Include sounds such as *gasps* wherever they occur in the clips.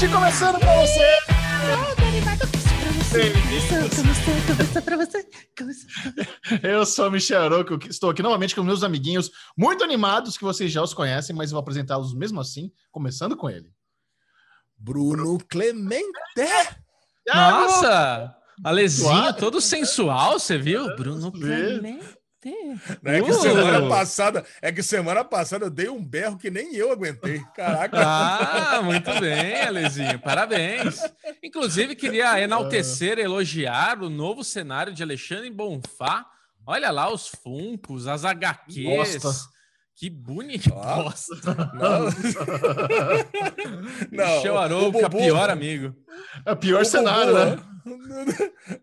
Podcast começando pra você. Eu sou o Michel Aroco, estou aqui novamente com meus amiguinhos muito animados, que vocês já os conhecem, mas vou apresentá-los mesmo assim, começando com ele. Bruno Clemente. Nossa! Alezinho todo sensual, você viu? Bruno Clemente. É que semana passada, é que semana passada eu dei um berro que nem eu aguentei. Caraca. Ah, muito bem, Alezinho. Parabéns. Inclusive, queria enaltecer, elogiar o novo cenário de Alexandre Bonfá. Olha lá os funcos, as HQs. Nossa. Que bonito. Nossa. Não. não. *laughs* Michel Arouca, pior amigo. É o pior o cenário, Bubu, né?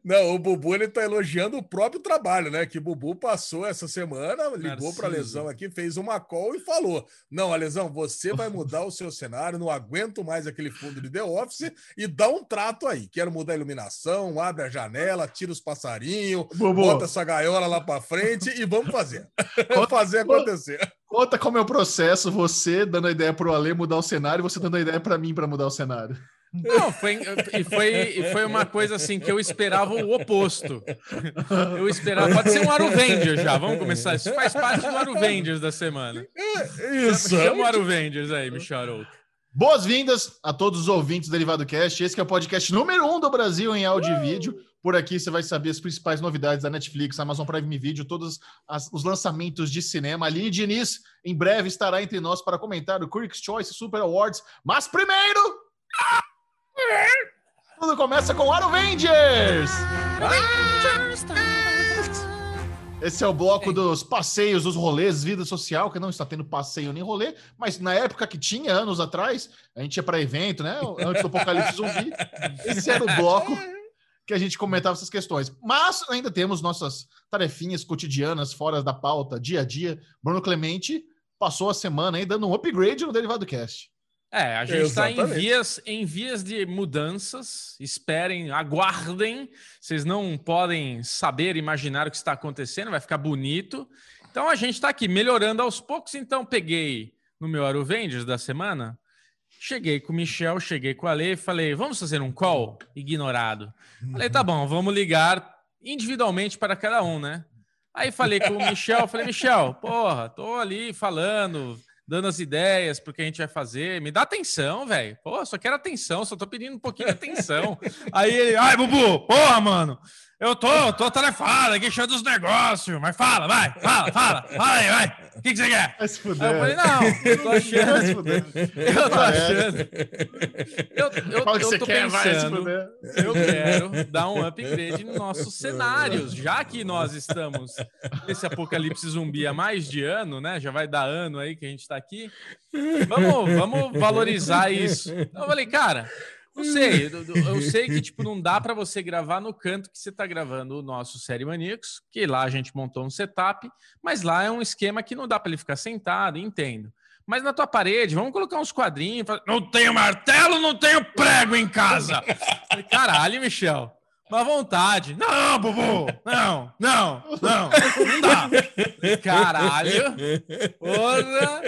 Não, o Bubu ele tá elogiando o próprio trabalho, né? Que o Bubu passou essa semana, ligou para a Lesão aqui, fez uma call e falou: Não, Lesão, você vai mudar o seu cenário, não aguento mais aquele fundo de The Office e dá um trato aí. Quero mudar a iluminação, abre a janela, tira os passarinhos, Bubu. bota essa gaiola lá para frente e vamos fazer. *laughs* vamos fazer acontecer. Conta como é o processo, você dando a ideia pro Ale mudar o cenário e você dando a ideia para mim para mudar o cenário. Não, foi, e foi, e foi uma coisa assim que eu esperava o oposto. Eu esperava, pode ser um Aruvenger já, vamos começar. Isso faz parte do Aruvengers da semana. Isso. Chama o Aruvengers aí, Michel Boas-vindas a todos os ouvintes do Derivado Cast. Esse é o podcast número um do Brasil em áudio e vídeo. Por aqui você vai saber as principais novidades da Netflix, Amazon Prime Video, todos as, os lançamentos de cinema. Aline Diniz em breve estará entre nós para comentar o Critics' Choice Super Awards. Mas primeiro... Tudo começa com Aruvengers! Esse é o bloco dos passeios, dos rolês, vida social, que não está tendo passeio nem rolê, mas na época que tinha, anos atrás, a gente ia para evento, né? Antes do Apocalipse Zumbi. Esse era o bloco que a gente comentava essas questões. Mas ainda temos nossas tarefinhas cotidianas, fora da pauta, dia a dia. Bruno Clemente passou a semana aí dando um upgrade no Derivado Cast. É, a gente está em vias, em vias de mudanças. Esperem, aguardem. Vocês não podem saber, imaginar o que está acontecendo, vai ficar bonito. Então a gente está aqui melhorando aos poucos. Então peguei no meu Aruvengers da semana. Cheguei com o Michel, cheguei com a Ale e falei: vamos fazer um call? Ignorado. Falei, tá bom, vamos ligar individualmente para cada um, né? Aí falei com o Michel, falei, Michel, porra, tô ali falando, dando as ideias pro que a gente vai fazer. Me dá atenção, velho. Pô, só quero atenção, só tô pedindo um pouquinho de atenção. *laughs* Aí ele, ai, Bubu, porra, mano. Eu tô, tô atarefado aqui, cheio dos negócios. Mas fala, vai, fala, fala, fala aí, vai. O que, que você quer? Vai se fuder. Aí eu falei, não, eu tô achando. eu tô achando. Eu, eu, Qual que eu você tô quer? Pensando, vai se fuder. Eu quero dar um upgrade nos nossos cenários, já que nós estamos nesse apocalipse zumbi há mais de ano, né? Já vai dar ano aí que a gente tá aqui. Vamos, vamos valorizar isso. Eu falei, cara, eu sei, eu, eu, sei que tipo não dá para você gravar no canto que você está gravando o nosso Série Maníacos, que lá a gente montou um setup, mas lá é um esquema que não dá para ele ficar sentado, entendo. Mas na tua parede, vamos colocar uns quadrinhos. Não tenho martelo, não tenho prego em casa. Caralho, Michel. Má vontade. Não, Bubu! Não, não, não, não dá. Caralho. Porra.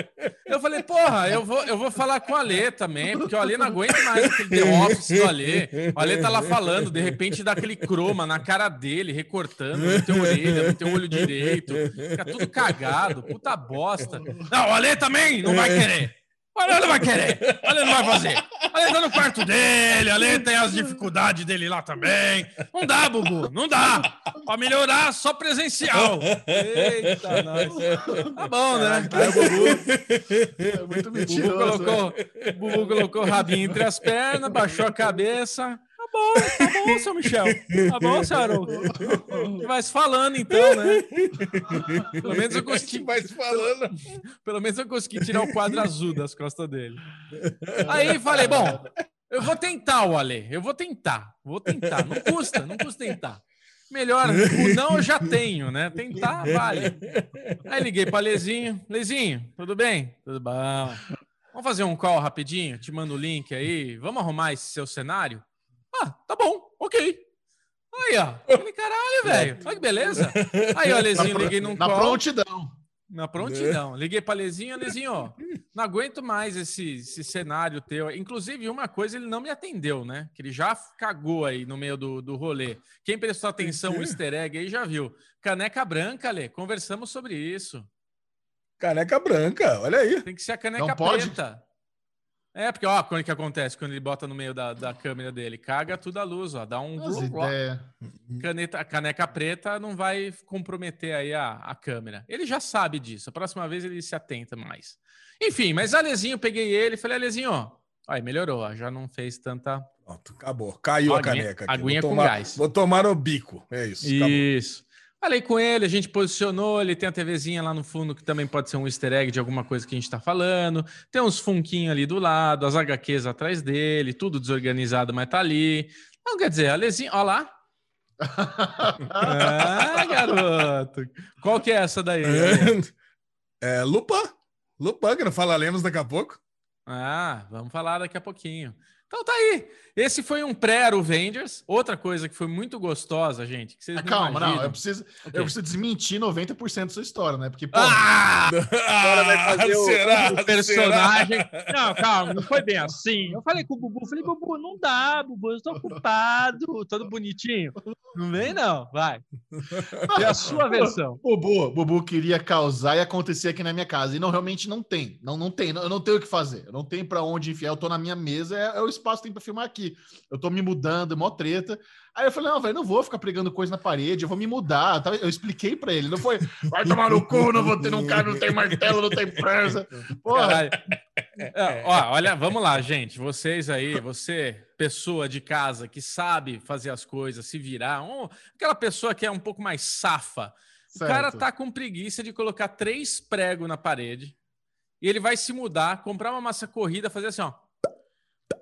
Eu falei, porra, eu vou, eu vou falar com o Alê também, porque o Alê não aguenta mais aquele The Office do Alê. O Alê tá lá falando, de repente dá aquele croma na cara dele, recortando, não tem orelha, não tem olho direito. Fica tudo cagado, puta bosta. Não, o Alê também não vai querer. Olha, não vai querer. Olha, não vai fazer. Olha, tá no quarto dele. Ali tem as dificuldades dele lá também. Não dá, Bubu. Não dá. Pra melhorar, só presencial. Eita, nós. Tá bom, né? Aí o Bubu. É muito mentiroso. Bubu colocou? Bubu colocou o rabinho entre as pernas, baixou a cabeça bom, tá bom, seu Michel. Tá bom, seu *laughs* Haroldo. Vai se falando, então, né? Pelo menos eu consegui. Vai se falando. *laughs* Pelo menos eu consegui tirar o quadro azul das costas dele. Aí falei, bom, eu vou tentar, o Ale. Eu vou tentar. Vou tentar. Não custa, não custa tentar. Melhor, o não eu já tenho, né? Tentar, vale. Aí liguei para Lezinho. Lezinho, tudo bem? Tudo bom. Vamos fazer um call rapidinho? Te mando o link aí. Vamos arrumar esse seu cenário? Ah, tá bom, ok. Aí, ó. *laughs* Falei, caralho, velho. Olha que beleza. Aí, ó, Lezinho, liguei num Na call. prontidão. Na prontidão. Liguei para Lezinho, Lezinho, *laughs* não aguento mais esse, esse cenário teu. Inclusive, uma coisa ele não me atendeu, né? Que ele já cagou aí no meio do, do rolê. Quem prestou atenção o easter egg aí já viu. Caneca branca, Lê, conversamos sobre isso. Caneca branca, olha aí. Tem que ser a caneca não preta. Pode... É, porque, ó, quando que acontece quando ele bota no meio da, da câmera dele? Caga tudo a luz, ó. Dá um. Caneta, caneca preta não vai comprometer aí a, a câmera. Ele já sabe disso. A próxima vez ele se atenta mais. Enfim, mas Alezinho, peguei ele e falei, Alezinho, ó. Aí, melhorou, ó. Já não fez tanta. Pronto, acabou. Caiu a, a caneca. Aqui. Aguinha vou com tomar, gás. Vou tomar no bico. É isso. Isso. Acabou. Falei com ele, a gente posicionou, ele tem a TVzinha lá no fundo que também pode ser um easter egg de alguma coisa que a gente está falando. Tem uns funquinhos ali do lado, as HQs atrás dele, tudo desorganizado, mas tá ali. Não quer dizer, a Lezinha, ó lá. *laughs* ah, garoto. Qual que é essa daí? É, é Lupa. Lupa, que não falaremos daqui a pouco. Ah, vamos falar daqui a pouquinho. Então tá aí. Esse foi um pré-Avengers. Outra coisa que foi muito gostosa, gente. Que vocês ah, calma, imaginam. não. Eu preciso, okay. eu preciso desmentir 90% da sua história, né? Porque, pô. Ah! Agora vai fazer o, será? o personagem. Será? Não, calma, não foi bem assim. Eu falei com o Bubu, falei, Bubu, não dá, Bubu, eu estou ocupado, todo bonitinho. Não vem, não, vai. É a sua versão. Bubu, Bubu queria causar e acontecer aqui na minha casa. E não, realmente não tem. Não, não tem. Eu não tenho o que fazer. Eu não tenho para onde enfiar. Eu tô na minha mesa, é, é o espaço tem para filmar aqui eu tô me mudando, mó treta. Aí eu falei, não, velho, não vou ficar pregando coisa na parede, eu vou me mudar. Eu expliquei para ele, não foi, vai tomar no cu, não vou ter, um cara, não tem martelo, não tem presa. Porra. É, ó, olha, vamos lá, gente. Vocês aí, você, pessoa de casa que sabe fazer as coisas, se virar, um, aquela pessoa que é um pouco mais safa. Certo. O cara tá com preguiça de colocar três pregos na parede e ele vai se mudar, comprar uma massa corrida, fazer assim, ó.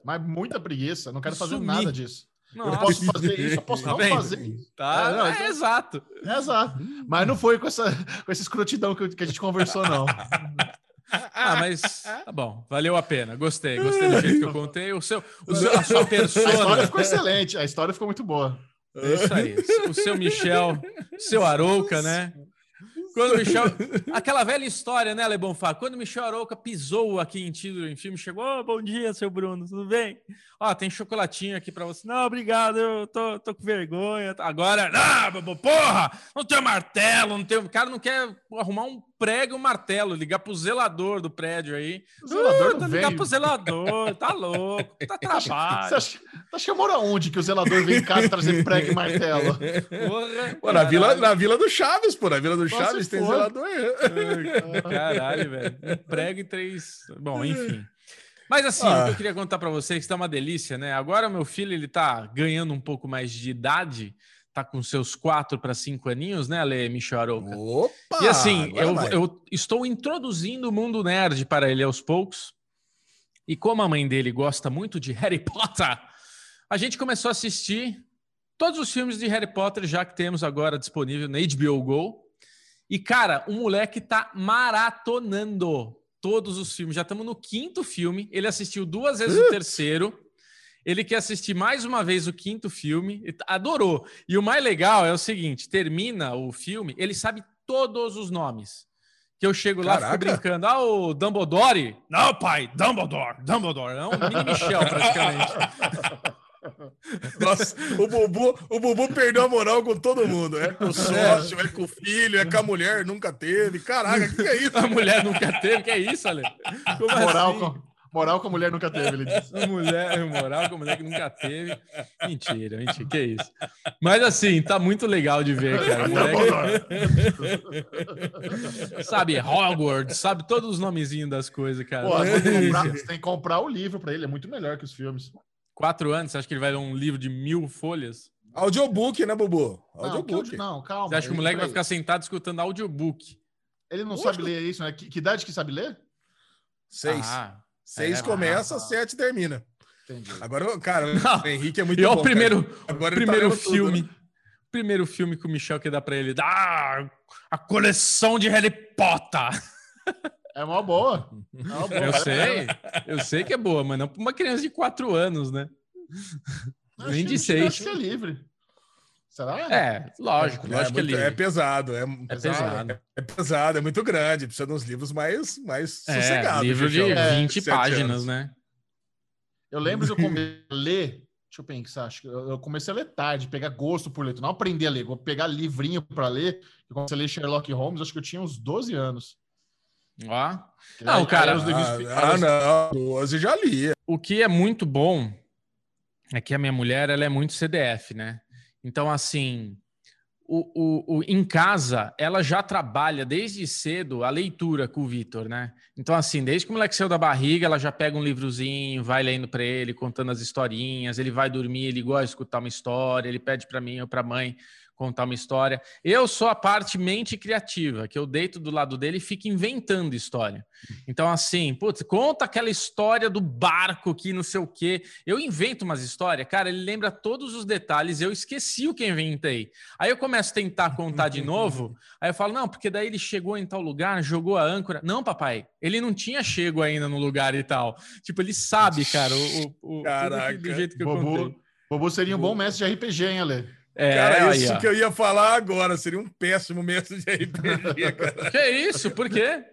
Mas muita preguiça, não quero fazer Sumir. nada disso. Nossa. Eu posso fazer isso, eu posso tá não bem? fazer. Tá, é, não, é, então... exato. É exato. Mas não foi com essa, com essa escrotidão que, que a gente conversou, não. *laughs* Ah, mas tá bom, valeu a pena. Gostei, gostei do jeito que eu contei. O seu, o seu, a sua persona. A história ficou excelente, a história ficou muito boa. É isso aí. O seu Michel, seu Arouca, né? Quando o Michel. *laughs* Aquela velha história, né, Lebon Fá? Quando o Michel Arouca pisou aqui em título em filme, chegou, oh, bom dia, seu Bruno, tudo bem? Ó, tem chocolatinho aqui para você. Não, obrigado, eu tô, tô com vergonha. Agora, não, porra, não tem martelo, não tem. O cara não quer arrumar um prego e um martelo, ligar pro zelador do prédio aí. O zelador uh, não ligar pro zelador, tá louco, tá *laughs* trabalho. Você acha, tá chamando aonde que o zelador vem em casa trazer prego e martelo? Porra, pô, na vila, na vila do Chaves, pô, na vila do Nossa, Chaves tem zelador aí. *laughs* Caralho, velho. Um prego e três. Bom, enfim. Mas assim, ah. o que eu queria contar para vocês que tá uma delícia, né? Agora meu filho ele tá ganhando um pouco mais de idade tá com seus quatro para cinco aninhos, né, Ale Michel Arouca? Opa! E assim, eu, eu, estou introduzindo o mundo nerd para ele aos poucos. E como a mãe dele gosta muito de Harry Potter, a gente começou a assistir todos os filmes de Harry Potter já que temos agora disponível na HBO Go. E cara, o moleque tá maratonando todos os filmes. Já estamos no quinto filme. Ele assistiu duas vezes o terceiro. Ele quer assistir mais uma vez o quinto filme, adorou. E o mais legal é o seguinte: termina o filme, ele sabe todos os nomes. Que eu chego lá, Caraca. fico brincando. Ah, o Dumbledore? Não, pai, Dumbledore, Dumbledore. É um mini *laughs* Michel, praticamente. *laughs* Nossa, o Bubu, o Bubu perdeu a moral com todo mundo. É com o sócio, é, é com o filho, é com a mulher, nunca teve. Caraca, o que, que, é isso? A mulher nunca teve, que é isso, Ale? Como moral, assim? com, Moral com a mulher nunca teve, ele disse. *laughs* mulher, moral com a mulher que nunca teve. Mentira, mentira, que isso. Mas assim, tá muito legal de ver, cara. Que... *laughs* sabe, Hogwarts, sabe todos os nomezinhos das coisas, cara. Pô, você, tem comprar, você tem que comprar o livro para ele, é muito melhor que os filmes. Quatro anos, você acha que ele vai ler um livro de mil folhas? Audiobook, né, Bubu? Audiobook. Não, não calma. Você acha que o moleque vai ficar sentado escutando audiobook? Ele não sabe ler isso, né? Que, que idade que sabe ler? Seis. Ah, Seis é, começa, ah, sete termina. Entendi. Agora, cara, não. o Henrique é muito e bom. o primeiro, Agora tá primeiro tá filme. Tudo, né? Primeiro filme que o Michel quer dar pra ele. Ah, a coleção de Harry Potter. É uma boa. *laughs* É uma boa. Eu sei, eu sei que é boa, mas não para uma criança de quatro anos, né? Nem de seis. Acho que é livre. Será? É, lógico, é, lógico é, muito, é pesado, é, é pesado. É, é, pesado, é muito grande, precisa de uns livros mais, mais é, sossegados. Livro de 20 páginas, anos. né? Eu lembro que eu comecei a *laughs* ler, deixa eu pensar, acho que eu comecei a ler tarde, pegar gosto por ler, não aprender a ler, vou pegar livrinho para ler, eu comecei a ler Sherlock Holmes, acho que eu tinha uns 12 anos. Ah, não, cara. Ah, ah, não, 12 já lia. O que é muito bom é que a minha mulher ela é muito CDF, né? Então, assim, o, o, o, em casa, ela já trabalha desde cedo a leitura com o Vitor, né? Então, assim, desde que o moleque saiu da barriga, ela já pega um livrozinho, vai lendo para ele, contando as historinhas. Ele vai dormir, ele gosta de escutar uma história, ele pede para mim ou para mãe contar uma história. Eu sou a parte mente criativa, que eu deito do lado dele e fico inventando história. Então, assim, putz, conta aquela história do barco que não sei o quê. Eu invento umas histórias, cara, ele lembra todos os detalhes, eu esqueci o que inventei. Aí eu começo a tentar contar de *laughs* novo, aí eu falo, não, porque daí ele chegou em tal lugar, jogou a âncora. Não, papai, ele não tinha chego ainda no lugar e tal. Tipo, ele sabe, cara, o, o, Caraca. do jeito que eu Bobo, contei. Bobo seria um bom mestre de RPG, hein, Ale? É, cara, isso aí, que eu ia falar agora. Seria um péssimo mestre de RPG, *laughs* cara. Que isso? Por quê?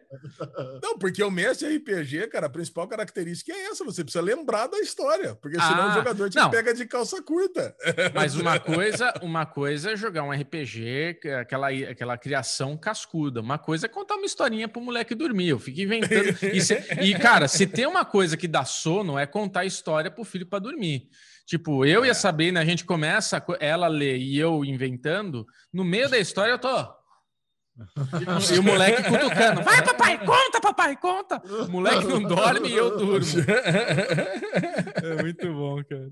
Não, porque o mestre de RPG, cara, a principal característica é essa. Você precisa lembrar da história. Porque senão ah, o jogador te não. pega de calça curta. *laughs* Mas uma coisa, uma coisa é jogar um RPG, aquela, aquela criação cascuda. Uma coisa é contar uma historinha pro moleque dormir. Eu fico inventando. E, se, e cara, se tem uma coisa que dá sono, é contar história pro filho para dormir. Tipo, eu é. e a Sabrina, a gente começa, ela lê e eu inventando, no meio da história eu tô. *laughs* e o moleque cutucando. Vai, papai, *laughs* conta, papai, conta. O moleque não dorme e eu durmo. É muito bom, cara.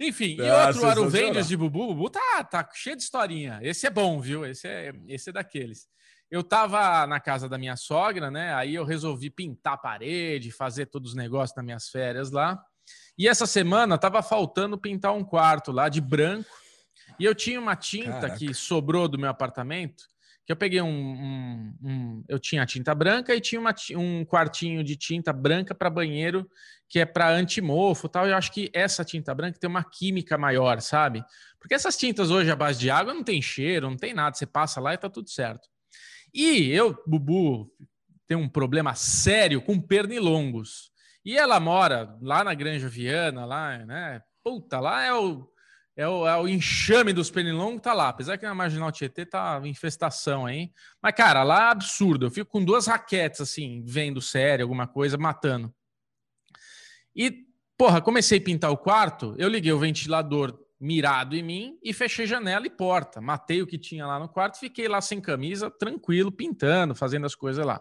Enfim, e ah, outro Aruvendes de Bubu, Bubu tá, tá cheio de historinha. Esse é bom, viu? Esse é, esse é daqueles. Eu tava na casa da minha sogra, né? Aí eu resolvi pintar a parede, fazer todos os negócios nas minhas férias lá. E essa semana tava faltando pintar um quarto lá de branco. E eu tinha uma tinta Caraca. que sobrou do meu apartamento, que eu peguei um, um, um eu tinha tinta branca e tinha uma, um quartinho de tinta branca para banheiro que é para antimofo, tal. Eu acho que essa tinta branca tem uma química maior, sabe? Porque essas tintas hoje à base de água não tem cheiro, não tem nada, você passa lá e tá tudo certo. E eu, Bubu, tenho um problema sério com pernilongos. E ela mora lá na Granja Viana, lá, né? Puta, lá é o, é o, é o enxame dos pernilongos, tá lá. Apesar que na Marginal Tietê tá infestação aí. Mas, cara, lá é absurdo. Eu fico com duas raquetes, assim, vendo série, alguma coisa, matando. E, porra, comecei a pintar o quarto, eu liguei o ventilador mirado em mim e fechei janela e porta. Matei o que tinha lá no quarto, fiquei lá sem camisa, tranquilo, pintando, fazendo as coisas lá.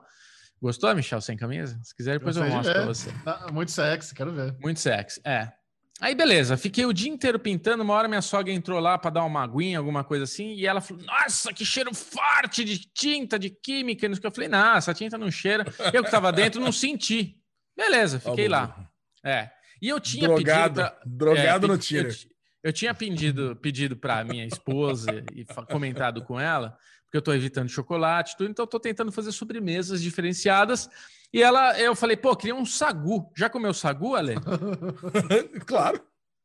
Gostou, Michel, sem camisa? Se quiser, depois eu, eu mostro para você. Tá muito sexy, quero ver. Muito sexy, é. Aí, beleza, fiquei o dia inteiro pintando. Uma hora minha sogra entrou lá para dar uma aguinha, alguma coisa assim, e ela falou: Nossa, que cheiro forte de tinta, de química. E eu falei: Não, essa tinta não cheira. Eu que estava dentro não senti. Beleza, fiquei oh, lá. É. E eu tinha drogado, pedido. Pra, drogado é, no tiro. Eu, eu, tinha pedido, pedido para minha esposa e comentado com ela porque eu estou evitando chocolate, tudo, então estou tentando fazer sobremesas diferenciadas. E ela, eu falei, pô, queria um sagu. Já comeu sagu, Ale? *laughs* claro.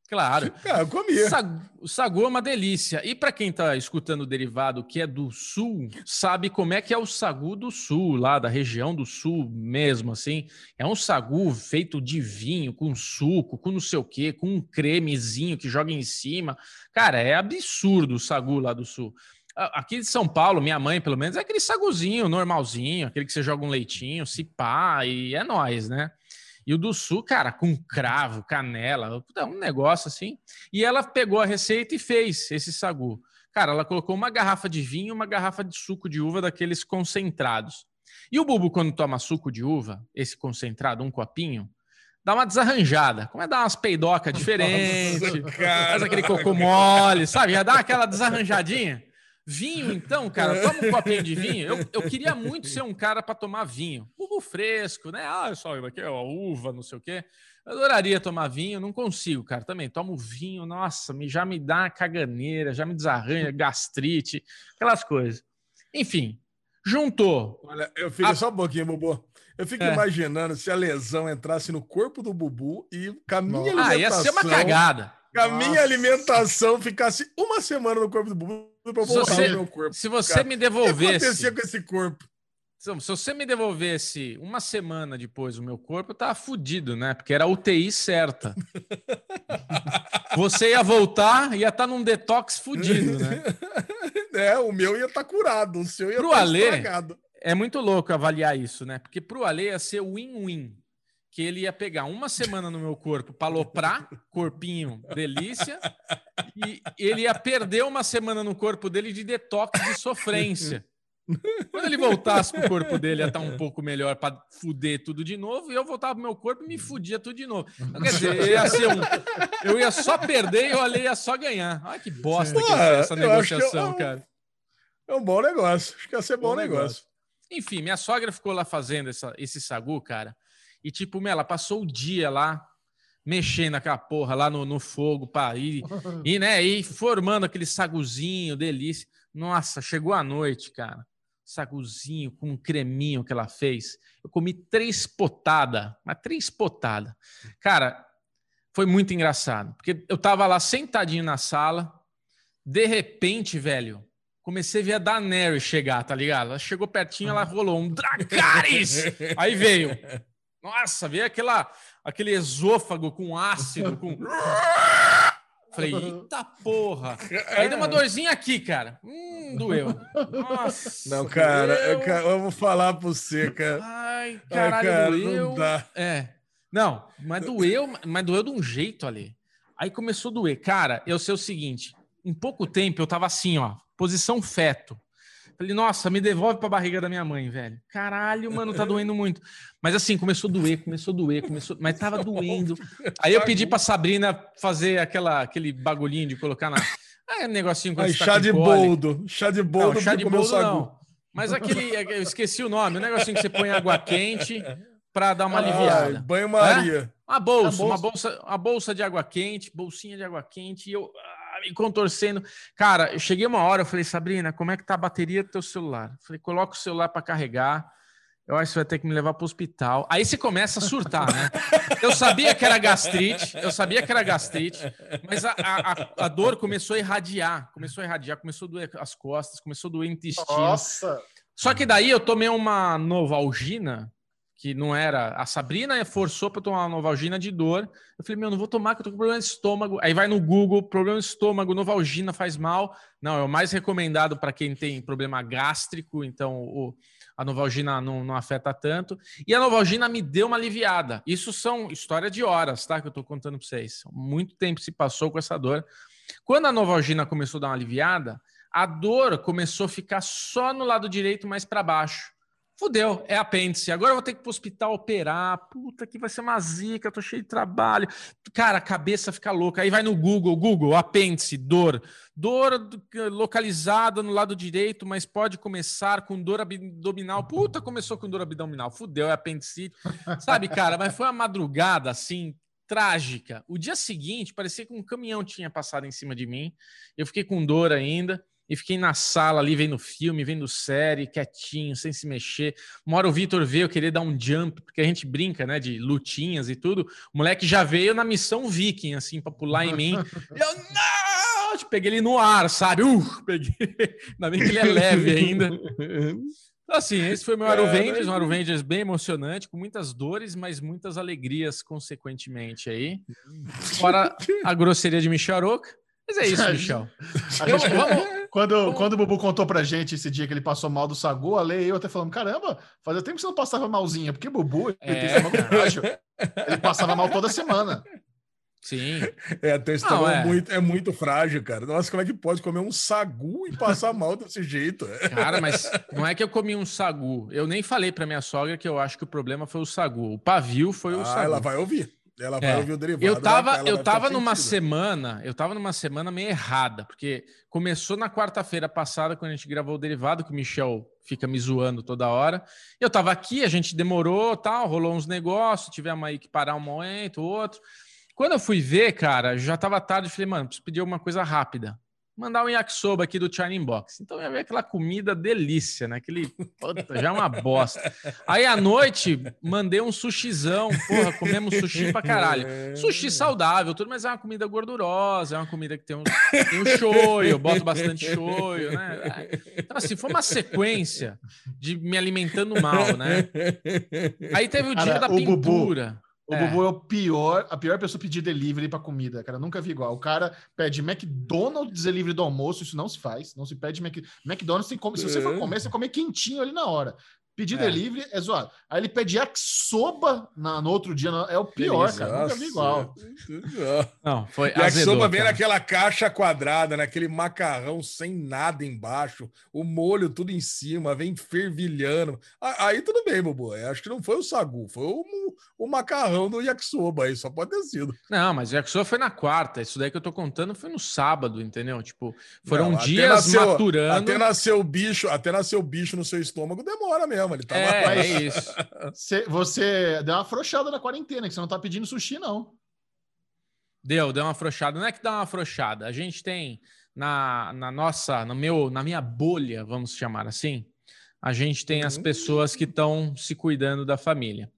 Claro. Cara, *laughs* eu comia. Sagu, o sagu é uma delícia. E para quem está escutando o derivado que é do sul, sabe como é que é o sagu do sul, lá da região do sul mesmo, assim. É um sagu feito de vinho, com suco, com não sei o quê, com um cremezinho que joga em cima. Cara, é absurdo o sagu lá do sul. Aqui de São Paulo, minha mãe, pelo menos, é aquele saguzinho normalzinho, aquele que você joga um leitinho, se pá, e é nós, né? E o do Sul, cara, com cravo, canela, um negócio assim. E ela pegou a receita e fez esse sagu. Cara, ela colocou uma garrafa de vinho e uma garrafa de suco de uva daqueles concentrados. E o Bubu, quando toma suco de uva, esse concentrado, um copinho, dá uma desarranjada. Como é dar umas peidocas *laughs* diferentes, faz aquele cocô mole, sabe? Já dá aquela desarranjadinha. Vinho, então, cara, toma um copinho de vinho. Eu, eu *laughs* queria muito ser um cara para tomar vinho. Uvo fresco, né? Ah, só aqui é a uva, não sei o quê. Eu adoraria tomar vinho, não consigo, cara. Também tomo vinho, nossa, me, já me dá caganeira, já me desarranha, *laughs* gastrite, aquelas coisas. Enfim, Juntou. Olha, eu fico a... só um pouquinho, Bubu. Eu fico é. imaginando se a lesão entrasse no corpo do Bubu e com a minha alimentação. Ah, ia ser uma cagada. A minha alimentação ficasse uma semana no corpo do Bubu pra voltar no meu corpo. Se você cara, me devolvesse. O que acontecia com esse corpo? Se você me devolvesse uma semana depois o meu corpo, eu tava fudido, né? Porque era a UTI certa. *laughs* você ia voltar, ia estar tá num detox fudido, né? *laughs* É, o meu ia estar tá curado, o seu ia estar tá estragado. É muito louco avaliar isso, né? Porque pro Ale ia ser win-win. Que ele ia pegar uma semana no meu corpo para aloprar, corpinho, delícia, e ele ia perder uma semana no corpo dele de detox de sofrência. Quando ele voltasse pro corpo dele, ia estar um pouco melhor para fuder tudo de novo, e eu voltava pro meu corpo e me fudia tudo de novo. Então, quer dizer, ia ser um... eu ia só perder e o Ale ia só ganhar. Ai, que bosta que é essa negociação, é um, cara. É um bom negócio. Acho que ia ser bom, bom negócio. negócio. Enfim, minha sogra ficou lá fazendo essa, esse sagu, cara. E, tipo, meu, ela passou o dia lá mexendo aquela porra lá no, no fogo, pá, e, *laughs* e, né, e formando aquele saguzinho, delícia. Nossa, chegou a noite, cara saguzinho com um creminho que ela fez. Eu comi três potadas, mas três potadas. Cara, foi muito engraçado, porque eu tava lá sentadinho na sala, de repente, velho, comecei a ver a Daenerys chegar, tá ligado? Ela chegou pertinho, ela rolou um Dracarys! *laughs* Aí veio. Nossa, veio aquela, aquele esôfago com ácido, com... *laughs* Falei, eita porra. Aí deu uma dorzinha aqui, cara. Hum, doeu. Nossa. Não, cara, eu, eu vou falar pra você, cara. Ai, caralho, Ai, cara, doeu. Não dá. É. Não, mas doeu, mas doeu de um jeito ali. Aí começou a doer. Cara, eu sei o seguinte: em pouco tempo eu tava assim, ó, posição feto. Falei, nossa, me devolve pra barriga da minha mãe, velho. Caralho, mano, tá doendo muito. Mas assim, começou a doer, começou a doer, começou, mas tava doendo. Aí eu pedi pra Sabrina fazer aquela, aquele bagulhinho de colocar na. É, negocinho Aí, tá chá, de boldo. chá de boldo. Não, chá de boldo não. Mas aquele, eu esqueci o nome, o negocinho que você põe água quente para dar uma aliviada. Banho-maria. É? Uma bolsa, uma bolsa, uma bolsa de água quente, bolsinha de água quente, e eu me contorcendo. Cara, eu cheguei uma hora, eu falei, Sabrina, como é que tá a bateria do teu celular? Eu falei, coloca o celular para carregar. Eu acho que você vai ter que me levar para o hospital. Aí você começa a surtar, né? Eu sabia que era gastrite, eu sabia que era gastrite, mas a, a, a dor começou a irradiar, começou a irradiar, começou a doer as costas, começou a doer o intestino. Nossa! Só que daí eu tomei uma Novalgina, que não era. A Sabrina forçou para tomar uma Novalgina de dor. Eu falei, meu, não vou tomar, que eu tô com problema de estômago. Aí vai no Google, problema de estômago, Novalgina faz mal. Não, é o mais recomendado para quem tem problema gástrico, então o, a Novalgina não, não afeta tanto. E a Novalgina me deu uma aliviada. Isso são história de horas, tá? Que eu tô contando para vocês. Muito tempo se passou com essa dor. Quando a Novalgina começou a dar uma aliviada, a dor começou a ficar só no lado direito, mais para baixo. Fudeu, é apêndice. Agora eu vou ter que ir pro hospital operar. Puta, que vai ser uma zica, tô cheio de trabalho. Cara, a cabeça fica louca. Aí vai no Google, Google, apêndice, dor. Dor localizada no lado direito, mas pode começar com dor abdominal. Puta, começou com dor abdominal. Fudeu, é apendicite. Sabe, cara, mas foi uma madrugada assim, trágica. O dia seguinte, parecia que um caminhão tinha passado em cima de mim. Eu fiquei com dor ainda e fiquei na sala ali vendo filme, vendo série, quietinho, sem se mexer. Uma hora o Vitor veio querer dar um jump, porque a gente brinca, né, de lutinhas e tudo. O moleque já veio na missão viking, assim, para pular em mim. E *laughs* eu, não! Tipo, peguei ele no ar, sabe? Uh, peguei. *laughs* Ainda bem que ele é leve ainda. Então, assim, esse foi meu Aruvengers, um Aruvengers bem emocionante, com muitas dores, mas muitas alegrias, consequentemente, aí. Fora a grosseria de Micharoca. Mas é isso, *laughs* Michel. Gente, vamos, quando, quando o Bubu contou pra gente esse dia que ele passou mal do Sagu, a Lei e eu até falando: caramba, fazia tempo que você não passava malzinha, porque Bubu ele é. ele passava mal toda semana. Sim. É, teu estômago é. Muito, é muito frágil, cara. Nossa, como é que pode comer um sagu e passar mal desse jeito? *laughs* Cara, mas não é que eu comi um sagu. Eu nem falei pra minha sogra que eu acho que o problema foi o sagu. O pavio foi ah, o sagu. Ela vai ouvir. Ela vai é. ouvir o derivado. Eu tava, eu tava numa sentido. semana, eu tava numa semana meio errada, porque começou na quarta-feira passada, quando a gente gravou o derivado, que o Michel fica me zoando toda hora. Eu tava aqui, a gente demorou, tal, rolou uns negócios, tivemos aí que parar um momento, outro. Quando eu fui ver, cara, já tava tarde, falei, mano, preciso pedir alguma coisa rápida. Mandar um yakisoba aqui do China Box. Então ia ver aquela comida delícia, né? Aquele, puta, já é uma bosta. Aí à noite, mandei um sushizão, porra, comemos sushi pra caralho. Sushi saudável, tudo, mas é uma comida gordurosa, é uma comida que tem um, tem um shoyu, boto bastante shoyu, né? Então assim, foi uma sequência de me alimentando mal, né? Aí teve o dia Cara, da pintura. Bubu. O é. Bubu é o pior, a pior pessoa pedir delivery para comida, cara. Nunca vi igual. O cara pede McDonald's delivery do almoço, isso não se faz. Não se pede Mac... McDonald's. Tem como, se você for comer, você come quentinho ali na hora. Pedir é. delivery é zoado. Aí ele pede yakisoba na, no outro dia, é o pior, Feliz, cara. Nunca vi igual. Não, foi yakisoba bem naquela caixa quadrada, naquele macarrão sem nada embaixo, o molho tudo em cima, vem fervilhando. Aí tudo bem, Bubu. Acho que não foi o sagu, foi o, o macarrão do yakisoba aí, só pode ter sido. Não, mas o yakisoba foi na quarta. Isso daí que eu tô contando foi no sábado, entendeu? Tipo, foram não, dias nasceu, maturando. Até nasceu bicho, até nasceu bicho no seu estômago, demora mesmo mesmo. Ele tá é, lá. é isso. Você, você deu uma afrouxada na quarentena, que você não tá pedindo sushi, não. Deu, deu uma afrouxada. Não é que dá uma afrouxada. A gente tem na, na nossa, no meu, na minha bolha, vamos chamar assim, a gente tem as uhum. pessoas que estão se cuidando da família.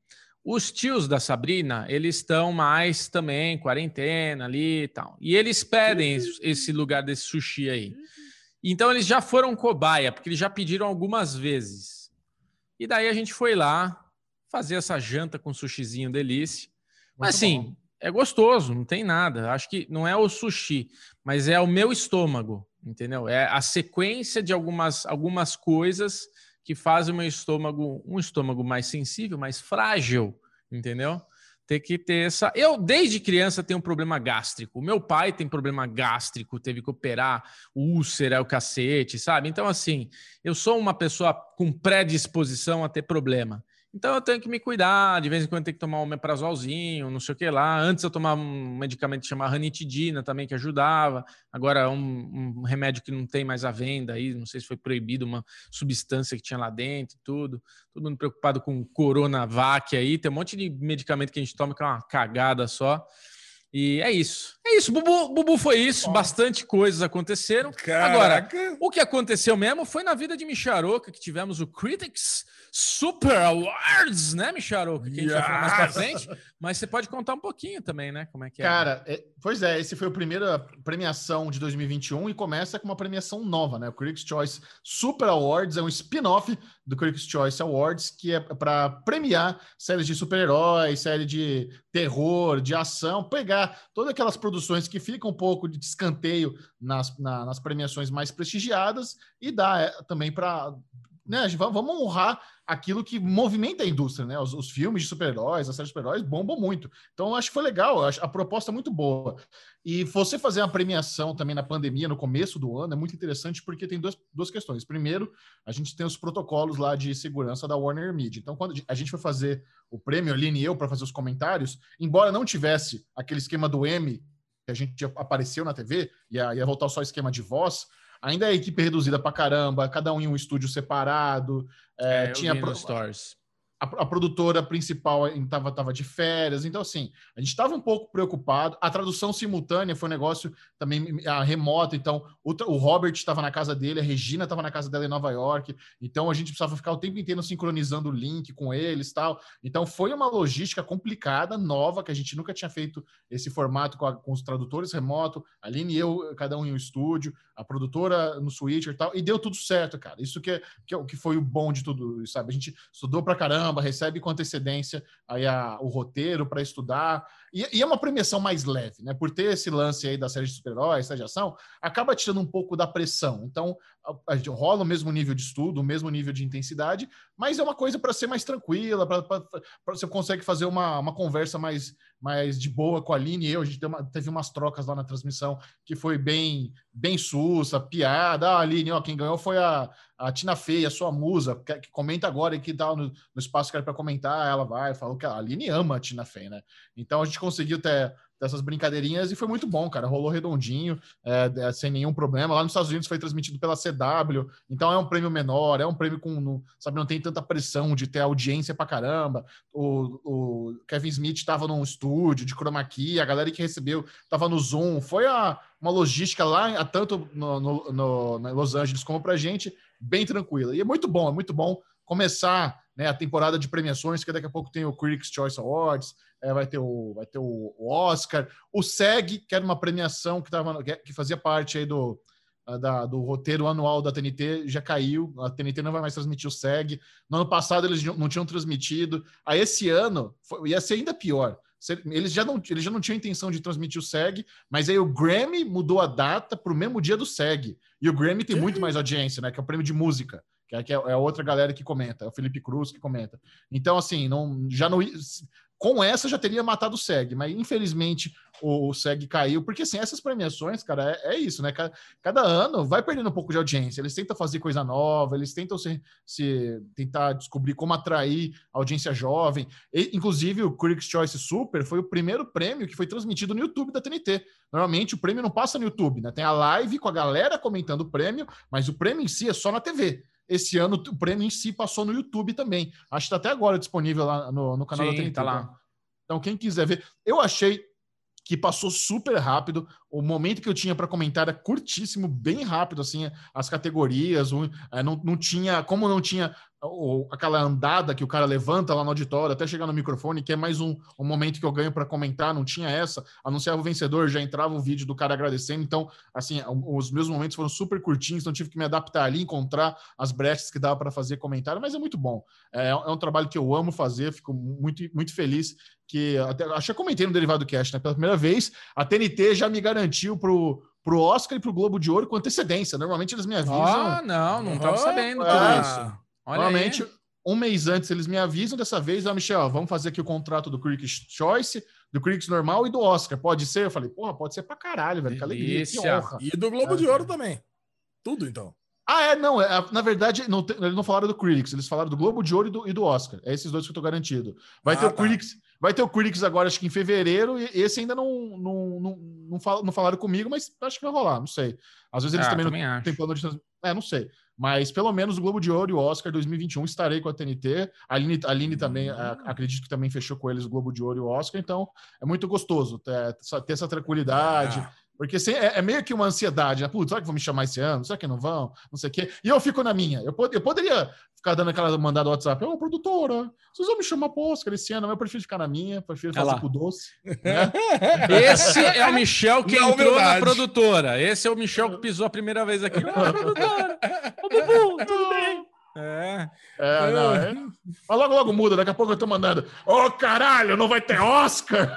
Os tios da Sabrina, eles estão mais também, quarentena ali e tal. E eles pedem esse lugar desse sushi aí. Então eles já foram cobaia, porque eles já pediram algumas vezes. E daí a gente foi lá fazer essa janta com sushizinho delícia. Muito mas assim, bom. é gostoso, não tem nada. Acho que não é o sushi, mas é o meu estômago, entendeu? É a sequência de algumas, algumas coisas que fazem o meu estômago um estômago mais sensível, mais frágil, entendeu? Ter que ter essa. Eu, desde criança, tenho um problema gástrico. Meu pai tem problema gástrico, teve que operar úlcera, o cacete, sabe? Então, assim, eu sou uma pessoa com predisposição a ter problema. Então eu tenho que me cuidar, de vez em quando tenho que tomar um meprazolzinho, não sei o que lá. Antes eu tomava um medicamento chamado ranitidina também, que ajudava. Agora um, um, remédio que não tem mais à venda aí, não sei se foi proibido, uma substância que tinha lá dentro e tudo. Todo mundo preocupado com Coronavac aí. Tem um monte de medicamento que a gente toma que é uma cagada só. E é isso. É isso, Bubu, Bubu foi isso. Bastante coisas aconteceram. Caraca. Agora, o que aconteceu mesmo foi na vida de Micharoca, que tivemos o Critics Super Awards, né, Micharoca? Que a gente yes. vai falar mais pra frente. Mas você pode contar um pouquinho também, né? Como é que é. Cara, é, pois é, esse foi a primeira premiação de 2021 e começa com uma premiação nova, né? O Critics Choice Super Awards é um spin-off do Critics Choice Awards, que é para premiar séries de super-heróis, série de terror, de ação, pegar todas aquelas produções que ficam um pouco de escanteio nas, na, nas premiações mais prestigiadas e dar é, também para né, vamos honrar aquilo que movimenta a indústria, né? Os, os filmes de super-heróis, as séries de super-heróis bombam muito. Então, acho que foi legal, acho a proposta é muito boa. E você fazer uma premiação também na pandemia, no começo do ano, é muito interessante porque tem duas, duas questões. Primeiro, a gente tem os protocolos lá de segurança da Warner Media. Então, quando a gente foi fazer o prêmio, a Aline e eu, para fazer os comentários, embora não tivesse aquele esquema do M que a gente apareceu na TV, ia, ia voltar só esquema de voz, ainda é equipe reduzida pra caramba, cada um em um estúdio separado. É, é, tinha pro... Stores a, a, produtora principal estava tava de férias, então assim, a gente estava um pouco preocupado. A tradução simultânea foi um negócio também a remota, então o, o Robert estava na casa dele, a Regina estava na casa dela em Nova York, então a gente precisava ficar o tempo inteiro sincronizando o link com eles tal. Então foi uma logística complicada, nova, que a gente nunca tinha feito esse formato com, a, com os tradutores remoto, a Aline e eu, cada um em um estúdio, a produtora no Switcher e tal, e deu tudo certo, cara. Isso que, é, que, é, que foi o bom de tudo, sabe? A gente estudou pra caramba caramba, recebe com antecedência aí a, o roteiro para estudar. E, e, é uma premiação mais leve, né? Por ter esse lance aí da série de super-heróis, série de ação, acaba tirando um pouco da pressão. Então, a, a, rola o mesmo nível de estudo, o mesmo nível de intensidade, mas é uma coisa para ser mais tranquila, para você consegue fazer uma, uma conversa mais, mais de boa com a Aline e eu. A gente uma, teve umas trocas lá na transmissão que foi bem, bem sussa, piada. Ah, Aline, ó, quem ganhou foi a, a Tina Fey, a sua musa, que, que comenta agora e que tá no, no espaço que era para comentar, ela vai, falou que a Aline ama a Tina Fey, né? Então a gente conseguiu ter dessas brincadeirinhas e foi muito bom, cara. Rolou redondinho, é, é sem nenhum problema. Lá nos Estados Unidos foi transmitido pela CW, então é um prêmio menor, é um prêmio com, no, sabe, não tem tanta pressão de ter audiência pra caramba. O, o Kevin Smith estava num estúdio de chroma key, a galera que recebeu estava no Zoom. Foi a, uma logística lá, tanto no, no, no, no Los Angeles como pra gente, bem tranquila. E é muito bom, é muito bom começar né, a temporada de premiações, que daqui a pouco tem o Critics' Choice Awards, é, vai ter, o, vai ter o, Oscar, o SEG, que era uma premiação que, tava, que fazia parte aí do, da, do roteiro anual da TNT, já caiu, a TNT não vai mais transmitir o SEG, no ano passado eles não tinham transmitido, a esse ano foi, ia ser ainda pior, eles já, não, eles já não tinham intenção de transmitir o SEG, mas aí o Grammy mudou a data para o mesmo dia do SEG. E o Grammy tem muito mais audiência, né? Que é o prêmio de música que é, que é, é outra galera que comenta, é o Felipe Cruz que comenta. Então, assim, não, já não, com essa já teria matado o SEG, mas infelizmente o, SEG caiu, porque assim, essas premiações, cara, é, é, isso, né? Cada, cada, ano vai perdendo um pouco de audiência, eles tentam fazer coisa nova, eles tentam se, se tentar descobrir como atrair audiência jovem. E, inclusive, o Critics' Choice Super foi o primeiro prêmio que foi transmitido no YouTube da TNT. Normalmente o prêmio não passa no YouTube, né? Tem a live com a galera comentando o prêmio, mas o prêmio em si é só na TV esse ano o prêmio em si passou no YouTube também. Acho que está até agora disponível lá no, no canal Sim, da TNT. Tá lá. Então, quem quiser ver. Eu achei que passou super rápido. O momento que eu tinha para comentar era curtíssimo, bem rápido, assim, as categorias. É, não, não tinha, como não tinha ou aquela andada que o cara levanta lá no auditório até chegar no microfone, que é mais um, um momento que eu ganho para comentar, não tinha essa. Anunciava o vencedor, já entrava o vídeo do cara agradecendo. Então, assim, os meus momentos foram super curtinhos, então tive que me adaptar ali, encontrar as brechas que dava para fazer comentário, mas é muito bom. É, é, um trabalho que eu amo fazer, fico muito, muito feliz que até, acho que eu comentei no Derivado Cast, né? Pela primeira vez, a TNT já me garantiu pro pro Oscar e pro Globo de Ouro com antecedência. Normalmente eles me avisam. Ah, não, não estava sabendo tudo é, isso. Olha Normalmente, aí. um mês antes eles me avisam, dessa vez, ó, Michel, vamos fazer aqui o contrato do Critics Choice, do Critics normal e do Oscar. Pode ser? Eu falei, porra, pode ser pra caralho, velho. Que alegria, que honra. E do Globo é. de Ouro também. Tudo, então. Ah, é, não. É, na verdade, não, eles não falaram do Critics, eles falaram do Globo de Ouro e do, e do Oscar. É esses dois que eu tô garantido. Vai ah, ter o tá. Critics. Vai ter o Critics agora, acho que em fevereiro, e esse ainda não, não, não, não, fal, não falaram comigo, mas acho que vai rolar, não sei. Às vezes eles ah, também, também não têm plano de. É, não sei. Mas pelo menos o Globo de Ouro e o Oscar 2021 estarei com a TNT. A Aline, a Aline também, a, acredito que também fechou com eles o Globo de Ouro e o Oscar. Então é muito gostoso ter, ter essa tranquilidade. Ah. Porque assim, é, é, meio que uma ansiedade, né? Putz, será que vão me chamar esse ano? Será que não vão? Não sei o quê. E eu fico na minha. Eu, pod eu poderia ficar dando aquela mandada WhatsApp. Ô, produtora, vocês vão me chamar pro Oscar esse ano, mas eu prefiro ficar na minha, prefiro fazer com doce. *laughs* Né? Esse é o Michel que na entrou humildade. na produtora. Esse é o Michel que pisou a primeira vez aqui. *laughs* Ô, produtora! Ô, Bubu, tudo bem? É. É, não, é. Mas logo, logo muda. Daqui a pouco eu tô mandando. Ô, oh, caralho, não vai ter Oscar?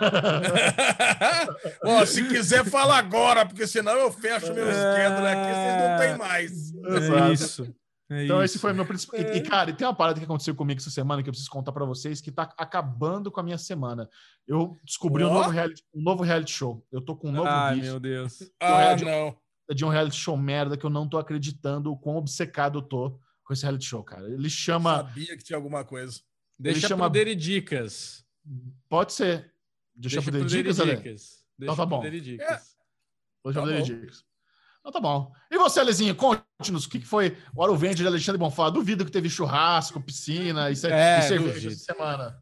Ó, se quiser, fala agora, porque senão eu fecho meu schedule aqui, vocês não tem mais. É isso. É então, isso. esse foi meu principal. É. E, cara, tem uma parada que aconteceu comigo essa semana que eu preciso contar para vocês que tá acabando com a minha semana. Eu descobri oh. um, novo reality, um novo reality show. Eu tô com um novo Ai, meu Deus. Ah, não. De um reality show merda que eu não tô acreditando o quão obcecado eu tô com esse reality show, cara. Ele chama. Eu sabia que tinha alguma coisa. Deixa ele chama... poder e dicas. Pode ser. Deixa, Deixa poder, poder dicas, dicas. Deixa então tá bom. Poder dicas. É. Deixa tá poder dicas. Então tá bom. E você, Alezinho, conte-nos o que foi o Aro Verde de Alexandre Bonfá. Duvido que teve churrasco, piscina e, é, e cerveja essa semana.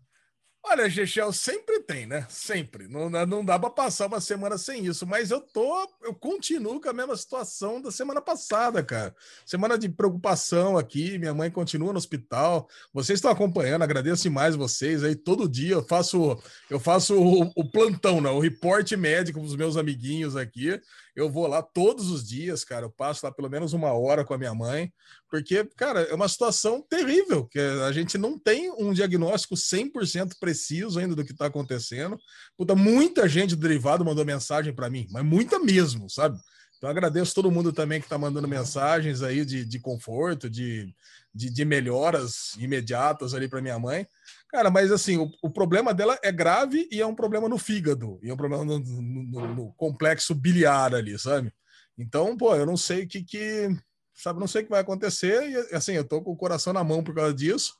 Olha, Gechel, sempre tem, né? Sempre. Não, não dá para passar uma semana sem isso, mas eu tô, eu continuo com a mesma situação da semana passada, cara. Semana de preocupação aqui, minha mãe continua no hospital. Vocês estão acompanhando, agradeço demais vocês aí. Todo dia eu faço, eu faço o, o plantão, né? o reporte médico dos meus amiguinhos aqui. Eu vou lá todos os dias, cara. Eu passo lá pelo menos uma hora com a minha mãe, porque, cara, é uma situação terrível, que a gente não tem um diagnóstico 100% preciso ainda do que está acontecendo. Puta, muita gente do derivado mandou mensagem para mim, mas muita mesmo, sabe? Então agradeço todo mundo também que está mandando mensagens aí de, de conforto, de, de, de melhoras imediatas ali para minha mãe. Cara, mas assim, o, o, problema dela é grave e é um problema no fígado, e é um problema no, no, no complexo biliar ali, sabe? Então, pô, eu não sei o que, que sabe, não sei o que vai acontecer, e assim, eu tô com o coração na mão por causa disso.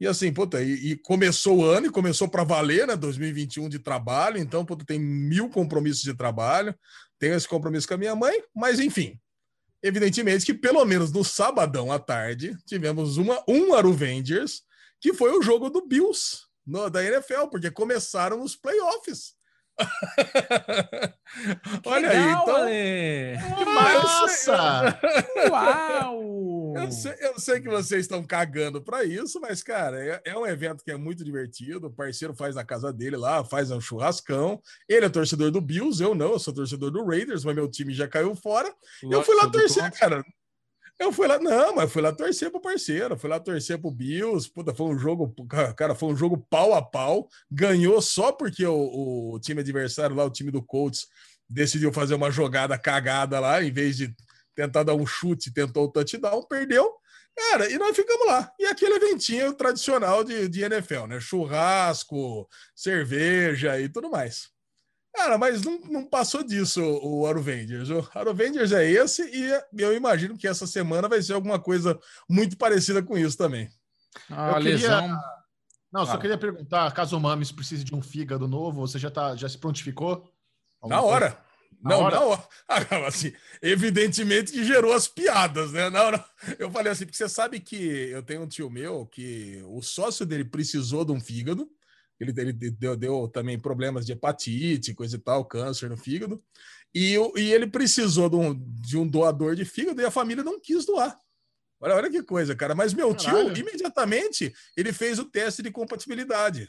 E assim, puta, e, e começou o ano e começou para valer, né? 2021 de trabalho, então, puta, tem mil compromissos de trabalho, tenho esse compromisso com a minha mãe, mas enfim. Evidentemente que pelo menos no sabadão à tarde tivemos uma, um Aruvengers, que foi o jogo do Bills no, da NFL, porque começaram os playoffs. *laughs* *laughs* Olha legal, aí, então. Ale. Que massa! Uau! Eu sei, eu sei, que vocês estão cagando para isso, mas, cara, é, é, um evento que é muito divertido. O parceiro faz na casa dele lá, faz um churrascão. Ele é torcedor do Bills, eu não, eu sou torcedor do Raiders, mas meu time já caiu fora. eu fui lá torcer, cara. Eu fui lá, não, mas fui lá torcer pro parceiro, fui lá torcer pro Bills, puta, foi um jogo, cara, foi um jogo pau a pau, ganhou só porque o, o time adversário lá, o time do Colts, decidiu fazer uma jogada cagada lá, em vez de tentar dar um chute, tentou o touchdown, perdeu, cara, e nós ficamos lá. E aquele eventinho tradicional de, de NFL, né? Churrasco, cerveja e tudo mais. Cara, mas não, não passou disso o Aruvengers. O Aruvengers é esse e eu imagino que essa semana vai ser alguma coisa muito parecida com isso também. Ah, eu lesão... queria... Não, só ah. queria perguntar, caso o Mames precise de um fígado novo, você já, tá, já se prontificou? Na hora. Na não, hora? *laughs* não. Ah, assim, evidentemente que gerou as piadas, né? Não, não. Eu falei assim, porque você sabe que eu tenho um tio meu que o sócio dele precisou de um fígado ele, ele deu, deu, também problemas de hepatite, coisa e tal, câncer no fígado. E, e ele precisou de um, de um doador de fígado e a família não quis doar. Olha, olha que coisa, cara. Mas meu Caralho. tio, imediatamente, ele fez o teste de compatibilidade.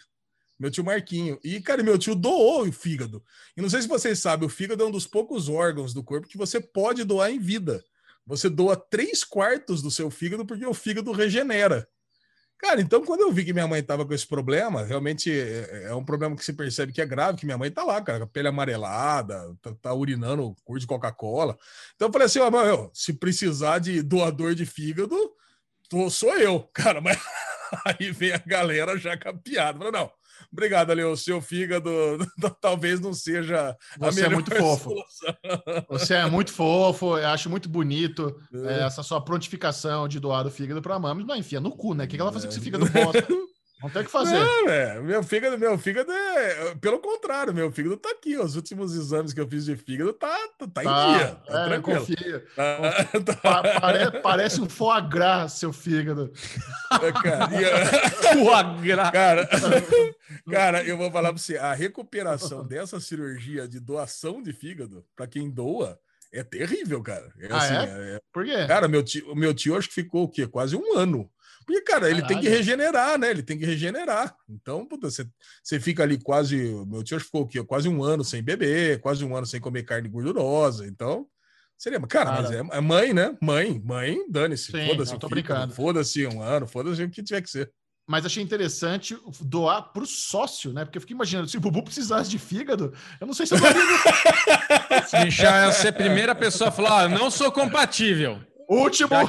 Meu tio Marquinho. E, cara, meu tio doou o fígado. E não sei se vocês sabem, o fígado é um dos poucos órgãos do corpo que você pode doar em vida. Você doa três quartos do seu fígado porque o fígado regenera. Cara, então quando eu vi que minha mãe tava com esse problema, realmente é, é um problema que se percebe que é grave, que minha mãe tá lá, cara, com a pele amarelada, tá, tá urinando cor de Coca-Cola. Então eu falei assim, ó, meu, se precisar de doador de fígado, tô, sou eu, *laughs* cara, mas *laughs* aí vem a galera já capiada. Falei, não, Obrigado, ali. O seu fígado *laughs* talvez não seja. Você é muito fofo. Você é muito fofo. Eu acho muito bonito é. É, essa sua prontificação de doar o fígado para a mãe, mas enfia no cu, né? O que ela faz com esse fígado bosta? *laughs* Não tem o que fazer. Não, é. Meu fígado, meu fígado é. Pelo contrário, meu fígado tá aqui. Os últimos exames que eu fiz de fígado tá, tá, tá em tá, dia. Tá é, tranquilo. Confia. *laughs* Tá, tá. Pare, parece um foie gras, seu fígado. É, cara, *laughs* foie gras. Cara, *laughs* cara, eu vou falar pra você: a recuperação dessa cirurgia de doação de fígado, para quem doa, é terrível, cara. É, ah, assim, é? é? Por quê? Cara, meu tio, meu tio acho que ficou o quê? Quase um ano porque, cara, ele Caralho. tem que regenerar, né? Ele tem que regenerar. Então, puta, você, você fica ali quase. Meu tio ficou aqui, quase um ano sem beber, quase um ano sem comer carne gordurosa. Então, seria. Cara, cara. mas é, é, mãe, né? Mãe, mãe, dane-se. Foda-se. Tô brincando. Foda-se um ano, foda-se o que tiver que ser. Mas achei interessante doar para o sócio, né? Porque eu fiquei imaginando, se o Bubu precisasse de fígado, eu não sei se eu Se Michel é a primeira pessoa a falar, ah, não sou compatível. Último. *laughs*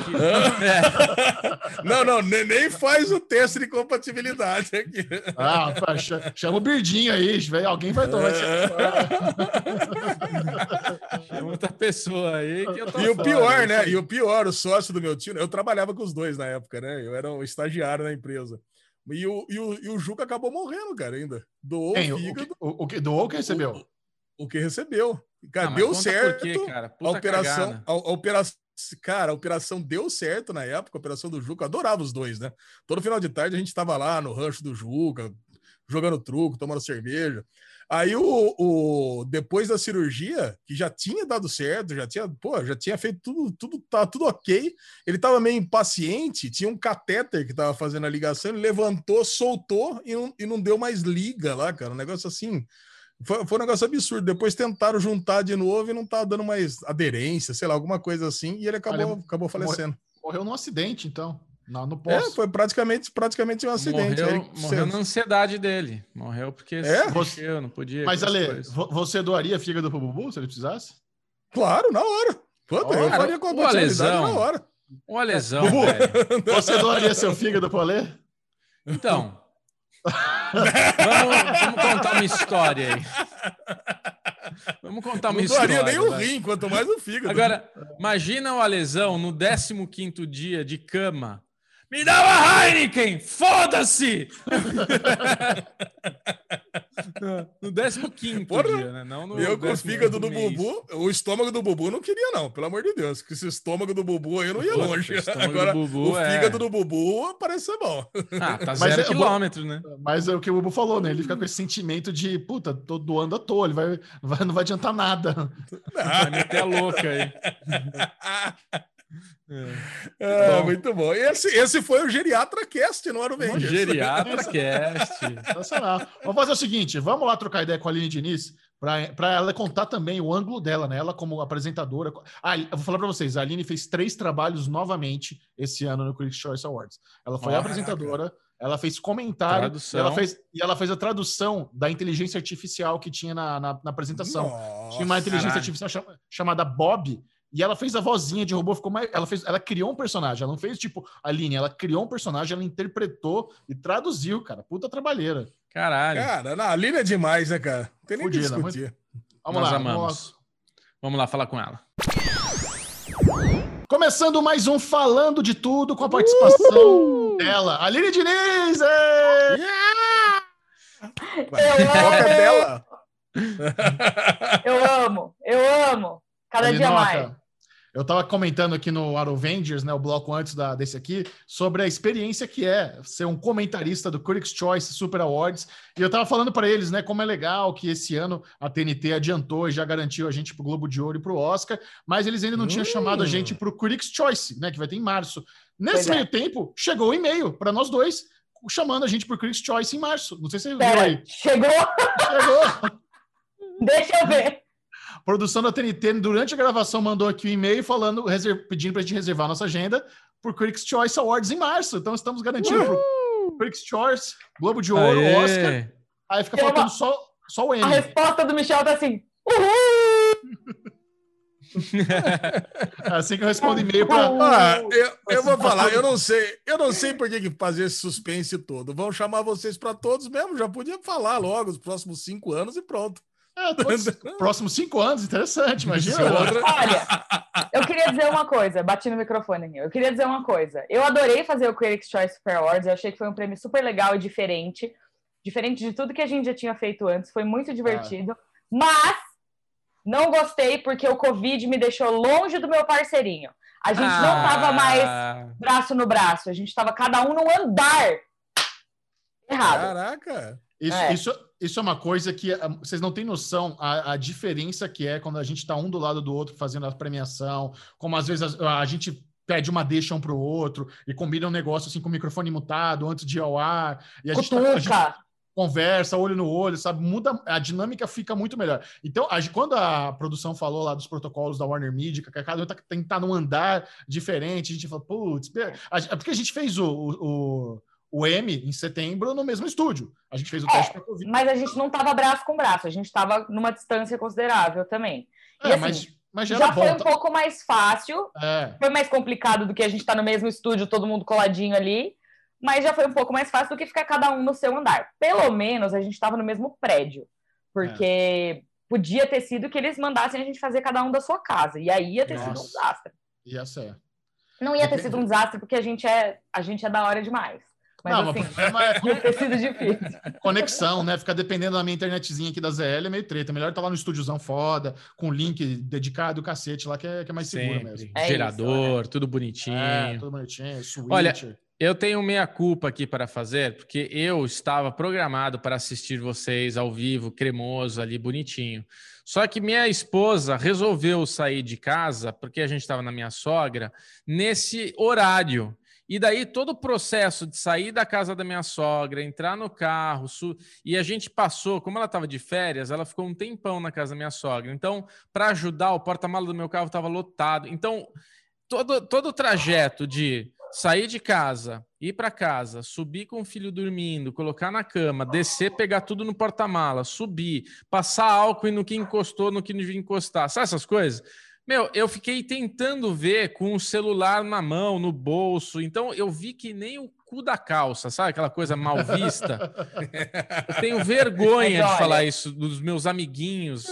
É. Não, não, nem faz o teste de compatibilidade aqui. Ah, chama o Birdinho aí, alguém vai tomar. É. Chama outra *laughs* pessoa aí que eu tô E o pior, né? E o pior, o sócio do meu tio, eu trabalhava com os dois na época, né? Eu era um estagiário na empresa. E o, e o, e o Juca acabou morrendo, cara, ainda. Doou Quem? o fígado. O, o, que doou ou que recebeu? O, o que recebeu. Cara, ah, deu certo. Quê, cara? a operação, a, a operação cara, a operação deu certo na época, a operação do Juca, adorava os dois, né? Todo final de tarde a gente tava lá no rancho do Juca, jogando truco, tomando cerveja. Aí o, o, depois da cirurgia, que já tinha dado certo, já tinha, pô, já tinha feito tudo, tudo tá tudo OK. Ele tava meio impaciente, tinha um catéter que tava fazendo a ligação, ele levantou, soltou e não, e não deu mais liga lá, cara. Um negócio assim, foi, foi um negócio absurdo. Depois tentaram juntar de novo e não tá dando mais aderência, sei lá, alguma coisa assim, e ele acabou, Olha, acabou falecendo. Morreu, num acidente, então. Não, não posso. É, foi praticamente, praticamente um acidente. Morreu, morreu na ansiedade dele. Morreu porque é? você não podia. Mas, Ale, você doaria fígado pro Bubu se ele precisasse? Claro, na hora. Puta, eu faria com a lesão, na hora. Uma lesão. Bubu, você doaria seu fígado pro Ale? Então, vamos, vamos, contar uma história aí. Vamos contar uma não história. Não nem o rim, quanto mais o fígado. Agora, imagina o Alesão no 15 dia de cama, Me dá uma Heineken! Foda-se! no 15 dia, né? Não no eu com o fígado do mês. Bubu, o estômago do Bubu não queria, não, pelo amor de Deus. Que esse estômago do Bubu aí não ia longe. Agora, Bubu, o é. fígado é... do Bubu parece ser bom. Ah, tá zero é, quilômetro, né? Mas é o que o Bubu falou, né? Ele fica com esse sentimento de, puta, tô doando à toa, ele vai, vai, não vai adiantar nada. Não. Vai meter a louca aí. *laughs* É. é muito bom. Esse, esse foi o Geriatra Cast, não era o Vendors. Geriatra Cast. *laughs* Sensacional. Vamos fazer o seguinte: vamos lá trocar ideia com a Aline Diniz para ela contar também o ângulo dela, né? Ela como apresentadora. Ah, eu vou falar para vocês: a Aline fez três trabalhos novamente esse ano no Critics' Choice Awards. Ela foi oh, apresentadora. Ela fez comentário e ela fez, e ela fez a tradução da inteligência artificial que tinha na, na, na apresentação. Nossa, tinha uma inteligência artificial chamada Bob, e ela fez a vozinha de robô, ficou mais. Ela, fez, ela criou um personagem, ela não fez tipo a linha, ela criou um personagem, ela interpretou e traduziu, cara. Puta trabalheira. Caralho. Cara, não, a linha é demais, né, cara? Não tem nem Fudida, que discutir. Vamos Nós lá, amamos. Vamos lá. vamos lá falar com ela. Começando mais um Falando de Tudo com a participação uh! dela, Aline Diniz! Yeah! Eu amo! eu amo, eu amo. Cada Alinoca, dia mais. Eu estava comentando aqui no Avengers, né, o bloco antes da, desse aqui, sobre a experiência que é ser um comentarista do Critics' Choice Super Awards. E eu estava falando para eles, né, como é legal que esse ano a TNT adiantou e já garantiu a gente para o Globo de Ouro e para o Oscar, mas eles ainda não hum. tinham chamado a gente para o Critics' Choice, né, que vai ter em março. Nesse pois meio é. tempo, chegou o um e-mail para nós dois, chamando a gente para o Critics' Choice em março. Não sei se você Pera, viu aí. Chegou? Chegou. *laughs* Deixa eu ver produção da TNT, durante a gravação, mandou aqui um e-mail falando, pedindo para a gente reservar nossa agenda por Critics' Choice Awards em março. Então estamos garantindo uh! Critics' Choice, Globo de Ouro, Aê! Oscar. Aí fica faltando só, só o M. A resposta do Michel tá assim: Uhul! *laughs* assim que eu respondo e-mail para. Ah, eu, eu vou falar, eu não sei, eu não sei por que fazer esse suspense todo. Vão chamar vocês para todos mesmo, já podia falar logo os próximos cinco anos e pronto. É, *laughs* próximos cinco anos, interessante, imagina. Olha, eu queria dizer uma coisa, bati no microfone aqui. Eu queria dizer uma coisa. Eu adorei fazer o Critics' Choice Super Awards, eu achei que foi um prêmio super legal e diferente. Diferente de tudo que a gente já tinha feito antes, foi muito divertido. Ah. Mas não gostei porque o Covid me deixou longe do meu parceirinho. A gente ah. não tava mais braço no braço, a gente tava cada um no andar. Errado. Caraca! Isso, é. isso, isso é uma coisa que ah, vocês não têm noção a, a diferença que é quando a gente está um do lado do outro fazendo a premiação, como às vezes a, a gente pede uma deixa um para o outro e combina um negócio assim com o microfone mutado antes de ir ao ar e a gente, tá, a gente, conversa olho no olho, sabe? Muda, a dinâmica fica muito melhor. Então, a, quando a produção falou lá dos protocolos da Warner Media, que cada um tá, tem que estar tá num andar diferente, a gente falou, putz, é porque a gente fez o, o o M em setembro no mesmo estúdio. A gente fez o é, teste para Covid. Mas a gente não estava braço com braço, a gente estava numa distância considerável também. E, é, assim, mas, mas já, já foi um tá? pouco mais fácil. É. Foi mais complicado do que a gente estar tá no mesmo estúdio, todo mundo coladinho ali. Mas já foi um pouco mais fácil do que ficar cada um no seu andar. Pelo menos a gente estava no mesmo prédio. Porque é. podia ter sido que eles mandassem a gente fazer cada um da sua casa. E aí ia ter Nossa. sido um desastre. Ia ser. Não ia ter sido um desastre porque a gente é, a gente é da hora demais. Mas não, assim, mas é... *laughs* ter sido difícil. Conexão, né? Ficar dependendo da minha internetzinha aqui da ZL é meio treta. Melhor estar tá lá no estúdiozão foda, com link dedicado, o cacete lá, que é, que é mais Sempre. seguro mesmo. É Gerador, isso, tudo bonitinho. É, tudo bonitinho, switch. Olha, eu tenho meia culpa aqui para fazer, porque eu estava programado para assistir vocês ao vivo, cremoso ali, bonitinho. Só que minha esposa resolveu sair de casa, porque a gente estava na minha sogra, nesse horário. E daí todo o processo de sair da casa da minha sogra, entrar no carro, su... e a gente passou, como ela estava de férias, ela ficou um tempão na casa da minha sogra. Então, para ajudar, o porta-malas do meu carro estava lotado. Então, todo, todo o trajeto de sair de casa, ir para casa, subir com o filho dormindo, colocar na cama, descer, pegar tudo no porta-mala, subir, passar álcool no que encostou, no que não devia encostar, sabe essas coisas? Meu, eu fiquei tentando ver com o celular na mão, no bolso. Então eu vi que nem o cu da calça, sabe? Aquela coisa mal vista. eu tenho vergonha de falar isso dos meus amiguinhos,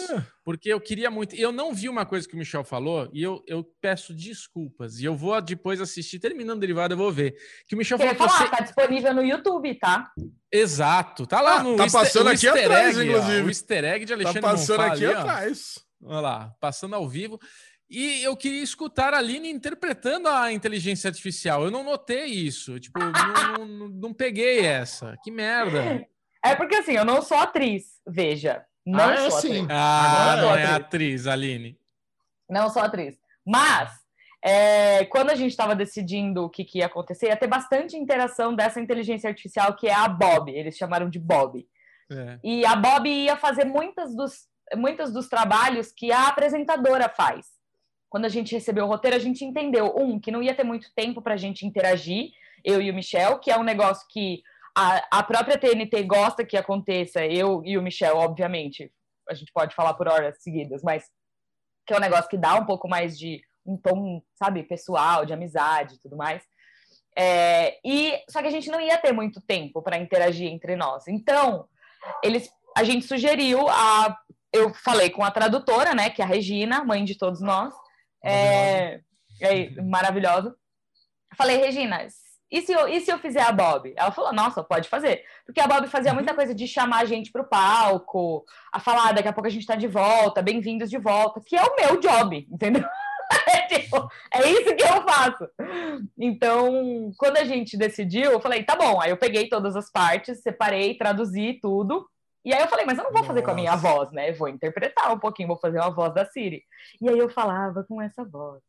porque eu queria muito. Eu não vi uma coisa que o Michel falou e eu, eu peço desculpas. E eu vou depois assistir, terminando o derivado, eu vou ver. Que o Michel falou. Falar, você... Tá disponível no YouTube, tá? Exato. Tá lá ah, no. Tá passando aqui atrás, egg, inclusive. Ó, o easter egg de Alexandre Tá passando Monfá aqui ali, atrás. Ó. Olha lá, passando ao vivo. E eu queria escutar a Aline interpretando a inteligência artificial. Eu não notei isso. Tipo, não, não, não, peguei essa. Que merda. É porque assim, eu não sou atriz, veja. Não ah, é sou sim. atriz. Ah, não, não é atriz, Aline. Não sou atriz. Mas, é, quando a gente estava decidindo o que, que ia acontecer, ia ter bastante interação dessa inteligência artificial que é a Bob. Eles chamaram de Bob. É. E a Bob ia fazer muitas dos, muitos dos trabalhos que a apresentadora faz quando a gente recebeu o roteiro, a gente entendeu, um, que não ia ter muito tempo para a gente interagir, eu e o Michel, que é um negócio que a, a própria TNT gosta que aconteça, eu e o Michel, obviamente, a gente pode falar por horas seguidas, mas que é um negócio que dá um pouco mais de um tom, sabe, pessoal, de amizade e tudo mais. É, e só que a gente não ia ter muito tempo para interagir entre nós. Então, eles, a gente sugeriu a eu falei com a tradutora, né, que é a Regina, mãe de todos nós, é, é maravilhoso. Falei, Regina, e se, eu, e se eu fizer a Bob? Ela falou, nossa, pode fazer. Porque a Bob fazia muita uhum. coisa de chamar a gente para o palco, a falar, daqui a pouco a gente está de volta, bem-vindos de volta, que é o meu job, entendeu? *laughs* É, tipo, é isso que eu faço. Então, quando a gente decidiu, eu falei, tá bom. Aí eu peguei todas as partes, separei, traduzi tudo. E aí eu falei, mas eu não vou fazer Nossa. com a minha voz, né? Vou interpretar um pouquinho, vou fazer uma voz da Siri. E aí eu falava com essa voz.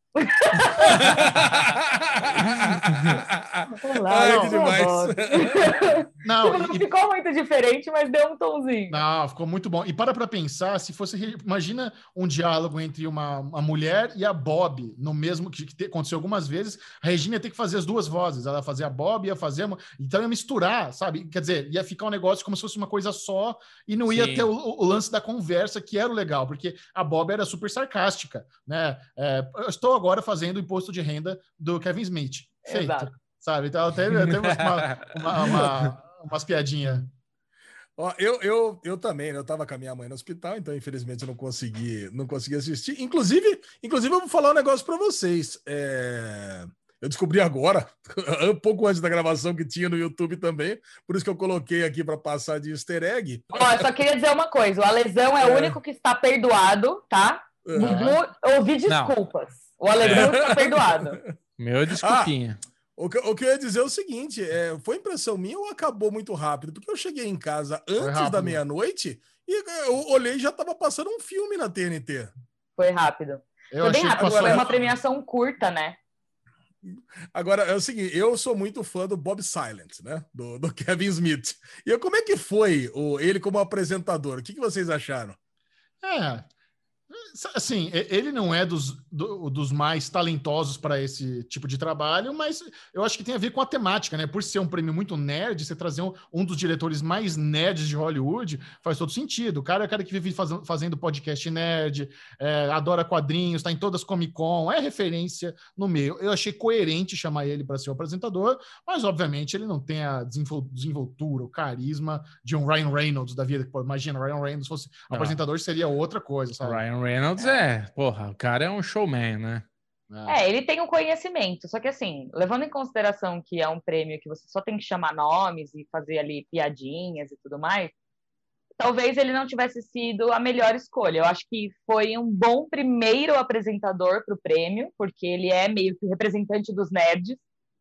Olá, Ai, que demais. Não, tipo, não e... ficou muito diferente, mas deu um tomzinho. Não, ficou muito bom. E para para pensar, se fosse. Imagina um diálogo entre uma, uma mulher e a Bob, no mesmo que, que aconteceu algumas vezes. A Regina ia ter que fazer as duas vozes. Ela ia fazer a Bob, ia fazer. Uma... Então ia misturar, sabe? Quer dizer, ia ficar um negócio como se fosse uma coisa só e não ia Sim. ter o, o, lance da conversa, que era o legal, porque a Bob era super sarcástica, né? É, eu estou agora fazendo o imposto de renda do Kevin Smith. Feito. Exato. Sabe? Então tem, tem uma, uma, uma, umas piadinhas. Ó, eu, eu, eu também, né? Eu tava com a minha mãe no hospital, então infelizmente eu não consegui, não consegui assistir. Inclusive, inclusive eu vou falar um negócio para vocês. É... Eu descobri agora, um *laughs* pouco antes da gravação que tinha no YouTube também, por isso que eu coloquei aqui para passar de easter egg. Ó, eu só queria dizer uma coisa: o Alesão é, é. o único que está perdoado, tá? Uhum. Ouvi desculpas. Não. O alemão está perdoado. Meu desculpinha. Ah, o, que, o que eu ia dizer é o seguinte: é, foi impressão minha ou acabou muito rápido? Porque eu cheguei em casa antes da meia-noite e eu olhei e já estava passando um filme na TNT. Foi rápido. Eu foi bem rápido. Foi uma premiação curta, né? Agora, é o seguinte, eu sou muito fã do Bob Silent, né? Do, do *laughs* Kevin Smith. E como é que foi o, ele como apresentador? O que, que vocês acharam? É, Assim, ele não é dos, do, dos mais talentosos para esse tipo de trabalho, mas eu acho que tem a ver com a temática, né? Por ser um prêmio muito nerd, você trazer um, um dos diretores mais nerds de Hollywood faz todo sentido. O cara é o cara que vive faz, fazendo podcast nerd, é, adora quadrinhos, está em todas Comic Con, é referência no meio. Eu achei coerente chamar ele para ser o apresentador, mas obviamente ele não tem a desenvoltura, o carisma de um Ryan Reynolds da vida. Imagina, Ryan Reynolds fosse ah. apresentador, seria outra coisa, sabe? Ryan Reynolds é. porra, o cara é um showman, né? É, ele tem o um conhecimento, só que assim, levando em consideração que é um prêmio que você só tem que chamar nomes e fazer ali piadinhas e tudo mais, talvez ele não tivesse sido a melhor escolha. Eu acho que foi um bom primeiro apresentador para o prêmio, porque ele é meio que representante dos nerds,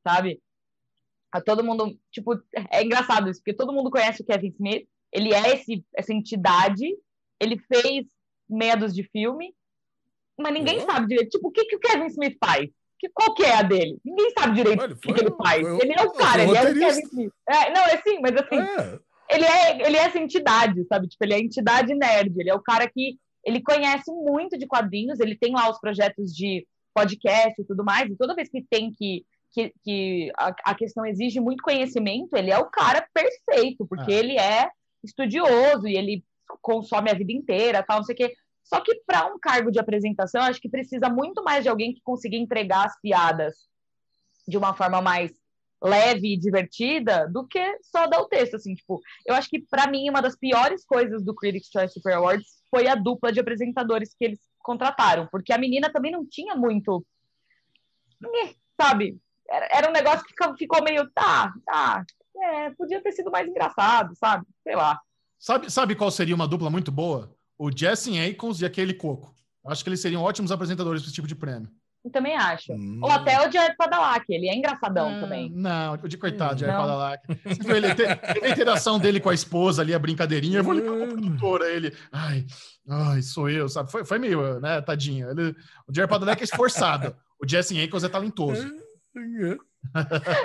sabe? A todo mundo, tipo, é engraçado isso, porque todo mundo conhece o Kevin Smith, ele é esse, essa entidade, ele fez medos de filme, mas ninguém sabe direito. Tipo, o que, que o Kevin Smith faz? Que, qual que é a dele? Ninguém sabe direito o que, que, ele faz. Foi, ele é o cara, ele é o Kevin Smith. É, não, é sim, mas assim, é. Ele, é, ele é essa entidade, sabe? Tipo, ele é a entidade nerd, ele é o cara que ele conhece muito de quadrinhos, ele tem lá os projetos de podcast e tudo mais, e toda vez que tem que que, que a, a, questão exige muito conhecimento, ele é o cara perfeito, porque ah. ele é estudioso e ele consome a vida inteira, tal, não sei o quê. Só que para um cargo de apresentação, acho que precisa muito mais de alguém que consiga entregar as piadas de uma forma mais leve e divertida do que só dar o texto, assim, tipo, eu acho que para mim uma das piores coisas do Critics' Choice Super Awards foi a dupla de apresentadores que eles contrataram, porque a menina também não tinha muito, sabe, era, um negócio que ficou, ficou meio, tá, tá, é, podia ter sido mais engraçado, sabe, sei lá. Sabe, sabe qual seria uma dupla muito boa? O Jesse Ackles e aquele Coco. Acho que eles seriam ótimos apresentadores para esse tipo de prêmio. Eu também acho. Hum. Ou até o Jared Padalecki, ele é engraçadão é, também. Não, o de coitado, hum, Jared Padalecki. ele teve a interação dele com a esposa ali, a brincadeirinha. Eu vou ligar pro produtor, ele. Ai, ai, sou eu, sabe? Foi, foi meio, né, tadinho. Ele, o Jared Padalecki é esforçado. o Jesse Ackles é talentoso. *laughs*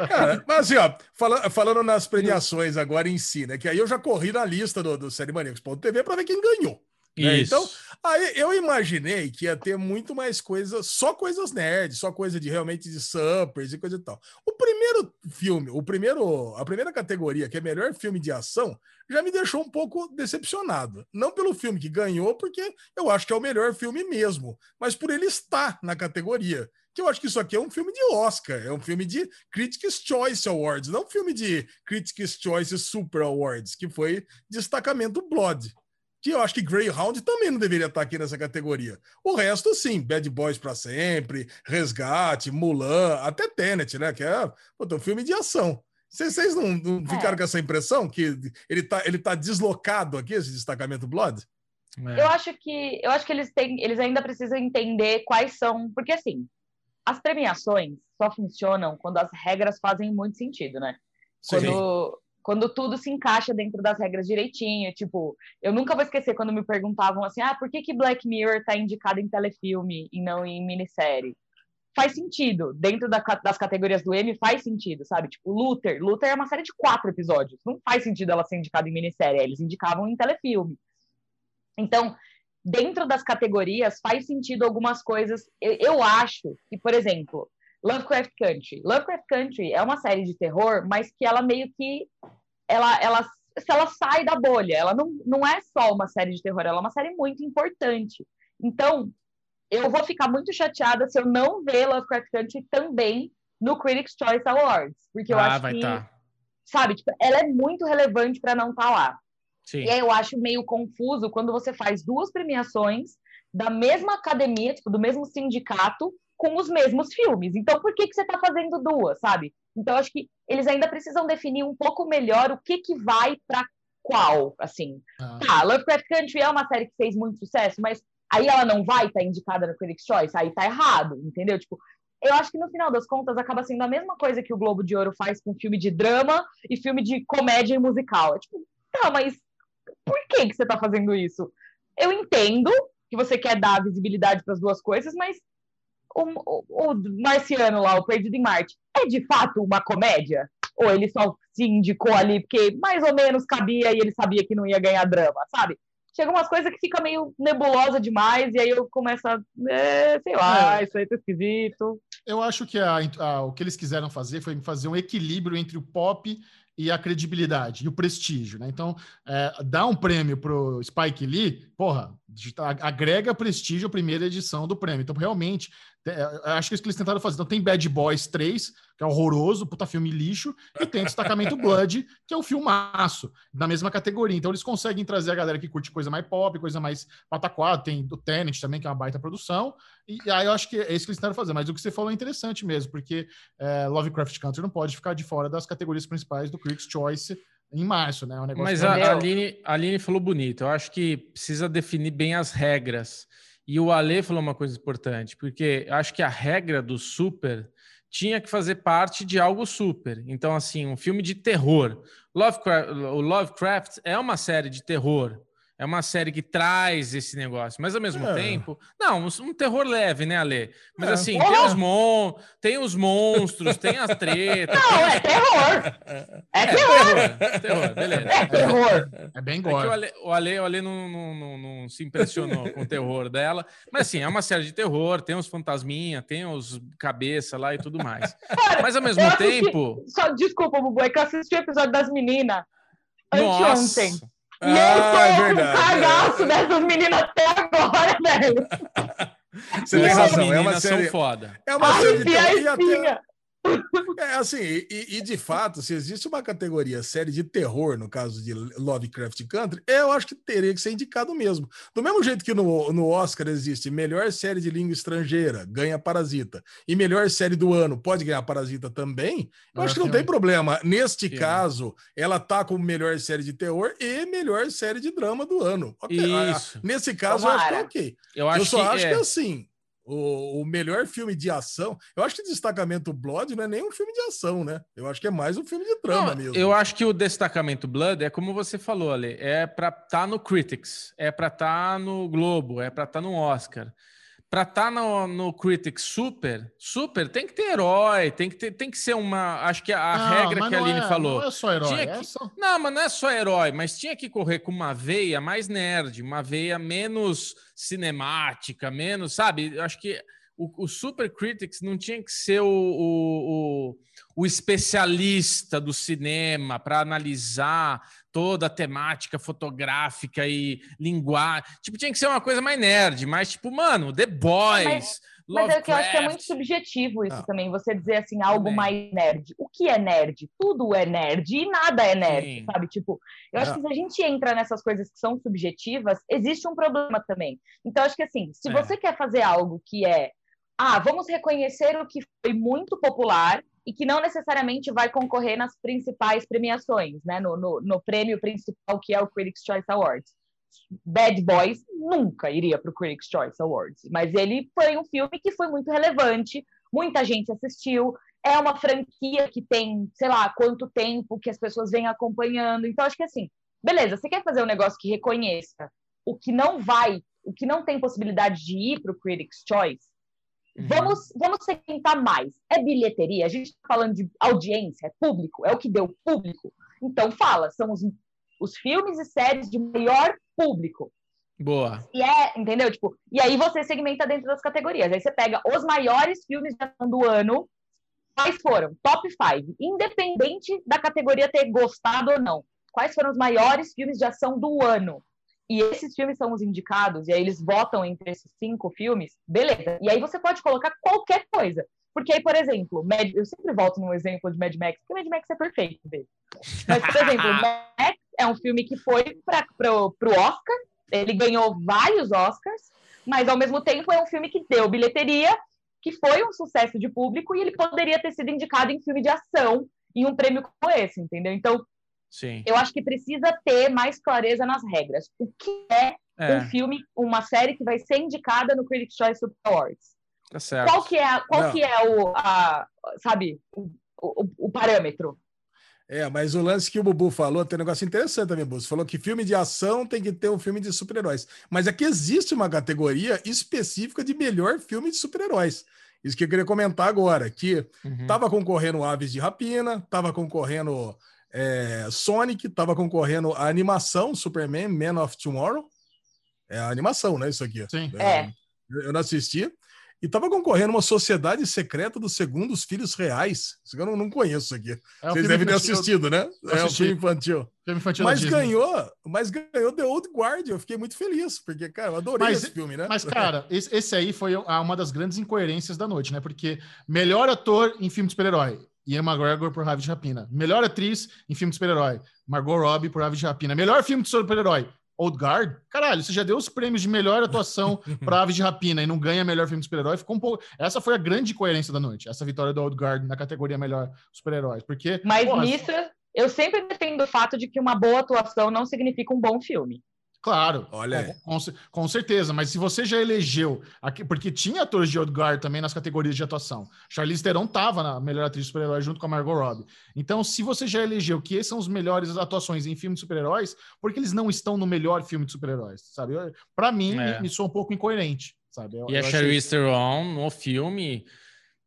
Cara, mas assim, ó, falando, falando nas premiações agora em si, né? Que aí eu já corri na lista do, do Série Maníacos.tv para ver quem ganhou. Né? Então, aí eu imaginei que ia ter muito mais coisas, só coisas nerds, só coisa de realmente de suppers e coisa e tal. O primeiro filme, o primeiro, a primeira categoria, que é melhor filme de ação, já me deixou um pouco decepcionado. Não pelo filme que ganhou, porque eu acho que é o melhor filme mesmo, mas por ele estar na categoria. Que eu acho que isso aqui é um filme de Oscar, é um filme de Critics' Choice Awards, não um filme de Critics' Choice Super Awards, que foi Destacamento Blood que eu acho que Greyhound também não deveria estar aqui nessa categoria. O resto, sim, Bad Boys para sempre, Resgate, Mulan, até Tenet, né? Que é um filme de ação. Vocês não, não é. ficaram com essa impressão que ele tá, ele tá deslocado aqui, esse destacamento Blood? É. Eu acho que eu acho que eles têm, eles ainda precisam entender quais são, porque assim, as premiações só funcionam quando as regras fazem muito sentido, né? Quando, quando tudo se encaixa dentro das regras direitinho. Tipo, eu nunca vou esquecer quando me perguntavam assim: ah, por que, que Black Mirror tá indicado em telefilme e não em minissérie? Faz sentido. Dentro da, das categorias do M, faz sentido, sabe? Tipo, Luther. Luther é uma série de quatro episódios. Não faz sentido ela ser indicada em minissérie. Eles indicavam em telefilme. Então, dentro das categorias, faz sentido algumas coisas. Eu, eu acho que, por exemplo, Lovecraft Country. Lovecraft Country é uma série de terror, mas que ela meio que ela, ela, se ela sai da bolha, ela não, não é só uma série de terror, ela é uma série muito importante. Então, eu vou ficar muito chateada se eu não ver Lovecraft Country também no Critics' Choice Awards, porque eu ah, acho que, tá. sabe, tipo, ela é muito relevante para não estar tá lá. Sim. E aí eu acho meio confuso quando você faz duas premiações da mesma academia, tipo, do mesmo sindicato, com os mesmos filmes. Então, por que, que você está fazendo duas, sabe? Então, acho que eles ainda precisam definir um pouco melhor o que, que vai para qual, assim. Ah. Tá, Lovecraft Country é uma série que fez muito sucesso, mas aí ela não vai estar tá indicada no Critics' Choice, aí tá errado, entendeu? Tipo, eu acho que no final das contas acaba sendo a mesma coisa que o Globo de Ouro faz com filme de drama e filme de comédia e musical. É tipo, tá, mas por que, que você tá fazendo isso? Eu entendo que você quer dar visibilidade para as duas coisas, mas o, o, o Marciano lá, o Perdido em Marte, é de fato uma comédia? Ou ele só se indicou ali porque mais ou menos cabia e ele sabia que não ia ganhar drama, sabe? Chega umas coisas que fica meio nebulosa demais, e aí eu começo a. É, sei lá, é. isso aí tá esquisito. Eu acho que a, a, o que eles quiseram fazer foi fazer um equilíbrio entre o pop e a credibilidade e o prestígio, né? Então, é, dar um prêmio pro Spike Lee, porra, agrega prestígio à primeira edição do prêmio. Então, realmente, é, acho que é isso que eles tentaram fazer. Então, tem Bad Boys 3, que é horroroso, puta filme lixo, e tem Destacamento Blood, que é um filmaço, da mesma categoria. Então, eles conseguem trazer a galera que curte coisa mais pop, coisa mais pataquada. Tem o Tenet também, que é uma baita produção. E, aí eu acho que é isso que eles tentaram fazer. Mas o que você falou é interessante mesmo, porque é, Lovecraft Country não pode ficar de fora das categorias principais do Critics' Choice em março, né? É um Mas a, a, Aline, a Aline falou bonito. Eu acho que precisa definir bem as regras. E o Ale falou uma coisa importante, porque acho que a regra do super tinha que fazer parte de algo super. Então, assim, um filme de terror. Lovecraft, o Lovecraft é uma série de terror. É uma série que traz esse negócio, mas ao mesmo é. tempo. Não, um, terror leve, né, Ale? Mas é. assim, tem os, mon tem os monstros, tem as tretas. *laughs* Não, é terror! É, é terror! terror, beleza. É terror! É bem gore. É o Ale, o Ale, o Ale não, não, não, não, se impressionou com o terror dela. Mas assim, é uma série de terror, tem os fantasminha, tem os cabeça lá e tudo mais. Cara, mas ao mesmo tempo. Só, desculpa, Bubu, é que eu assisti o episódio das meninas anteontem. E eu ah, tô é com cagaço dessas meninas até agora, velho. Você tem razão, é uma série. foda. É uma série de terror. É assim, e, e, de fato, se existe uma categoria série de terror, no caso de Lovecraft Country, eu acho que teria que ser indicado mesmo. Do mesmo jeito que no, no Oscar existe melhor série de língua estrangeira, ganha Parasita, e melhor série do ano, pode ganhar Parasita também, eu acho que não tem problema. Neste caso, ela tá como melhor série de terror e melhor série de drama do ano. Okay. Isso. Nesse caso, Tomara. eu acho que é ok. Eu, acho eu só que acho é... que assim o, o, melhor filme de ação. Eu acho que Destacamento Blood não é nem um filme de ação, né? Eu acho que é mais um filme de drama não, mesmo. Eu acho que o Destacamento Blood é como você falou, Ale, é para estar tá no Critics, é para estar tá no Globo, é para estar tá no Oscar para estar tá no, no Critics Super, Super tem que ter herói, tem que ter, tem que ser uma, acho que a, não, regra que a Aline é, falou. Não é só herói, tinha que, é só... Não, mas não é só herói, mas tinha que correr com uma veia mais nerd, uma veia menos cinemática, menos, sabe? Acho que o, o Super Critics não tinha que ser o, o, o, o especialista do cinema para analisar toda a temática fotográfica e linguagem. Tipo, tinha que ser uma coisa mais nerd, mais tipo, mano, The Boys. Mas, mas é que eu acho que é muito subjetivo isso ah. também, você dizer assim, algo também. mais nerd. O que é nerd? Tudo é nerd e nada é nerd, Sim. sabe? Tipo, eu acho é. que se a gente entra nessas coisas que são subjetivas, existe um problema também. Então, acho que assim, se é. você quer fazer algo que é, ah, vamos reconhecer o que foi muito popular e que não necessariamente vai concorrer nas principais premiações, né? No, no, no prêmio principal que é o Critics' Choice Awards. Bad Boys nunca iria para o Critics' Choice Awards, mas ele foi um filme que foi muito relevante, muita gente assistiu, é uma franquia que tem, sei lá, quanto tempo que as pessoas vêm acompanhando. Então, acho que assim, beleza, você quer fazer um negócio que reconheça o que não vai, o que não tem possibilidade de ir para o Critics' Choice, Uhum. Vamos, vamos segmentar mais. É bilheteria? A gente está falando de audiência, é público, é o que deu público. Então fala, são os, os filmes e séries de maior público. Boa. E é, entendeu? Tipo, e aí você segmenta dentro das categorias. Aí você pega os maiores filmes de ação do ano, quais foram? Top 5. Independente da categoria ter gostado ou não. Quais foram os maiores filmes de ação do ano? E esses filmes são os indicados, e aí eles votam entre esses cinco filmes, beleza. E aí você pode colocar qualquer coisa. Porque aí, por exemplo, Mad... eu sempre volto no exemplo de Mad Max, porque Mad Max é perfeito, dele. Mas, por exemplo, *laughs* Max é um filme que foi para o Oscar, ele ganhou vários Oscars, mas ao mesmo tempo é um filme que deu bilheteria, que foi um sucesso de público, e ele poderia ter sido indicado em filme de ação em um prêmio como esse, entendeu? Então, Sim. Eu acho que precisa ter mais clareza nas regras. O que é, é, um filme, uma série que vai ser indicada no Critics' Choice Super Awards? Tá certo. Qual que é, qual que é o, a, sabe, o, o, o, parâmetro? É, mas o lance que o Bubu falou tem um negócio interessante também, Bubu. Você falou que filme de ação tem que ter um filme de super-heróis. Mas é que existe uma categoria específica de melhor filme de super-heróis. Isso que eu queria comentar agora, que estava uhum. concorrendo Aves de Rapina, estava concorrendo é, Sonic estava concorrendo a animação Superman Man of Tomorrow. É a animação, né? Isso aqui. Sim. É. Eu não assisti. E estava concorrendo uma Sociedade Secreta dos Segundos Filhos Reais. Isso eu não, não conheço isso aqui. É Vocês devem ter assistido, né? É um filme infantil. Filme infantil mas ganhou, mas ganhou The Old Guard. Eu fiquei muito feliz, porque, cara, eu adorei mas, esse filme, né? Mas, *laughs* cara, esse, esse aí foi uma das grandes incoerências da noite, né? Porque melhor ator em filme de super-herói, Ian McGregor por Aves de Rapina. Melhor atriz em filme de super-herói, Margot Robbie por Aves de Rapina. Melhor filme de super-herói, Old Guard. Caralho, você já deu os prêmios de melhor atuação *laughs* para Aves de Rapina e não ganha melhor filme de super-herói. Ficou um pouco. Essa foi a grande coerência da noite, essa vitória do Old Guard na categoria melhor super-heróis. Porque. Mas porra, nisso, eu sempre defendo o fato de que uma boa atuação não significa um bom filme. Claro, olha, com, com, certeza. Mas se você já elegeu, aqui, porque tinha atores de Odgar também nas categorias de atuação. Charlize Theron estava na melhor atriz de super-herói junto com a Margot Robbie. Então, se você já elegeu que esses são os melhores atuações em filme de super-heróis, por que eles não estão no melhor filme de super-heróis? Sabe? Para mim, é. me, me soa um pouco incoerente. Sabe? Eu, e a Charlize Theron no filme.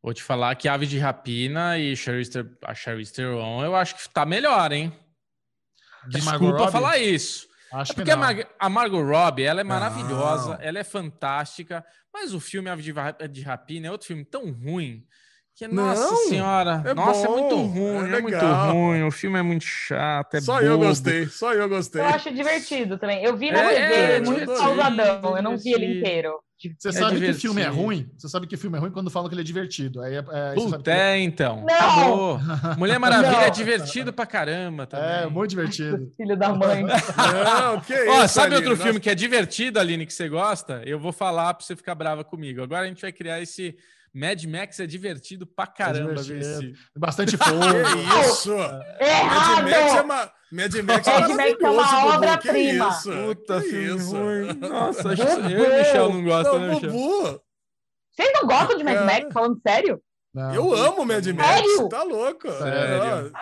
Vou te falar que Ave de Rapina e Charlize, a Charlize Theron, eu acho que tá melhor, hein? Desculpa falar isso. Acho é porque a, Mar a, Margot Robbie, ela é maravilhosa, não. ela é fantástica, mas o filme Ave de Rapina é outro filme tão ruim que, nossa não, senhora, é nossa, bom, é muito ruim, é, é, muito ruim, o filme é muito chato, é Só bobo. eu gostei, só eu gostei. Eu acho divertido também. Eu vi na é, TV, é, muito sausadão, eu não vi ele inteiro. Você é sabe divertido. que filme é ruim? Você sabe que filme é ruim quando falam que ele é divertido. Aí, é, é Puta, é, então. Não! Acabou. Mulher *laughs* Maravilha não. é divertido pra caramba também. É, muito divertido. *laughs* Filho da mãe. não, que isso, Ó, sabe Aline? outro filme que é divertido, Aline, que você gosta? Eu vou falar pra você ficar brava comigo. Agora a gente vai criar esse Mad Max é divertido pra caramba, é divertido. Bastante fogo. *laughs* que isso? Errado! Mad Max é, uma, Mad Max é, Mad Max é uma obra-prima. Puta, filme ruim. Nossa, acho que eu e o Michel não gostam, né, Michel? Vocês não gostam de Mad Max, falando sério? Não. Eu amo Mad Max. Sério? Tá louco. Sério.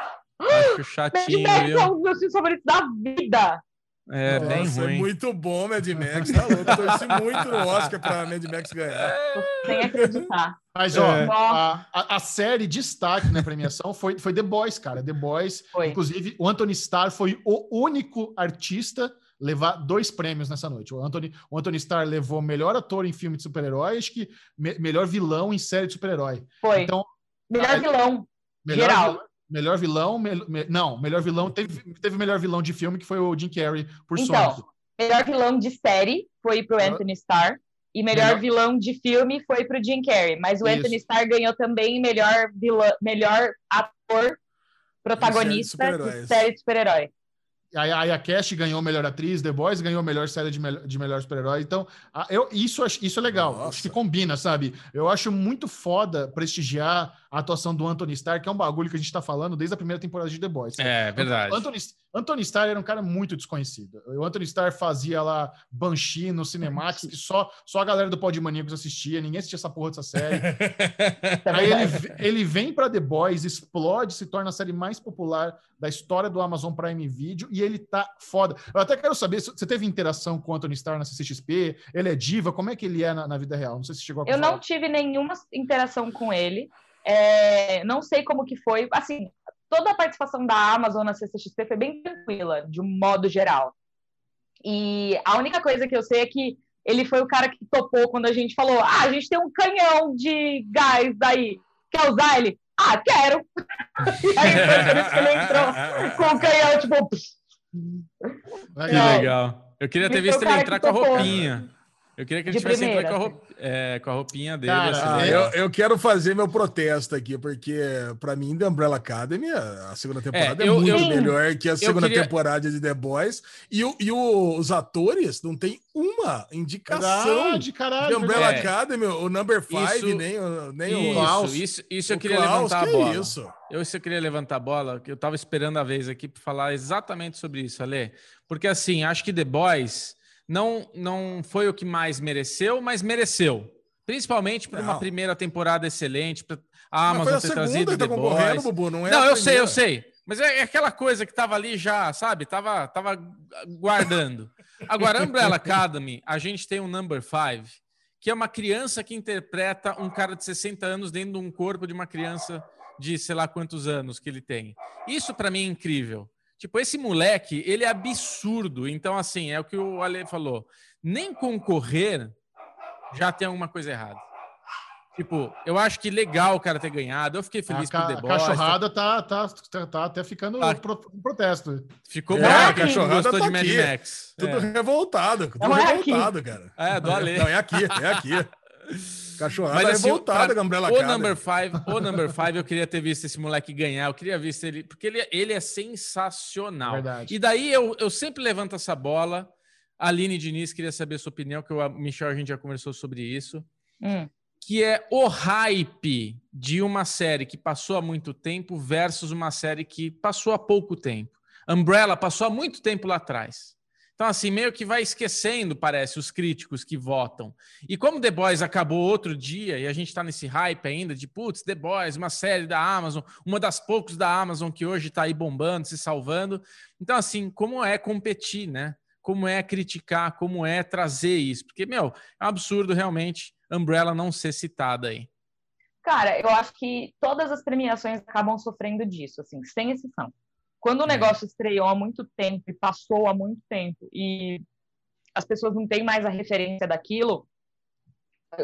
Acho chatinho. Mad Max é um dos meus filmes favoritos da vida. É, Nossa, bem é ruim. É muito bom, Mad Max. Tá louco. Torci muito no Oscar pra Mad Max ganhar. Sem acreditar. Mas, ó, é. a, a, a, série destaque na premiação foi, foi The Boys, cara. The Boys. Foi. Inclusive, o Anthony Starr foi o único artista levar dois prêmios nessa noite. O Anthony, o Anthony Starr levou melhor ator em filme de super-herói, acho que me, melhor vilão em série de super-herói. Foi. Então, melhor vilão. Melhor geral. Vilão, Melhor vilão, me, me, não, melhor vilão teve, teve melhor vilão de filme que foi o Jim Carrey por então, Sonic. Melhor vilão de série foi pro Anthony Starr e melhor, melhor... vilão de filme foi pro Jim Carrey, mas o Isso. Anthony Starr ganhou também melhor vilão, melhor ator protagonista de série de super-herói. Aí a Cash ganhou melhor atriz, The Boys ganhou melhor série de, me de melhor super-herói. Então, eu, isso, isso é legal. Nossa. Acho que combina, sabe? Eu acho muito foda prestigiar a atuação do Anthony Starr, que é um bagulho que a gente tá falando desde a primeira temporada de The Boys. É, verdade. Anthony, Anthony Starr era um cara muito desconhecido. O Anthony Starr fazia lá Banshee no Cinemax, que só, só a galera do Podmaníacos assistia, ninguém assistia essa porra dessa série. *laughs* Aí ele, ele vem para The Boys, explode, se torna a série mais popular da história do Amazon Prime Video e ele tá foda. Eu até quero saber se você teve interação com o Anthony Starr na CCXP, ele é diva, como é que ele é na, na vida real? Não sei se chegou a Eu não tive nenhuma interação com ele. É, não sei como que foi. Assim, toda a participação da Amazon na CCXP foi bem tranquila, de um modo geral. E a única coisa que eu sei é que ele foi o cara que topou quando a gente falou: ah, a gente tem um canhão de gás aí, quer usar ele? Ah, quero! e *laughs* aí foi por isso que ele entrou com o canhão, tipo. Que legal. Eu queria ter visto ele entrar com a roupinha. Eu queria que ele tivesse primeira, com, a assim. é, com a roupinha dele. Cara, assim, eu, eu, quero fazer meu protesto aqui, porque para mim, The Umbrella Academy, a segunda temporada é, eu, é muito eu, melhor que a segunda queria... temporada de The Boys. E, e o, os atores não tem uma indicação de caralho. The Umbrella é. Academy, o Number 5, nem, nem isso, o Klaus. Isso, isso eu queria Klaus, levantar a bola. Isso? Eu, isso eu queria levantar a bola, que eu tava esperando a vez aqui para falar exatamente sobre isso, Ale. Porque assim, acho que The Boys não, não foi o que mais mereceu, mas mereceu. Principalmente por não. uma primeira temporada excelente, a Amazon ter trazido tá. Bubu, não, é não eu sei, eu sei. Mas é, é aquela coisa que tava ali já, sabe? Tava, tava guardando. Agora, Umbrella Academy, a gente tem um number five, que é uma criança que interpreta um cara de 60 anos dentro de um corpo de uma criança de sei lá quantos anos que ele tem. Isso para mim é incrível. Tipo, esse moleque, ele é absurdo. Então, assim, é o que o Ale falou. Nem concorrer já tem alguma coisa errada. Tipo, eu acho que legal o cara ter ganhado. Eu fiquei feliz a, por The Boys. A cachorrada tá, tá, tá, tá até ficando ah, pro, protesto. Ficou é, bravo, a cachorrada gostou tá de Mad aqui. Max. Tudo é. revoltado, tudo Não revoltado, é cara. É, do Ale. Não, é aqui, é aqui. *laughs* Cachorrada Mas, assim, revoltada, Gambrela O number five, o number five, eu queria ter visto esse moleque ganhar. Eu queria ver ele, porque ele, ele é sensacional. Verdade. E daí eu, eu sempre levanto essa bola. A Aline Diniz queria saber a sua opinião, que o Michel a gente já conversou sobre isso. Hum. Que é o hype de uma série que passou há muito tempo versus uma série que passou há pouco tempo. Umbrella passou há muito tempo lá atrás. Então, assim, meio que vai esquecendo, parece, os críticos que votam. E como The Boys acabou outro dia e a gente está nesse hype ainda de, putz, The Boys, uma série da Amazon, uma das poucos da Amazon que hoje está aí bombando, se salvando. Então, assim, como é competir, né? Como é criticar, como é trazer isso? Porque, meu, é um absurdo realmente Umbrella não ser citada aí. Cara, eu acho que todas as premiações acabam sofrendo disso, assim, sem exceção. Quando o é. negócio estreou há muito tempo e passou há muito tempo e as pessoas não têm mais a referência daquilo,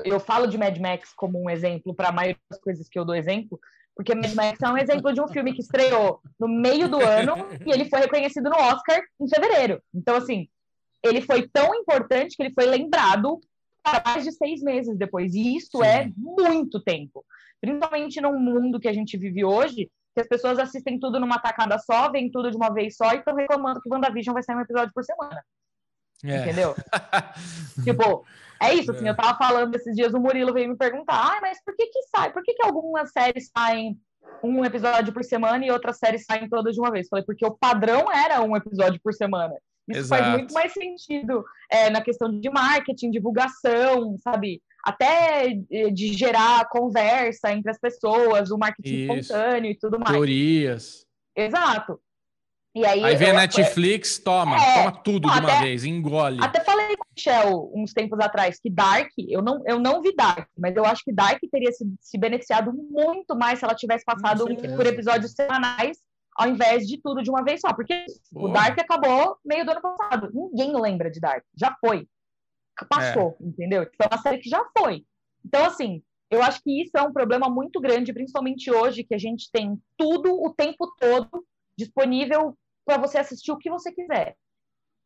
eu falo de Mad Max como um exemplo para a maioria das coisas que eu dou exemplo, porque Mad Max é um exemplo de um filme que estreou no meio do ano *laughs* e ele foi reconhecido no Oscar em fevereiro. Então, assim, ele foi tão importante que ele foi lembrado mais de seis meses depois. E isso Sim. é muito tempo. Principalmente num mundo que a gente vive hoje, que as pessoas assistem tudo numa tacada só, veem tudo de uma vez só e estão reclamando que o WandaVision vai sair um episódio por semana. É. Entendeu? *laughs* tipo, é isso, assim, é. eu tava falando esses dias, o Murilo veio me perguntar, ah, mas por que que sai? Por que que algumas séries saem um episódio por semana e outras séries saem todas de uma vez? Falei, porque o padrão era um episódio por semana. Isso Exato. faz muito mais sentido é, na questão de marketing, divulgação, sabe? Até de gerar conversa entre as pessoas, o marketing Isso. espontâneo e tudo mais. Teorias. Exato. E aí, aí vem a Netflix, toma, é, toma tudo de uma vez, engole. Até falei com o Michel uns tempos atrás que Dark, eu não, eu não vi Dark, mas eu acho que Dark teria se, se beneficiado muito mais se ela tivesse passado por episódios semanais ao invés de tudo de uma vez só. Porque o Dark acabou meio do ano passado. Ninguém lembra de Dark. Já foi. Passou, é. entendeu? É uma série que já foi. Então, assim, eu acho que isso é um problema muito grande, principalmente hoje, que a gente tem tudo o tempo todo disponível para você assistir o que você quiser.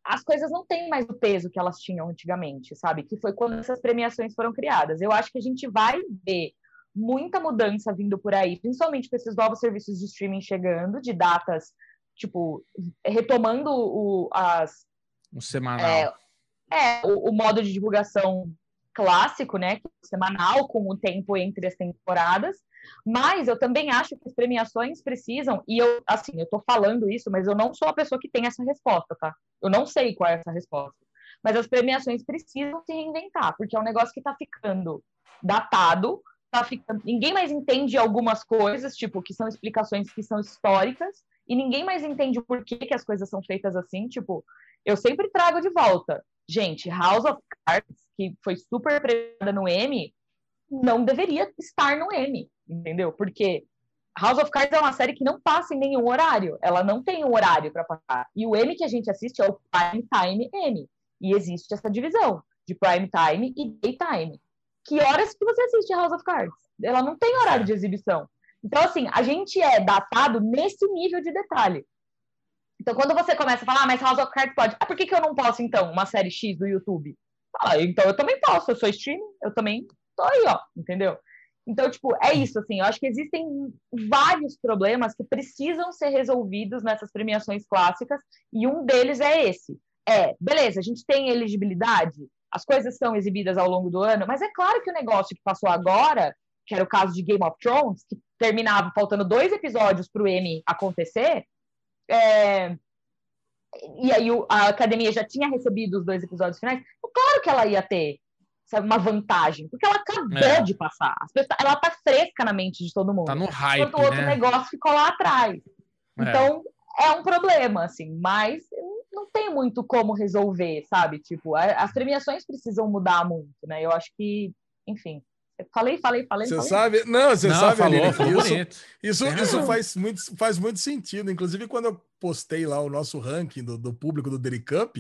As coisas não têm mais o peso que elas tinham antigamente, sabe? Que foi quando essas premiações foram criadas. Eu acho que a gente vai ver muita mudança vindo por aí, principalmente com esses novos serviços de streaming chegando, de datas, tipo, retomando o, as. O semanal. É, é o, o, modo de divulgação clássico, né? É semanal, com o tempo entre as temporadas. Mas eu também acho que as premiações precisam, e eu, assim, eu tô falando isso, mas eu não sou a pessoa que tem essa resposta, tá? Eu não sei qual é essa resposta. Mas as premiações precisam se reinventar, porque é um negócio que tá ficando datado, tá ficando, ninguém mais entende algumas coisas, tipo, que são explicações que são históricas, e ninguém mais entende o porquê que as coisas são feitas assim, tipo, eu sempre trago de volta. Gente, House of Cards, que foi super premiada no Emmy, não deveria estar no Emmy, entendeu? Porque House of Cards é uma série que não passa em nenhum horário. Ela não tem um horário para passar. E o Emmy que a gente assiste é o Prime Time Emmy. E existe essa divisão de Prime Time e Daytime que horas que você assiste House of Cards? Ela não tem horário de exibição. Então, assim, a gente é datado nesse nível de detalhe. Então, quando você começa a falar, ah, mas House of Cards pode. Ah, por que, que eu não posso, então, uma série X do YouTube? Ah, então eu também posso, eu sou streaming, eu também tô aí, ó, entendeu? Então, tipo, é isso, assim, eu acho que existem vários problemas que precisam ser resolvidos nessas premiações clássicas, e um deles é esse. É, beleza, a gente tem elegibilidade, as coisas são exibidas ao longo do ano, mas é claro que o negócio que passou agora, que era o caso de Game of Thrones, que terminava faltando dois episódios para o M acontecer, é... e aí a academia já tinha recebido os dois episódios finais, então, claro que ela ia ter sabe, uma vantagem, porque ela acabou é. de passar. Ela tá fresca na mente de todo mundo. Tá no hype, Enquanto o outro né? negócio ficou lá atrás. É. Então, é um problema, assim, mas não tem muito como resolver, sabe? Tipo, as premiações precisam mudar muito, né? Eu acho que, enfim. Falei, falei, falei. Você falei. sabe? Não, você não, sabe, falou, falou isso, bonito. isso, é. isso faz, muito, faz muito sentido. Inclusive, quando eu postei lá o nosso ranking do, do público do Daily Cup,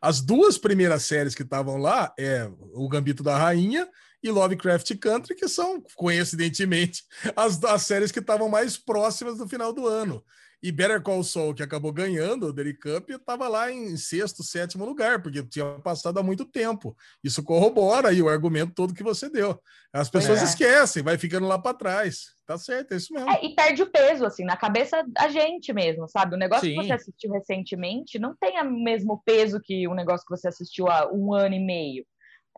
as duas primeiras séries que estavam lá é O Gambito da Rainha e Lovecraft Country, que são, coincidentemente, *laughs* as, as séries que estavam mais próximas do final do ano. E Better Call Saul, que acabou ganhando o Daily Cup, estava lá em sexto, sétimo lugar, porque tinha passado há muito tempo. Isso corrobora aí o argumento todo que você deu. As pessoas é. esquecem, vai ficando lá para trás. Tá certo, é isso mesmo. É, e perde o peso, assim, na cabeça da gente mesmo, sabe? O negócio Sim. que você assistiu recentemente não tem o mesmo peso que o negócio que você assistiu há um ano e meio.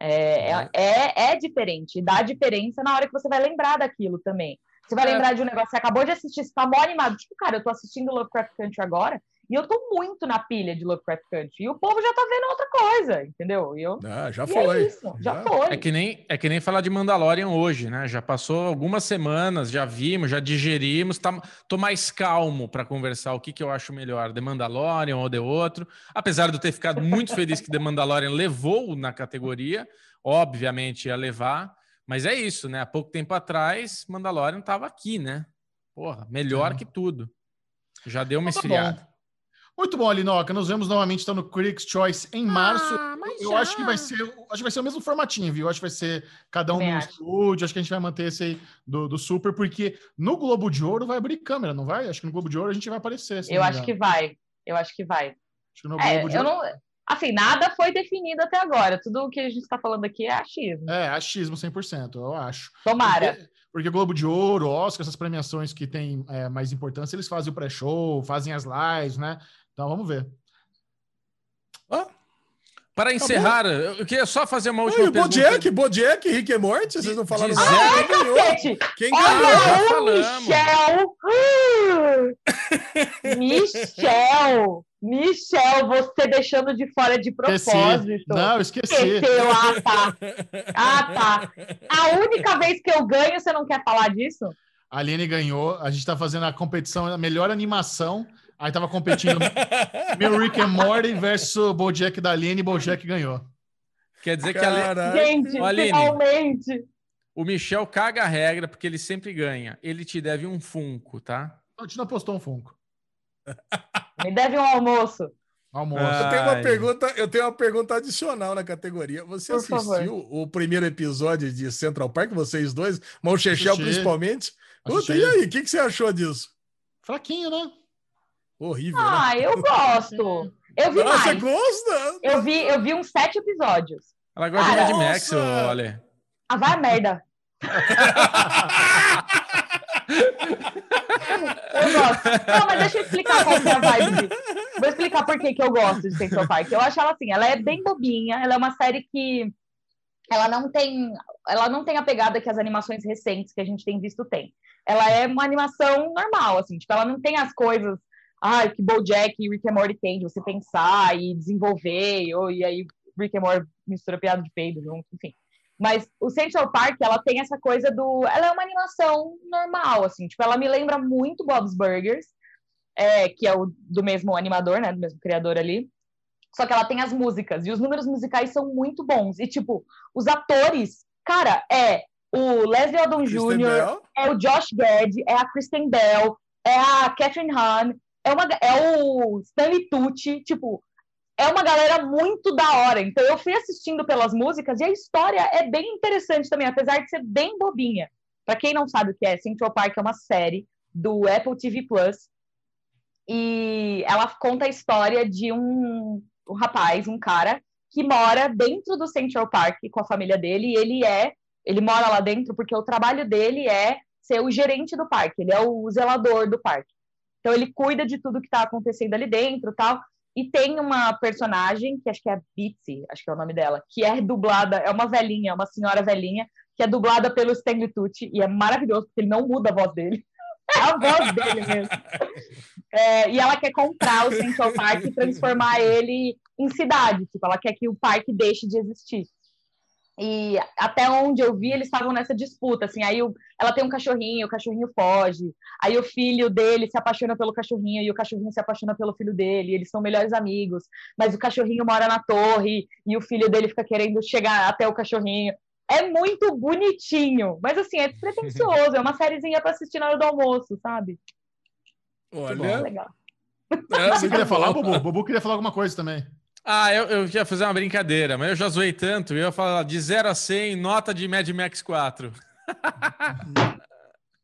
É, é, é, é diferente, dá diferença na hora que você vai lembrar daquilo também. Você vai é. lembrar de um negócio, você acabou de assistir, você tá mó animado. Tipo, cara, eu tô assistindo Lovecraft Country agora e eu tô muito na pilha de Lovecraft Country. E o povo já tá vendo outra coisa, entendeu? E eu... Ah, já e é foi. É isso, já, já, foi. É que, nem, é que nem falar de Mandalorian hoje, né? Já passou algumas semanas, já vimos, já digerimos. Tá, tô mais calmo para conversar o que, que eu acho melhor, The Mandalorian ou de outro. Apesar de eu ter ficado muito feliz que The Mandalorian levou na categoria, obviamente ia levar. Mas é isso, né? Há pouco tempo atrás, Mandalorian estava aqui, né? Porra, melhor é. que tudo. Já deu uma então tá esfriada. Bom. Muito bom, Alinoca. Nos vemos novamente então, no Critics' Choice em março. Ah, eu, acho que vai ser, acho que vai ser o mesmo formatinho, viu? Acho que vai ser cada um no estúdio. Acho que a gente vai manter esse aí do, do Super, porque no Globo de Ouro vai abrir câmera, não vai? Acho que no Globo de Ouro a gente vai aparecer. Eu acho que vai. Eu acho que vai. Acho que no é, Globo de Ouro... não Assim, nada foi definido até agora. Tudo o que a gente está falando aqui é achismo. É, achismo 100%, eu acho. Tomara. Porque, porque Globo de Ouro, Oscar, essas premiações que têm é, mais importância, eles fazem o pré-show, fazem as lives, né? Então vamos ver. Ah, para encerrar, eu queria só fazer uma última Oi, pergunta. Bojack, Bojack, Rick e Morty, vocês não falaram nada. Ah, quem ganhou? Quem ganhou? Michel! *laughs* Michel! Michel, você deixando de fora de propósito. Esqueci. Não, esqueci. Esqueceu, ah tá. Ah tá. A *laughs* única vez que eu ganho, você não quer falar disso? A Aline ganhou, a gente tá fazendo a competição, a melhor animação Aí tava competindo *laughs* meu Rick and Morty versus Bojack da Aline e Bojack ganhou. Quer dizer que a Gente, Aline, finalmente. O Michel caga a regra porque ele sempre ganha. Ele te deve um Funko, tá? A gente não postou um Funko. Me deve um almoço. Almoço. Eu tenho uma pergunta, eu tenho uma pergunta adicional na categoria. Você Por assistiu favor. o primeiro episódio de Central Park, vocês dois, Mão Chechel principalmente? Puta, e aí, o que, que você achou disso? Fraquinho, né? Horrível. Né? Ah, né? eu gosto. Eu vi Nossa, mais. Você gosta? Eu vi, eu vi uns sete episódios. Ela gosta Cara, de Mad Max, olha. Ah, vai a merda. *laughs* eu gosto. Não, mas deixa eu explicar qual é a vibe. Vou explicar por que, que eu gosto de Central Park. Eu acho ela assim, ela é bem bobinha, ela é uma série que ela não tem, ela não tem a pegada que as animações recentes que a gente tem visto tem. Ela é uma animação normal, assim, tipo, ela não tem as coisas ah, que BoJack e Rick and Morty tem de você pensar e desenvolver, ou, e aí Rick and Morty mistura piada de peido junto, enfim. Mas o Central Park, ela tem essa coisa do... Ela é uma animação normal, assim. Tipo, ela me lembra muito Bob's Burgers, é, que é o do mesmo animador, né? Do mesmo criador ali. Só que ela tem as músicas. E os números musicais são muito bons. E, tipo, os atores... Cara, é o Leslie Odom Jr., é o Josh Gad, é a Kristen Bell, é a Catherine Hahn, é, uma, é o Stanley Tucci, tipo, é uma galera muito da hora. Então eu fui assistindo pelas músicas e a história é bem interessante também, apesar de ser bem bobinha. Para quem não sabe o que é, Central Park é uma série do Apple TV Plus e ela conta a história de um, um rapaz, um cara que mora dentro do Central Park com a família dele e ele é, ele mora lá dentro porque o trabalho dele é ser o gerente do parque, ele é o zelador do parque. Então ele cuida de tudo que está acontecendo ali dentro, tal. E tem uma personagem que acho que é a Bitsy, acho que é o nome dela, que é dublada, é uma velhinha, uma senhora velhinha, que é dublada pelo Stanley Tucci e é maravilhoso porque ele não muda a voz dele. *laughs* É a voz dele mesmo. É, e ela quer comprar o Central Park e transformar ele em cidade. Tipo, ela quer que o parque deixe de existir. E até onde eu vi, eles estavam nessa disputa, assim, aí o, ela tem um cachorrinho, o cachorrinho foge, aí o filho dele se apaixona pelo cachorrinho e o cachorrinho se apaixona pelo filho dele, eles são melhores amigos, mas o cachorrinho mora na torre e o filho dele fica querendo chegar até o cachorrinho. É muito bonitinho, mas assim, é pretencioso, é uma sériezinha para assistir na hora do almoço, sabe? Olha. legal. É, você queria falar, Bobo? Bobo queria falar alguma coisa também. Ah, eu, eu ia fazer uma brincadeira, mas eu já zoei tanto. Eu ia falar de 0 a 100, nota de Mad Max 4. *laughs*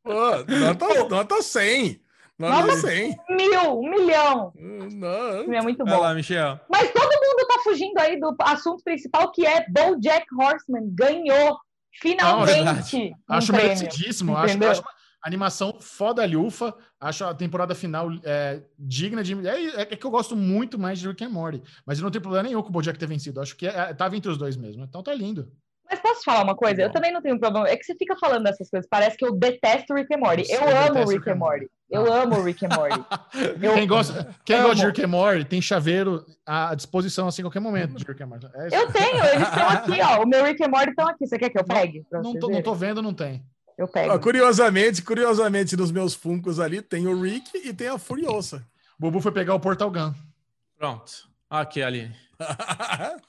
Pô, nota, nota 100. Nota, nota 100. Mil, um milhão. Não. É muito bom. Vai lá, Michel. Mas todo mundo tá fugindo aí do assunto principal, que é BoJack Horseman. Ganhou, finalmente. Não, um acho merecidíssimo. Acho, acho, Animação foda Lufa. Acho a temporada final é, digna de. É, é, que eu gosto muito mais de Rick and Morty. Mas eu não tenho problema nenhum com o Bojack ter vencido. Acho que é, tava entre os dois mesmo. Então tá lindo. Mas posso falar uma coisa? Eu também não tenho problema. É que você fica falando dessas coisas. Parece que eu detesto Rick and Morty. Eu, eu amo Rick and Morty. Eu amo Rick and Morty. *laughs* Eu quem gosta, quem gosta de Rick and Morty tem chaveiro à disposição assim, a qualquer momento de Rick and Morty. É eu tenho, eles estão aqui, ó. O meu Rick and Morty estão aqui. Você quer que eu pegue? Não, não, tô, não tô vendo, não tem. Eu pego. Ah, curiosamente, curiosamente, nos meus funcos ali tem o Rick e tem a Furiosa. O Bubu foi pegar o Portal Gun. Pronto. Aqui, ali. *laughs*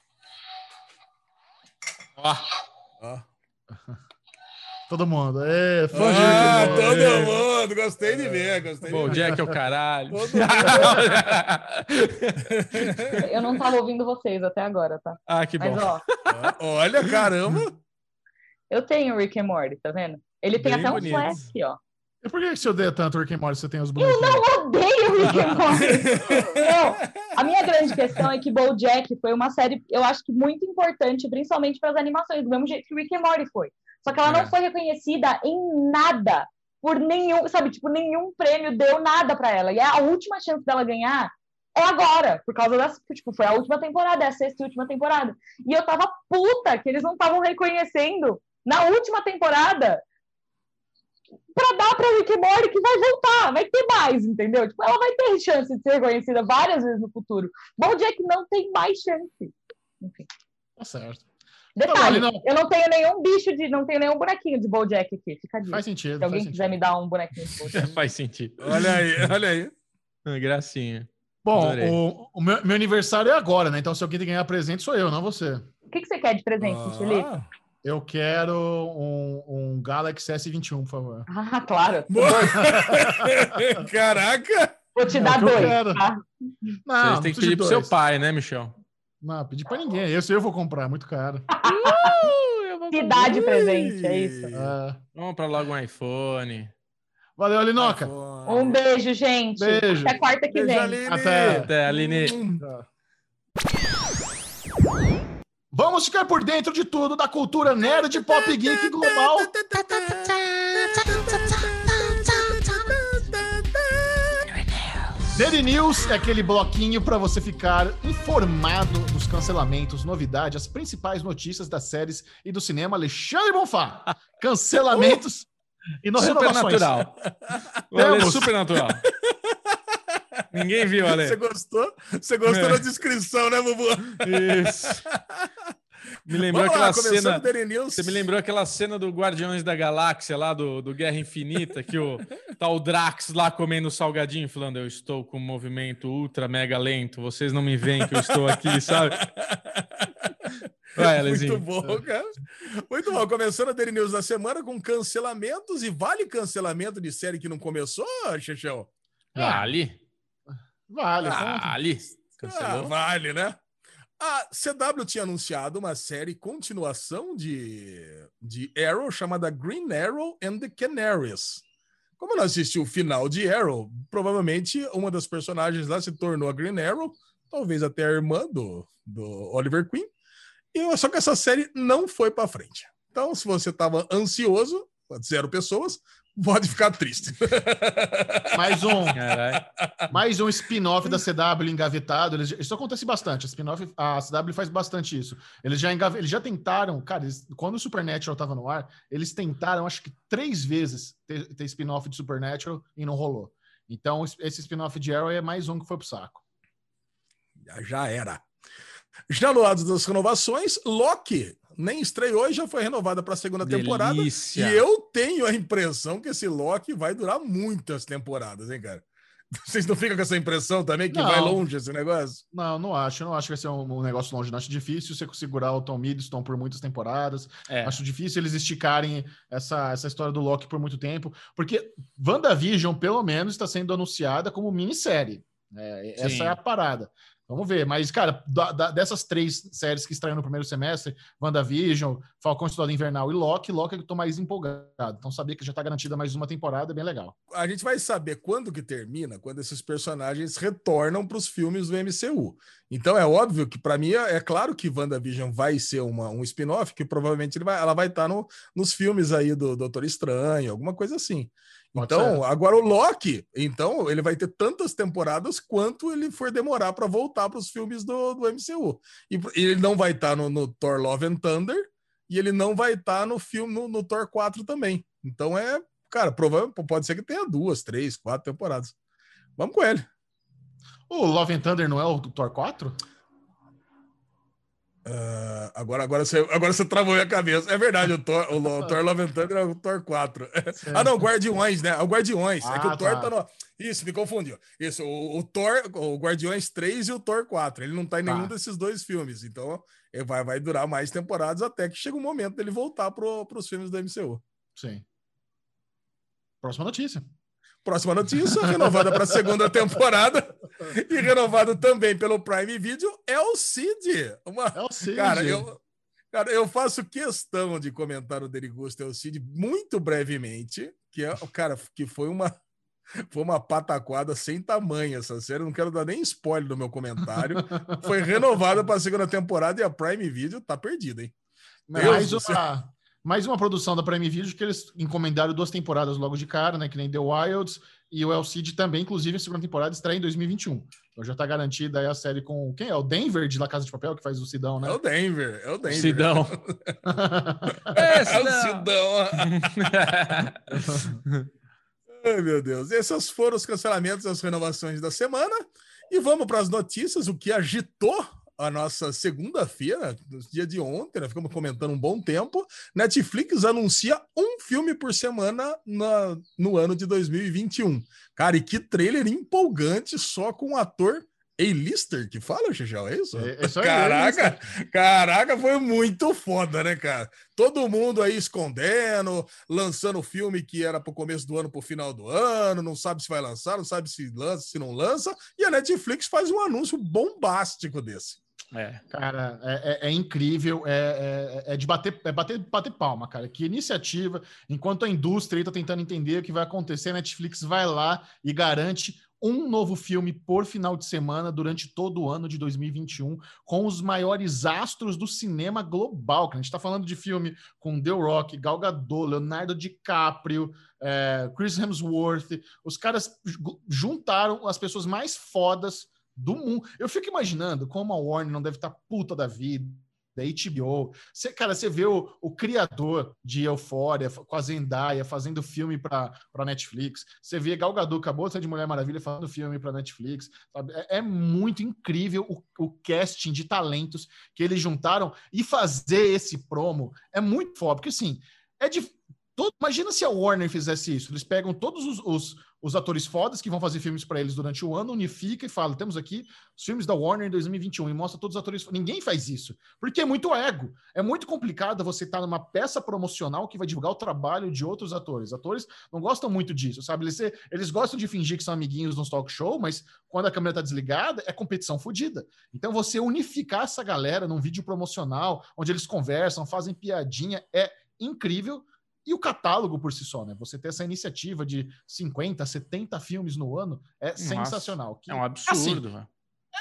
Ó. Ó. Todo mundo. É, fã ah, de todo é. mundo. Gostei de ver. Gostei Bom, Jack é o caralho. *laughs* Eu não tava ouvindo vocês até agora, tá? Ah, que bom. Mas, ó, Olha, caramba. Eu tenho Rick and Morty, tá vendo? Ele tem Bem até bonito. um flash ó. E por que você odeia tanto o Rick and Morty? Você tem os bonitos? Eu não odeio o Rick and Morty. *laughs* não. A minha grande questão é que BoJack foi uma série, eu acho que muito importante, principalmente para as animações, do mesmo jeito que Rick and Morty foi. Só que ela é. não foi reconhecida em nada, por nenhum, sabe, tipo, nenhum prêmio deu nada para ela. E a última chance dela ganhar é agora, por causa das, tipo, foi a última temporada, é a sexta e última temporada. E eu tava puta que eles não estavam reconhecendo na última temporada para dar para Rick Morty que vai voltar, vai ter mais, entendeu? Tipo, ela vai ter chance de ser reconhecida várias vezes no futuro. Jack não tem mais chance. Enfim. Tá certo. Detalhe, não, não. eu não tenho nenhum bicho de. não tenho nenhum bonequinho de Bojack aqui. Fica Faz sentido. Se alguém quiser sentido. me dar um bonequinho de Bojack. *laughs* faz sentido. Olha aí, olha aí. Ah, gracinha. Bom, o, o meu, meu, aniversário é agora, né? Então, se alguém tem que ganhar presente, sou eu, não você. O que, que você quer de presente, ah. Felipe? Eu quero um, um Galaxy S21, por favor. *laughs* Ah, claro. *laughs* Caraca! Vou te dar é dois. Tá? Não, Vocês têm que pedir pro seu pai, né, Michel? Não, pedir pra ninguém. Esse eu vou comprar, muito caro. *laughs* Que dá de presente, é isso. É. Compra logo um iPhone. Valeu, Alinoca. Um beijo, gente. Beijo. Até quarta que beijo, vem. Aline. Até, Até Aline. Hum. Vamos ficar por dentro de tudo da cultura nerd pop geek global. Daily News é aquele bloquinho para você ficar informado dos cancelamentos, novidades, as principais notícias das séries e do cinema. Alexandre Bonfá, *laughs* cancelamentos e no Supernatural. *laughs* Temos... Supernatural. Ninguém viu, Ale. Você gostou? Você gostou é. da descrição, né, Bubu? Isso. Me lembrou Vamos aquela lá, cena. Você me lembrou aquela cena do Guardiões da Galáxia lá do, do Guerra Infinita, que o tá o Drax lá comendo salgadinho, falando: Eu estou com um movimento ultra mega lento, vocês não me veem que eu estou aqui, sabe? Vai, Muito bom, cara. Muito bom. Começando a Daily News da semana com cancelamentos e vale cancelamento de série que não começou, Xexão? Vale. Vale. Vale. Ah, vale, né? A CW tinha anunciado uma série continuação de, de Arrow chamada Green Arrow and the Canaries. Como ela assistiu o final de Arrow, provavelmente uma das personagens lá se tornou a Green Arrow, talvez até a irmã do, do Oliver Queen. E só que essa série não foi para frente. Então, se você estava ansioso, zero pessoas, pode ficar triste. *laughs* Mais um. Mais um spin-off da CW engavetado. Eles, isso acontece bastante. A, spin-off, a CW faz bastante isso. Eles já, engave, eles já tentaram, cara, eles, quando o Supernatural estava no ar, eles tentaram, acho que três vezes, ter, ter spin-off de Supernatural e não rolou. Então, esse spin-off de Arrow é mais um que foi pro saco. Já, já era. Já no lado das renovações, Loki nem estreou e já foi renovada para a segunda Delícia. temporada. E eu tenho a impressão que esse Loki vai durar muitas temporadas, hein, cara? *laughs* Vocês não ficam com essa impressão também que não, vai longe esse negócio? Não, não acho. Não acho que vai ser um, um negócio longe. Não acho difícil você segurar o Tom Hiddleston por muitas temporadas. É. Acho difícil eles esticarem essa, essa história do Loki por muito tempo. Porque WandaVision, pelo menos, está sendo anunciada como minissérie. É, essa é a parada. Vamos ver, mas, cara, da, da, dessas três séries que estrearam no primeiro semestre, WandaVision, Falcão Estudado Invernal e Loki, Loki é que eu tô mais empolgado. Então, saber que já tá garantida mais uma temporada é bem legal. A gente vai saber quando que termina, quando esses personagens retornam para os filmes do MCU. Então, é óbvio que, para mim, é, é, claro que WandaVision vai ser uma, um spin-off, que provavelmente vai, ela vai estar tá no, nos filmes aí do Doutor Estranho, alguma coisa assim. Então, agora o Loki, então, ele vai ter tantas temporadas quanto ele for demorar para voltar para os filmes do, do MCU. E ele não vai estar tá no, no, Thor Love and Thunder e ele não vai estar tá no filme no, no, Thor 4 também. Então é, cara, provavelmente pode ser que tenha duas, três, quatro temporadas. Vamos com ele. O Love and Thunder não é o Thor 4? Uh, agora, agora, você, agora você travou a cabeça. É verdade, o Thor, o, o Thor Love é o Thor 4. ah, não, Guardiões, né? É o Guardiões. Ah, é que o Thor tá, tá no. Isso, me confundiu. Isso, o, o, Thor, o Guardiões 3 e o Thor 4. Ele não tá em nenhum tá. desses dois filmes. Então, ele vai, vai durar mais temporadas até que chega o momento dele voltar pro, pros filmes do MCU. Sim. Próxima notícia. Próxima notícia, renovada para a segunda temporada e renovado também pelo Prime Video, é o Cid. Uma... É o Cid. Cara, eu, cara, eu faço questão de comentar o Derigusto é o Cid muito brevemente, que é o cara que foi uma Foi uma pataquada sem tamanho essa série. Não quero dar nem spoiler do meu comentário. Foi renovada para a segunda temporada e a Prime Video tá perdida, hein? Mais uma, mais uma produção da Prime Video que eles encomendaram duas temporadas logo de cara, né? Que nem The Wilds e o El Cid também, inclusive, a segunda temporada estreia em 2021. Então já tá garantida aí a série com. Quem é? O Denver de La Casa de Papel, que faz o Sidão, né? É o Denver, é o Denver. Sidão. *laughs* é, é o Sidão. *laughs* Ai, meu Deus. Esses foram os cancelamentos e as renovações da semana. E vamos para as notícias, o que agitou a nossa segunda-feira, dia de ontem, né? ficamos comentando um bom tempo. Netflix anuncia um filme por semana na, no ano de 2021. Cara, e que trailer empolgante só com um ator a-lister que fala, Xixão, é isso? É, é caraca, caraca, foi muito foda, né, cara? Todo mundo aí escondendo, lançando filme que era pro começo do ano, pro final do ano, não sabe se vai lançar, não sabe se lança, se não lança, e a Netflix faz um anúncio bombástico desse. É, cara, é, é, é incrível, é, é, é, de bater, é bater, bater palma, cara. Que iniciativa, enquanto a indústria está tentando entender o que vai acontecer, a Netflix vai lá e garante um novo filme por final de semana durante todo o ano de 2021, com os maiores astros do cinema global. A gente está falando de filme com The Rock, Gal Gadot, Leonardo DiCaprio, é, Chris Hemsworth. Os caras juntaram as pessoas mais fodas do mundo. Eu fico imaginando como a Warner não deve estar puta da vida da HBO. Você, cara, você vê o, o criador de Euphoria com a Zendaya fazendo filme para Netflix. Você vê Gal Gadot, acabou de Mulher Maravilha, fazendo filme para Netflix. É, é, muito incrível o, o casting de talentos que eles juntaram e fazer esse promo é muito foda, porque assim, é de todo, imagina se a Warner fizesse isso. Eles pegam todos os, os os atores fodas que vão fazer filmes para eles durante o ano, unifica e fala: temos aqui os filmes da Warner em 2021 e mostra todos os atores. Ninguém faz isso, porque é muito ego. É muito complicado você estar tá numa peça promocional que vai divulgar o trabalho de outros atores. Atores não gostam muito disso, sabe? Eles, eles gostam de fingir que são amiguinhos nos talk show, mas quando a câmera está desligada, é competição fodida. Então, você unificar essa galera num vídeo promocional, onde eles conversam, fazem piadinha, é incrível e o catálogo por si só, né? Você ter essa iniciativa de 50, 70 filmes no ano é Nossa, sensacional. Que, é um absurdo, assim,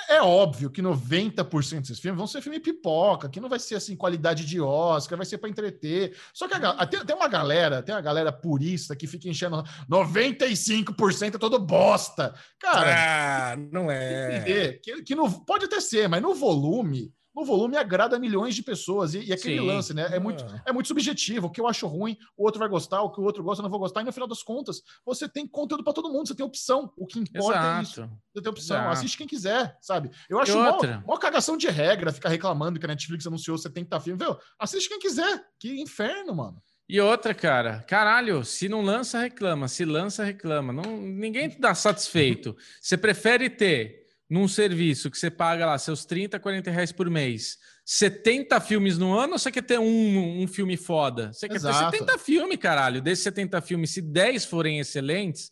é, é, óbvio que 90% desses filmes vão ser filme pipoca, que não vai ser assim qualidade de Oscar, vai ser para entreter. Só que a, tem, tem, uma galera, tem uma galera purista que fica enchendo 95% é todo bosta. Cara, ah, não é. Que, que não, pode até ser, mas no volume no volume agrada milhões de pessoas. E, e aquele Sim. lance, né? É muito, é. é muito subjetivo. O que eu acho ruim, o outro vai gostar, o que o outro gosta, eu não vou gostar. E no final das contas, você tem conteúdo para todo mundo, você tem opção. O que importa Exato. é isso. Você tem opção. Exato. Assiste quem quiser, sabe? Eu acho uma cagação de regra ficar reclamando que a Netflix anunciou 70 filmes. Viu? Assiste quem quiser. Que inferno, mano. E outra, cara, caralho, se não lança, reclama. Se lança, reclama. Não, ninguém dá satisfeito. *laughs* Você prefere ter num serviço que você paga lá seus 30, 40 reais por mês, 70 filmes no ano, ou você quer ter um, um filme foda? Você quer Exato. ter 70 filmes, caralho. Desses 70 filmes, se 10 forem excelentes,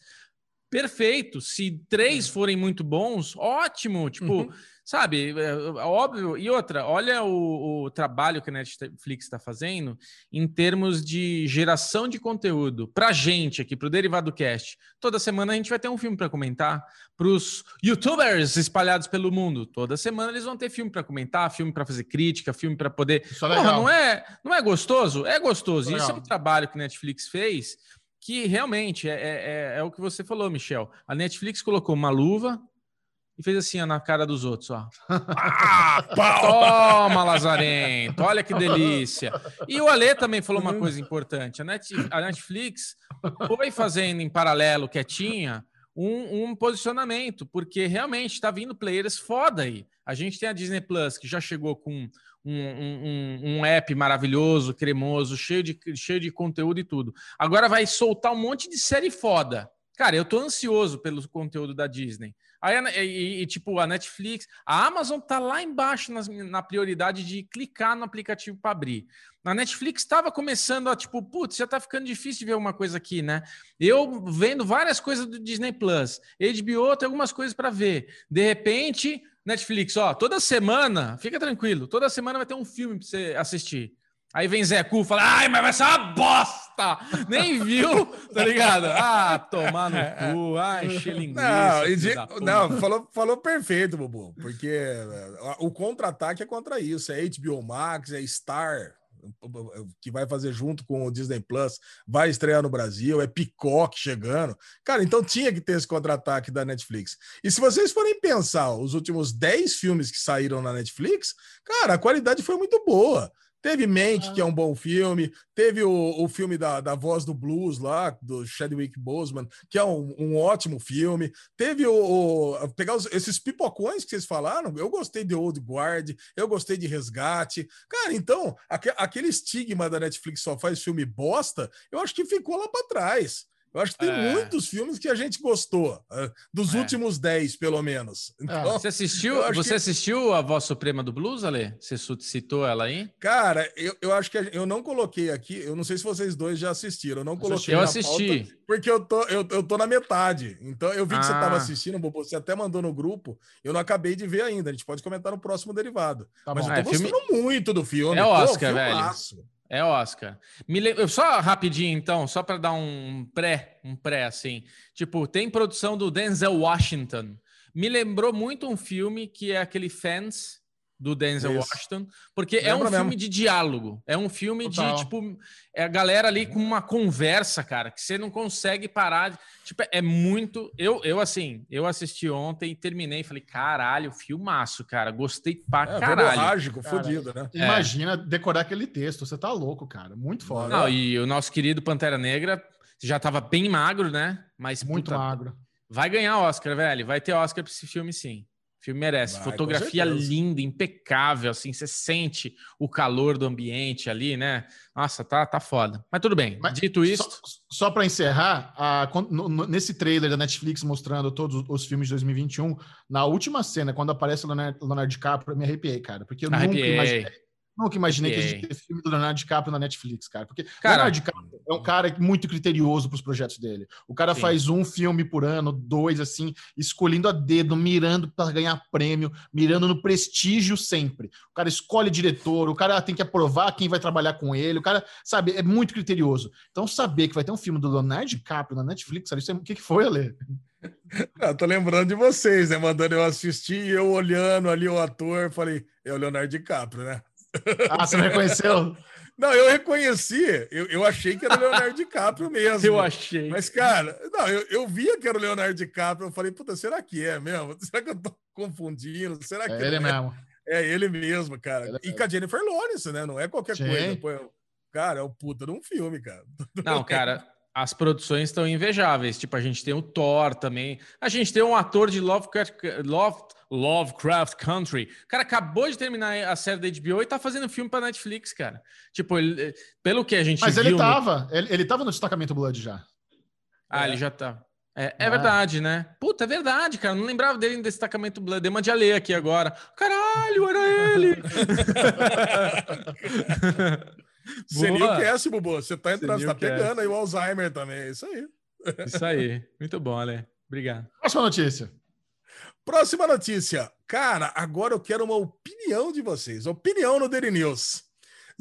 perfeito. Se três forem muito bons, ótimo. Tipo, uhum. Sabe, é, é, óbvio. E outra, olha o, o trabalho que a Netflix está fazendo em termos de geração de conteúdo para gente aqui, para o Derivado Cast. Toda semana a gente vai ter um filme para comentar. Para os YouTubers espalhados pelo mundo, toda semana eles vão ter filme para comentar, filme para fazer crítica, filme para poder. Isso é Porra, não é, não é gostoso? É gostoso. Isso é um trabalho que a Netflix fez que realmente é, é, é, é o que você falou, Michel. A Netflix colocou uma luva e fez assim ó, na cara dos outros, ó. *laughs* Ah, toma, Lazarento, olha que delícia. E o Ale também falou uma coisa importante. A, Netflix foi fazendo em paralelo, quietinha, um, um posicionamento, porque realmente está vindo players foda aí. A gente tem a Disney Plus, que já chegou com um, um, um, app maravilhoso, cremoso, cheio de, cheio de conteúdo e tudo. Agora vai soltar um monte de série foda. Cara, eu tô ansioso pelo conteúdo da Disney. Aí, e, e, tipo, a Netflix, a Amazon tá lá embaixo nas, na prioridade de clicar no aplicativo para abrir. A Netflix estava começando a, tipo, putz, já tá ficando difícil de ver uma coisa aqui, né? Eu vendo várias coisas do Disney Plus, HBO tem algumas coisas para ver. De repente, Netflix, ó, toda semana, fica tranquilo, toda semana vai ter um filme para você assistir. Aí vem Zé Cu e fala, ai, mas vai ser uma bosta! Nem viu, *laughs* tá ligado? Ah, tomar no cu, ah, encher linguiça. Não, não falou, falou perfeito, Bubu, porque eh, o contra-ataque é contra isso, é HBO Max, é Star, que vai fazer junto com o Disney Plus, vai estrear no Brasil, é Peacock chegando. Cara, então tinha que ter esse contra-ataque da Netflix. E se vocês forem pensar, os últimos 10 filmes que saíram na Netflix, cara, a qualidade foi muito boa. Teve Mank, ah. que é um bom filme. Teve o, o filme da, da Voz do Blues lá, do Chadwick Boseman, que é um, um ótimo filme. Teve o, o pegar os, esses pipocões que vocês falaram. Eu gostei de Old Guard, eu gostei de Resgate. Cara, então, aqu, aquele estigma da Netflix só faz filme bosta, eu acho que ficou lá para trás. Eu acho que tem é. muitos filmes que a gente gostou, ah, dos é. últimos 10, pelo menos. É. Então, você assistiu, você que... assistiu a Voz Suprema do Blues, Ale? Você citou ela aí? Cara, eu, eu acho que eu não coloquei aqui, eu não sei se vocês dois já assistiram, eu não coloquei Eu assisti. porque eu tô, eu, eu tô na metade. Então, eu vi que ah. você estava assistindo, você até mandou no grupo, eu não acabei de ver ainda, a gente pode comentar no próximo derivado. Tá Mas bom. eu tô é, gostando filme... muito do filme. É Oscar, Pô, velho. É Oscar. Le... Só rapidinho, então, só para dar um pré, um pré assim. Tipo, tem produção do Denzel Washington. Me lembrou muito um filme que é aquele Fans, do Denzel Isso. Washington, porque é um mesmo. filme de diálogo, é um filme Total. de tipo é a galera ali com uma conversa, cara, que você não consegue parar, de, tipo é muito, eu eu assim, eu assisti ontem e terminei, falei, caralho, filmaço, cara, gostei pra é, caralho. Mágico, fodido, né? É. Imagina decorar aquele texto, você tá louco, cara, muito foda. Não, e o nosso querido Pantera Negra já tava bem magro, né? Mas muito puta, magro. Vai ganhar Oscar, velho, vai ter Oscar pra esse filme sim filme merece. Vai, Fotografia linda, impecável, assim, você sente o calor do ambiente ali, né? Nossa, tá, tá foda. Mas tudo bem. Mas, Dito isso. Só, só para encerrar, a, nesse trailer da Netflix mostrando todos os filmes de 2021, na última cena, quando aparece o Leonardo, Leonardo DiCaprio, eu me arrepiei, cara. Porque eu arrepiei. nunca imaginei Nunca imaginei okay. que a gente ter filme do Leonardo DiCaprio na Netflix, cara. Porque cara, Leonardo DiCaprio é um cara muito criterioso para os projetos dele. O cara sim. faz um filme por ano, dois, assim, escolhendo a dedo, mirando para ganhar prêmio, mirando no prestígio sempre. O cara escolhe diretor, o cara tem que aprovar quem vai trabalhar com ele. O cara, sabe, é muito criterioso. Então, saber que vai ter um filme do Leonardo DiCaprio na Netflix, sabe, isso é... o que, que foi, Ale? Eu *laughs* tô lembrando de vocês, né? Mandando eu assistir e eu olhando ali o ator, falei, é o Leonardo DiCaprio, né? Ah, você não reconheceu? *laughs* Não, eu reconheci. Eu, eu achei que era o Leonardo DiCaprio mesmo. Eu achei. Mas, cara, não, eu, eu via que era o Leonardo DiCaprio. Eu falei, puta, será que é mesmo? *laughs* Será que eu tô confundindo? Será que é ele é? mesmo? É ele mesmo, cara. Ele e com a Jennifer Lawrence, né? Não é qualquer Sim. coisa. Pô, cara, é o puta de um filme, cara. *laughs* Não, cara, as produções estão invejáveis. Tipo, a gente tem o Thor também. A gente tem um ator de Lovecraft, Love, Lovecraft Country. O cara acabou de terminar a série da HBO e tá fazendo filme pra Netflix, cara. Tipo, ele, pelo que a gente Mas ele tava, no... ele, ele tava no destacamento Blood já. Ah, é. ele já tá. É, é ah. verdade, né? Puta, é verdade, cara. Não lembrava dele em destacamento Blood. Dei uma de aqui agora. Caralho, era ele! *laughs* Seria o Cast, Bubu. Você tá entrando, você tá pegando aí o Alzheimer também. É isso aí. Isso aí. Muito bom, Ale. Obrigado. Próxima notícia. Próxima notícia. Cara, agora eu quero uma opinião de vocês. Opinião no Daily News.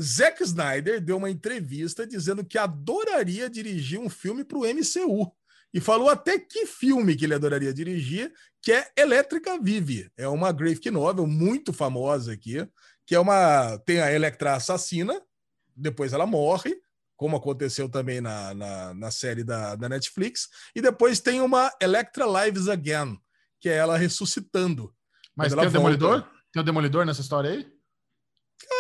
Zack Snyder deu uma entrevista dizendo que adoraria dirigir um filme para o MCU. E falou até que filme que ele adoraria dirigir, que é Elétrica Vive. É uma graphic novel muito famosa aqui, que é uma... Tem a Electra assassina, depois ela morre, como aconteceu também na, na, na série da, da Netflix, e depois tem uma Electra Lives Again, que é ela ressuscitando. Mas tem o Demolidor? Tem o Demolidor nessa história aí?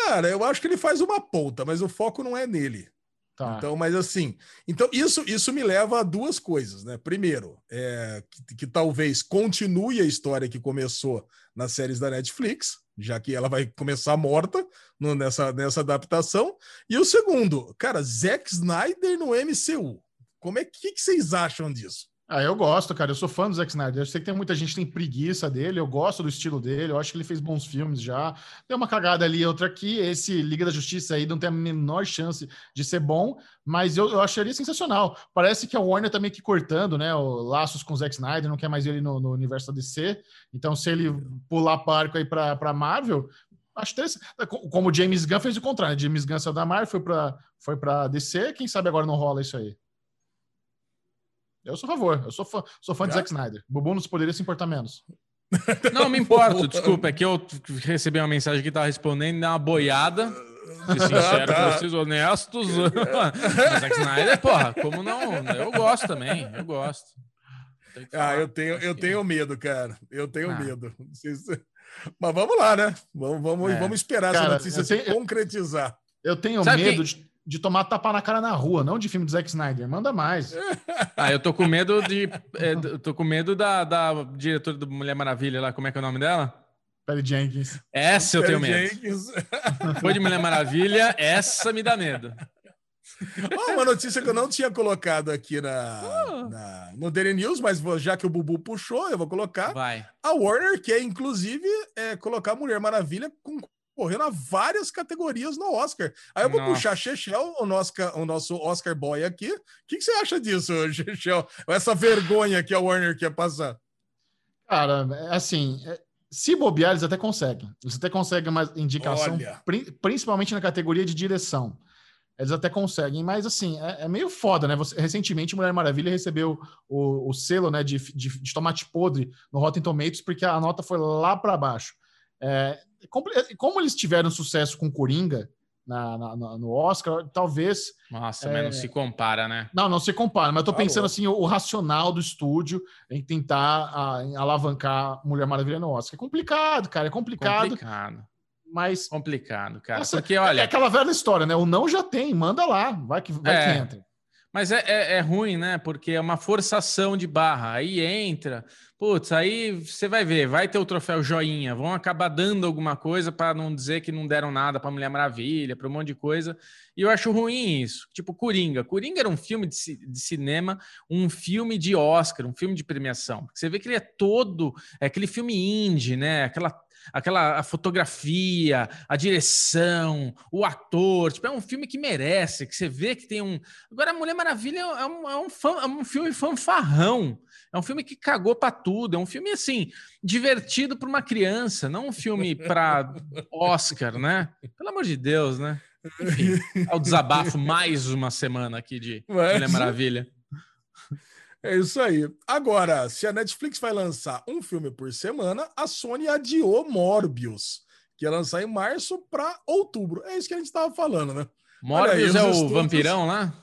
Cara, eu acho que ele faz uma ponta, mas o foco não é nele. Tá. Então, mas assim, então isso, isso me leva a duas coisas, né? Primeiro, é, que, que, talvez continue a história que começou nas séries da Netflix, já que ela vai começar morta no, nessa, nessa adaptação. E o segundo, cara, Zack Snyder no MCU. Como é que, que vocês acham disso? Ah, eu gosto, cara. Eu sou fã do Zack Snyder. Eu sei que tem muita gente que tem preguiça dele. Eu gosto do estilo dele. Eu acho que ele fez bons filmes já. Tem uma cagada ali, outra aqui. Esse Liga da Justiça aí não tem a menor chance de ser bom, mas eu, eu acharia sensacional. Parece que a Warner tá que cortando, né? O laços com o Zack Snyder, não quer mais ele no, no universo da DC. Então, se ele pular parco aí para Marvel, Acho interessante. Como o James Gunn fez o contrário. James Gunn saiu da Marvel, foi para foi pra DC. Quem sabe agora não rola isso aí. Eu sou a favor. Eu sou fã, sou fã de Zack Snyder. Bubu não poderia se importar menos. *laughs* Não me importo, desculpa. É que eu recebi uma mensagem que estava respondendo uma boiada. Ser sincero, ah, tá. vocês honestos. *laughs* Mas Zack Snyder, porra, como não? Eu gosto também, eu gosto. Ah, eu tenho, eu tenho medo, cara. Eu tenho ah. medo. *laughs* Mas vamos lá, né? Vamos, vamos, é. vamos esperar cara, essa notícia se concretizar. Eu tenho Sabe medo de, de, tomar tapa na cara na rua, não de filme do Zack Snyder. Manda mais. *laughs* Ah, eu tô com medo de. É, tô com medo da, da diretora do Mulher Maravilha lá. Como é que é o nome dela? Perry Jenkins. Essa eu Perry tenho medo. Jenkins. *laughs* Foi de Mulher Maravilha, essa me dá medo. Oh, uma notícia que eu não tinha colocado aqui na, oh. na, no Daily News, mas já que o Bubu puxou, eu vou colocar. Vai. A Warner quer, inclusive, é, colocar a Mulher Maravilha concorrendo a várias categorias no Oscar. Aí eu vou Nossa. puxar Chechel, o nosso, o nosso Oscar boy aqui. O que, que você acha disso, *laughs* Chechel? Essa vergonha que a Warner quer passar? Cara, é assim, é, se bobear, eles até conseguem. Eles até conseguem uma indicação, principalmente na categoria de direção. Eles até conseguem, mas assim, é, é meio foda, né? Você, recentemente, Mulher Maravilha recebeu o, o selo né, de, de, de, tomate podre no Rotten Tomatoes, porque a nota foi lá para baixo. É, como, como, eles tiveram sucesso com Coringa na, na, no Oscar, talvez. Nossa, é, mas não se compara, né? Não, não se compara, mas eu tô tá pensando assim, o, o, racional do estúdio em tentar a, em alavancar Mulher Maravilha no Oscar. É complicado, cara, é complicado. Complicado mas. Complicado, cara. Essa, Porque, olha. É aquela velha história, né? O não já tem, manda lá, vai que, vai é, que entra. Mas é, é, é, ruim, né? Porque é uma forçação de barra. Aí entra, putz, aí você vai ver, vai ter o troféu joinha, vão acabar dando alguma coisa para não dizer que não deram nada para Mulher Maravilha, para um monte de coisa. E eu acho ruim isso. Tipo, Coringa. Coringa era um filme de, de cinema, um filme de Oscar, um filme de premiação. Você vê que ele é todo, é aquele filme indie, né? Aquela aquela a fotografia, a direção, o ator. Tipo, é um filme que merece, que você vê que tem um. Agora, a Mulher Maravilha é um, é um, fã, é um filme fanfarrão. É um filme que cagou para tudo. É um filme, assim, divertido para uma criança, não um filme para Oscar, né? Pelo amor de Deus, né? Enfim, é o desabafo mais uma semana aqui de Mulher Maravilha. É isso aí. Agora, se a Netflix vai lançar um filme por semana, a Sony adiou Morbius, que ia lançar em março para outubro. É isso que a gente estava falando, né? Morbius aí, é o estudos... vampirão lá?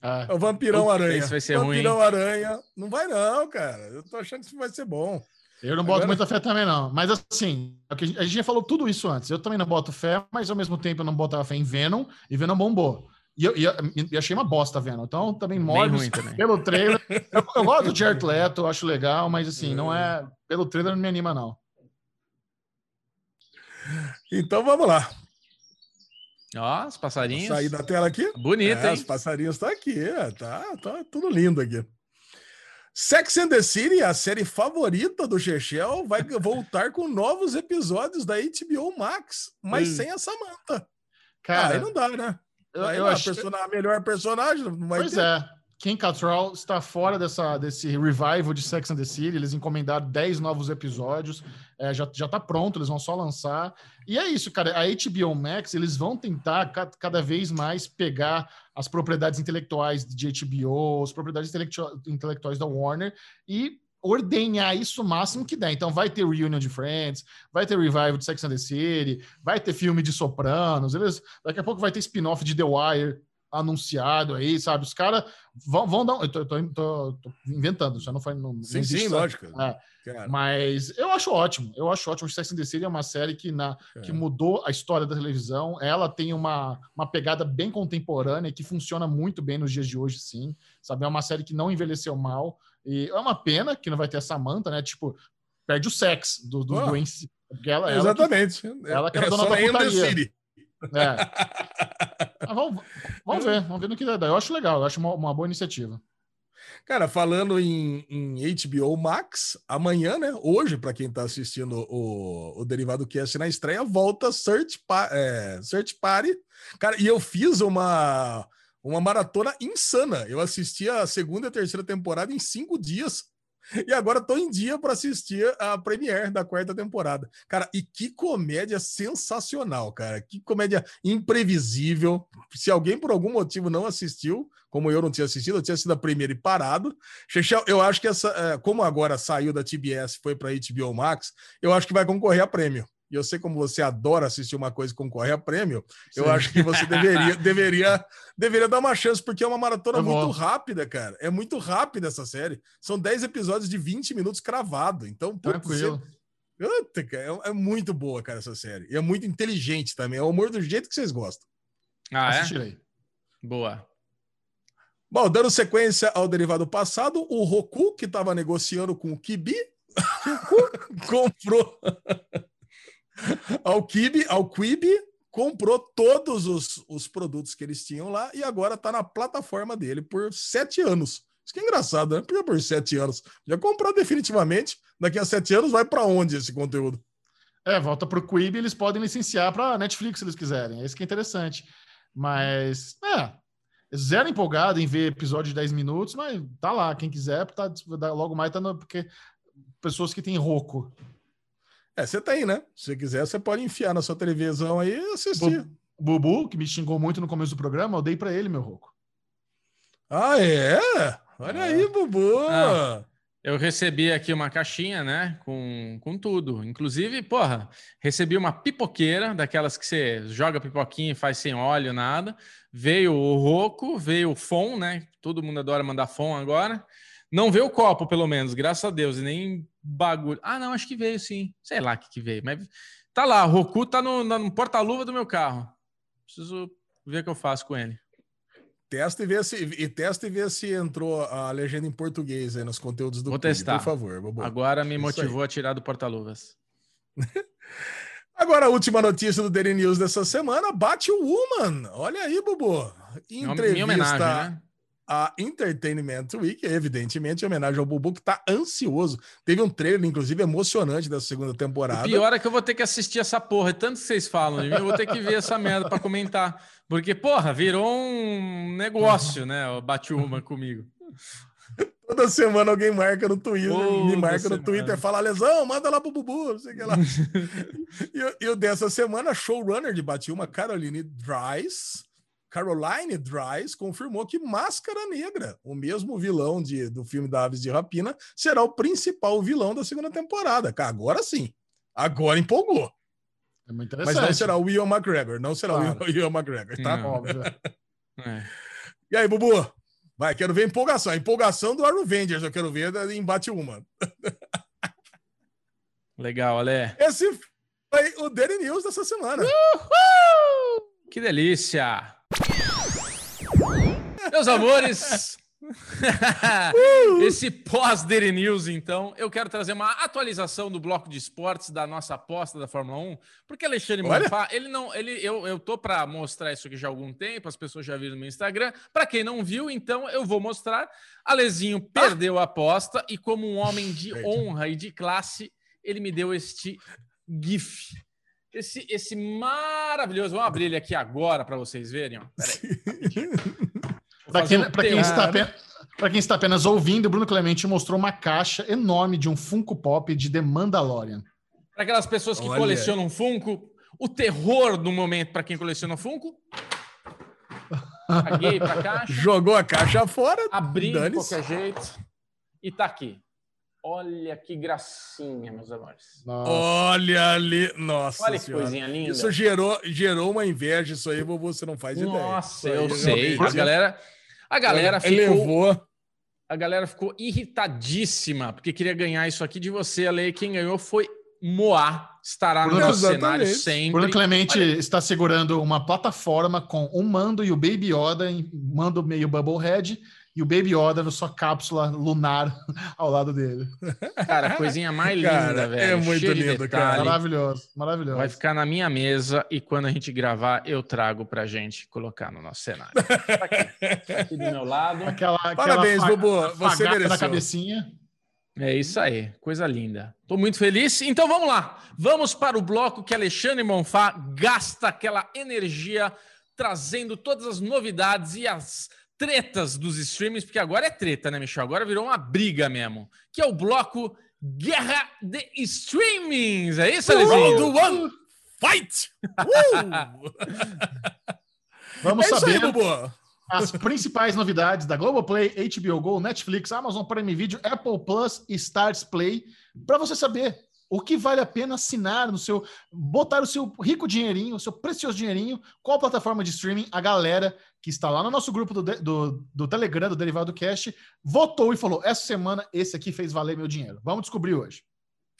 Ah, é o vampirão aranha. Esse vai ser vampirão ruim. aranha. Não vai não, cara. Eu tô achando que isso vai ser bom. Eu não boto Agora... muita fé também, não. Mas assim, é a gente já falou tudo isso antes. Eu também não boto fé, mas ao mesmo tempo eu não botava fé em Venom, e Venom bombou. E eu, e, e achei uma bosta vendo. Então, também Morbius, pelo trailer. *laughs* eu, eu, gosto do Jared Leto, acho legal, mas assim, não é. Pelo trailer não me anima, não. Então vamos lá. Ó, os passarinhos. Sair da tela aqui? Bonito, é, hein? Os passarinhos estão aqui. É, tá, tá tudo lindo aqui. Sex and the City, a série favorita do Chechel, vai *laughs* voltar com novos episódios da HBO Max, mas hum. sem a Samantha. Cara, ah, aí não dá, né? Eu, eu acho a melhor personagem. pois ter. é. Kim Cattrall está fora dessa, desse revival de Sex and the City. Eles encomendaram 10 novos episódios. É, já, já tá pronto, eles vão só lançar. E é isso, cara. A HBO Max, eles vão tentar cada vez mais pegar as propriedades intelectuais de HBO, as propriedades intelectuais da Warner e ordenhar isso o máximo que der. Então vai ter reunion de Friends, vai ter revival de Sex and the City, vai ter filme de Sopranos, eles, daqui a pouco vai ter spin-off de The Wire anunciado aí, sabe? Os caras vão, vão dar. Um, eu tô, tô, tô, tô, inventando, já não foi. no sim, sim, lógico. É. Mas eu acho ótimo, eu acho ótimo. Sex and the City é uma série que, na, é. que mudou a história da televisão. Ela tem uma, uma pegada bem contemporânea que funciona muito bem nos dias de hoje, sim. Sabe? É uma série que não envelheceu mal. E é uma pena que não vai ter a Samantha, né? Tipo, perde o sexo do, do, oh, do ela, Exatamente. Ela que, ela que é, dona da putaria. É. *laughs* Vamos, vamos ver, vamos ver no que dá. Eu acho legal, eu acho uma, uma boa iniciativa. Cara, falando em, em, HBO Max, amanhã, né? Hoje, para quem está assistindo o, o Derivado Cast na estreia, volta Search, pa, é, Search Party. Cara, e eu fiz uma uma maratona insana. Eu assisti a segunda e terceira temporada em cinco dias. E agora tô em dia para assistir a premiere da quarta temporada. Cara, e que comédia sensacional, cara. Que comédia imprevisível. Se alguém por algum motivo não assistiu, como eu não tinha assistido, eu tinha sido a primeira e parado. Chechel, eu acho que essa, é, como agora saiu da TBS, foi para HBO Max, eu acho que vai concorrer a prêmio e eu sei como você adora assistir uma coisa que concorre a prêmio, Sim. eu acho que você deveria, *laughs* deveria, deveria dar uma chance, porque é uma maratona é muito rápida, cara. É muito rápida essa série. São 10 episódios de 20 minutos cravado. Então, Tranquilo. Você... é, é, muito boa, cara, essa série. E é muito inteligente também. É o humor do jeito que vocês gostam. Ah, é? Assistirei. Boa. Bom, dando sequência ao derivado passado, o Roku, que estava negociando com o Kibi, *laughs* comprou *laughs* Alquib, Alquib comprou todos os, os produtos que eles tinham lá e agora está na plataforma dele por sete anos. Isso que é engraçado, né? Porque por sete anos. Já comprou definitivamente. Daqui a sete anos vai para onde esse conteúdo? É, volta para o Quibi, eles podem licenciar para Netflix se eles quiserem. É isso que é interessante. Mas, é, zero empolgado em ver episódio de 10 minutos, mas tá lá. Quem quiser, tá, logo mais tá no, porque pessoas que têm roco. É, você tem, né? Se você quiser, você pode enfiar na sua televisão aí e assistir. Bubu, que me xingou muito no começo do programa, eu dei para ele, meu rouco. Ah, é? Olha é. aí, Bubu. Ah, eu recebi aqui uma caixinha, né? Com, com tudo. Inclusive, porra, recebi uma pipoqueira, daquelas que você joga pipoquinha e faz sem óleo, nada. Veio o roco, veio o fom, né? Todo mundo adora mandar fom agora. Não veio o copo, pelo menos, graças a Deus, e nem bagulho. Ah, não, acho que veio sim. Sei lá o que, que veio, mas tá lá. O Roku tá no, no porta-luva do meu carro. Preciso ver o que eu faço com ele. Testa e vê se e testa e vê se entrou a legenda em português aí nos conteúdos do Vou testar. por favor. Bobo. Agora me motivou a tirar do porta-luvas. *laughs* Agora, a última notícia do Daily News dessa semana: bate o Woman. Olha aí, Bobo. Entrevista. Minha homenagem, né? A Entertainment Week, evidentemente, em homenagem ao Bubu, que está ansioso. Teve um trailer, inclusive, emocionante da segunda temporada. O pior é que eu vou ter que assistir essa porra, é tanto que vocês falam de mim, eu vou ter que ver essa merda para comentar. Porque, porra, virou um negócio, né? O bate uma comigo. Toda semana alguém marca no Twitter, Toda me marca semana. no Twitter, fala, Lesão, manda lá pro Bubu, não sei o que lá. *laughs* e, eu dessa semana, showrunner de Batiuma, Caroline Dries, Caroline Dries confirmou que Máscara Negra, o mesmo vilão de, do filme da Aves de Rapina, será o principal vilão da segunda temporada. Agora sim. Agora empolgou. É muito interessante. Mas não será o Will McGregor. Não será claro. o *laughs* Will McGregor, tá? Não. Óbvio. *laughs* É. E aí, Bubu? Vai, quero ver a empolgação. A empolgação do Avengers, eu quero ver em Bate Uma. *laughs* Legal, Ale. Esse foi o Daily News dessa semana. Uhul! Que delícia! Meus amores, *laughs* esse pós-Daily News, então, eu quero trazer uma atualização do bloco de esportes da nossa aposta da Fórmula 1, porque Alexandre Monfá, ele não, ele, eu, eu tô para mostrar isso aqui já há algum tempo, as pessoas já viram no meu Instagram. Para quem não viu, então eu vou mostrar. Alezinho perdeu a aposta e como um homem de honra e de classe, ele me deu este gif. Esse, esse maravilhoso. Vamos abrir ele aqui agora para vocês verem. Para quem, quem, está quem está apenas ouvindo, o Bruno Clemente mostrou uma caixa enorme de um Funko Pop de The Mandalorian. Para aquelas pessoas que Olha. colecionam Funko, o terror do momento para quem coleciona Funko. Caguei para caixa. Jogou a caixa fora. Abriu de qualquer jeito. E tá aqui. Olha que gracinha, meus amores. Nossa. Olha ali. Nossa. Olha que senhora. coisinha linda. Isso gerou, gerou uma inveja, isso aí, você não faz Nossa, ideia. Nossa, eu sei. A galera, a galera ficou. Elevou. A galera ficou irritadíssima, porque queria ganhar isso aqui de você, Ale. Quem ganhou foi Moá. Estará no nosso cenário sempre. Bruno Clemente Olha. está segurando uma plataforma com um mando e o Baby Yoda, mando meio Bubblehead e o Baby Yoda na sua cápsula lunar *laughs* ao lado dele. Cara, coisinha mais linda, cara, velho. É muito Cheio lindo, cara. Maravilhoso, maravilhoso. Vai ficar na minha mesa e quando a gente gravar, eu trago pra gente colocar no nosso cenário. Tá aqui, tá aqui do meu lado. Aquela, Parabéns, aquela Bubu. Você mereceu. Na cabecinha. É isso aí, coisa linda. Tô muito feliz. Então vamos lá. Vamos para o bloco que Alexandre Monfá gasta aquela energia trazendo todas as novidades e as tretas dos streamings, porque agora é treta, né, Michel? Agora virou uma briga mesmo, que é o bloco Guerra de Streamings. É isso, Alezinho? Do One Fight! Uh! Vamos é saber aí, as principais novidades da Globoplay, HBO Go, Netflix, Amazon Prime Video, Apple Plus e Stars Play, para você saber o que vale a pena assinar no seu, botar o seu rico dinheirinho, o seu precioso dinheirinho, qual plataforma de streaming a galera que está lá no nosso grupo do, do, do Telegram, do Derivado Cast, votou e falou: essa semana esse aqui fez valer meu dinheiro. Vamos descobrir hoje.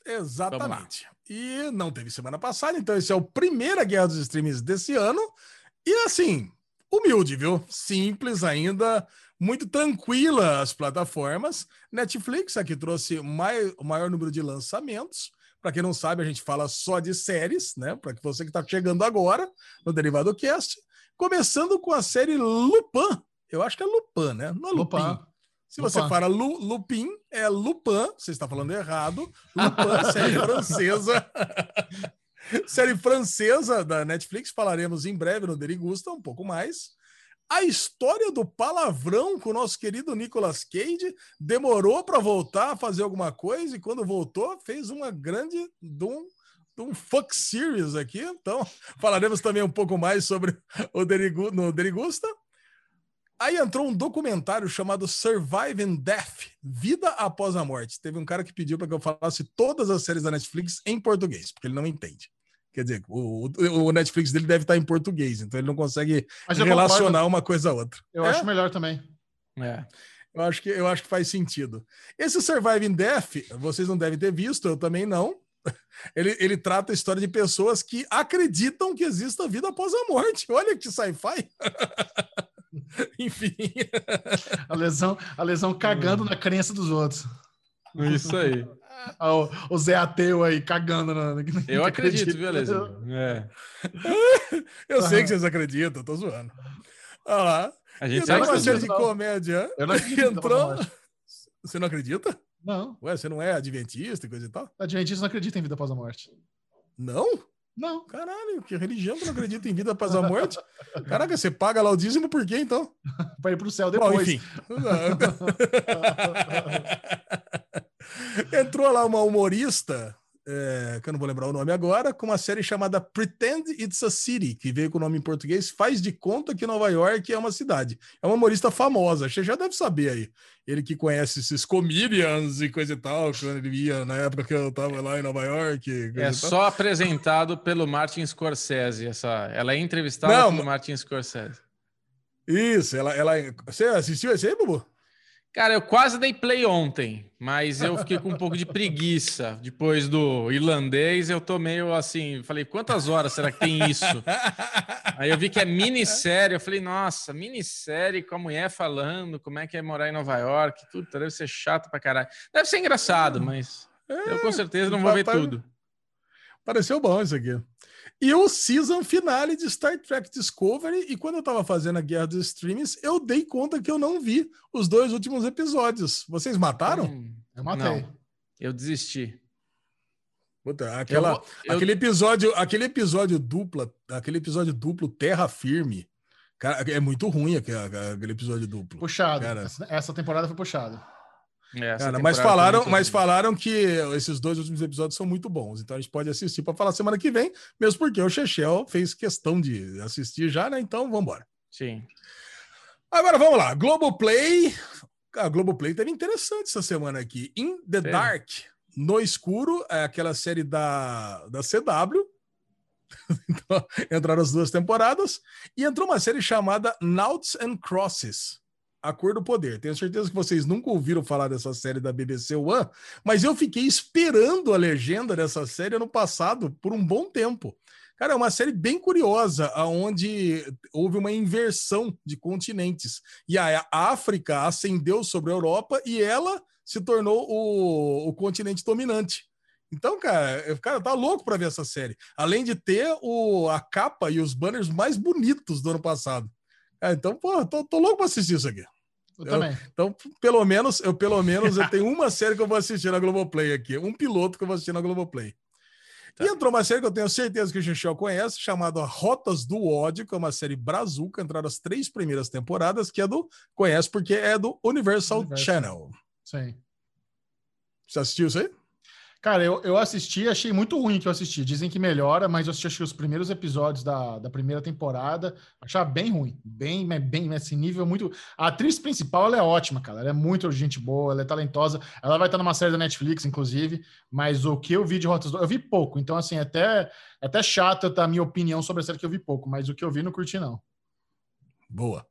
Exatamente. E não teve semana passada, então esse é o primeira guerra dos streams desse ano. E assim, humilde, viu? Simples ainda, muito tranquila as plataformas. Netflix aqui trouxe o maior número de lançamentos. Para quem não sabe, a gente fala só de séries, né? Para você que está chegando agora no Derivado Cast. Começando com a série Lupin. Eu acho que é Lupin, né? Não é Lupin. Lupin. Se Lupin. você fala Lu, Lupin, é Lupin. Você está falando errado. Lupin, *laughs* série francesa. série francesa da Netflix. Falaremos em breve no Derigusta, um pouco mais. A história do palavrão com o nosso querido Nicolas Cage demorou para voltar a fazer alguma coisa e quando voltou fez uma grande de um, de um fuck series aqui. Então *laughs* falaremos também um pouco mais sobre o Derigu, no Derigusta. Aí entrou um documentário chamado Surviving Death, Vida Após a Morte. Teve um cara que pediu para que eu falasse todas as séries da Netflix em português, porque ele não entende. Quer dizer, o, o, Netflix dele deve estar em português, então ele não consegue relacionar concordo. uma coisa a outra. Eu é? acho melhor também. É. Eu acho, que, eu acho que faz sentido. Esse Surviving Death, vocês não devem ter visto, eu também não. *laughs* Ele, ele trata a história de pessoas que acreditam que exista vida após a morte. Olha que sci-fi. *laughs* Enfim. A lesão, a lesão cagando hum. na crença dos outros. Isso aí. O, o Zé Ateu aí cagando. Na, na, eu *laughs* acredito, viu, Alezinho? É. *laughs* eu sei que vocês acreditam, tô zoando. Olha lá. A gente sabe uma série de comédia. Eu não acredito. Entrou... Você não acredita? Não. Ué, você não é adventista e coisa e tal? Adventista não acredita em vida após a morte. Não? Não. Caralho, que religião que não acredita em vida após a morte? Caraca, você paga lá o dízimo por quê, então? *laughs* Para ir pro céu depois. Bom, enfim. *laughs* Entrou lá uma humorista, é, que eu não vou lembrar o nome agora, com uma série chamada Pretend It's a City, que veio com o nome em português, faz de conta que Nova York é uma cidade. É uma humorista famosa, você já deve saber aí. Ele que conhece esses comedians e coisa e tal, quando ele via na época que eu tava lá em Nova York. É só apresentado pelo Martin Scorsese. Essa, ela é entrevistada não, pelo Martin Scorsese. Isso, ela, ela. Você assistiu esse aí, Bubu? Cara, eu quase dei play ontem, mas eu fiquei com um pouco de preguiça. Depois do irlandês, eu tô meio assim, falei, quantas horas será que tem isso? Aí eu vi que é minissérie, eu falei, nossa, minissérie com a mulher falando como é que é morar em Nova York, tudo, deve ser chato pra caralho. Deve ser engraçado, mas eu com certeza não vou ver tudo. Pareceu bom isso aqui e o season finale de Star Trek Discovery. E quando eu tava fazendo a Guerra dos Streams, eu dei conta que eu não vi os dois últimos episódios. Vocês mataram? Hum, eu matei. Não, eu desisti. Puta, aquela, eu, eu... aquele episódio, aquele episódio dupla, aquele episódio duplo Terra Firme. Cara, é muito ruim aquele, aquele episódio duplo. Puxado. Cara. Essa temporada foi puxada. É, Cara, mas falaram, mas falaram que esses dois últimos episódios são muito bons, então a gente pode assistir para falar semana que vem, mesmo porque o Chechel fez questão de assistir já, né? Então vamos embora. Sim. Agora vamos lá, Globoplay. A Globoplay teve interessante essa semana aqui. In the Sim. Dark, no escuro, é aquela série da, da CW. *laughs* então, entraram as duas temporadas e entrou uma série chamada Nauts and Crosses a Cor do Poder. Tenho certeza que vocês nunca ouviram falar dessa série da BBC One, mas eu fiquei esperando a legenda dessa série ano passado por um bom tempo. Cara, é uma série bem curiosa, onde houve uma inversão de continentes. E a África ascendeu sobre a Europa e ela se tornou o, o continente dominante. Então, cara, cara, tá louco para ver essa série. Além de ter o, a capa e os banners mais bonitos do ano passado. É, então, pô, tô, tô louco pra assistir isso aqui. Eu, eu também. Então, pelo menos, eu pelo menos eu tenho uma *laughs* série que eu vou assistir na Globoplay aqui, um piloto que eu vou assistir na Globoplay. Tá. E entrou uma série que eu tenho certeza que o Xixel conhece, chamada Rotas do Ódio, que é uma série brazuca, entraram as três primeiras temporadas, que é do. Conhece porque é do Universal, Universal. Channel. Sim. Você assistiu isso aí? Cara, eu, eu assisti, achei muito ruim que eu assisti. Dizem que melhora, mas eu assisti os primeiros episódios da, da primeira temporada. Achava bem ruim. Bem, bem, esse nível muito. A atriz principal ela é ótima, cara. Ela é muito gente boa, ela é talentosa. Ela vai estar numa série da Netflix, inclusive. Mas o que eu vi de Rotas. Eu vi pouco. Então, assim, é até, é até chato a minha opinião sobre a série que eu vi pouco. Mas o que eu vi, não curti, não. Boa.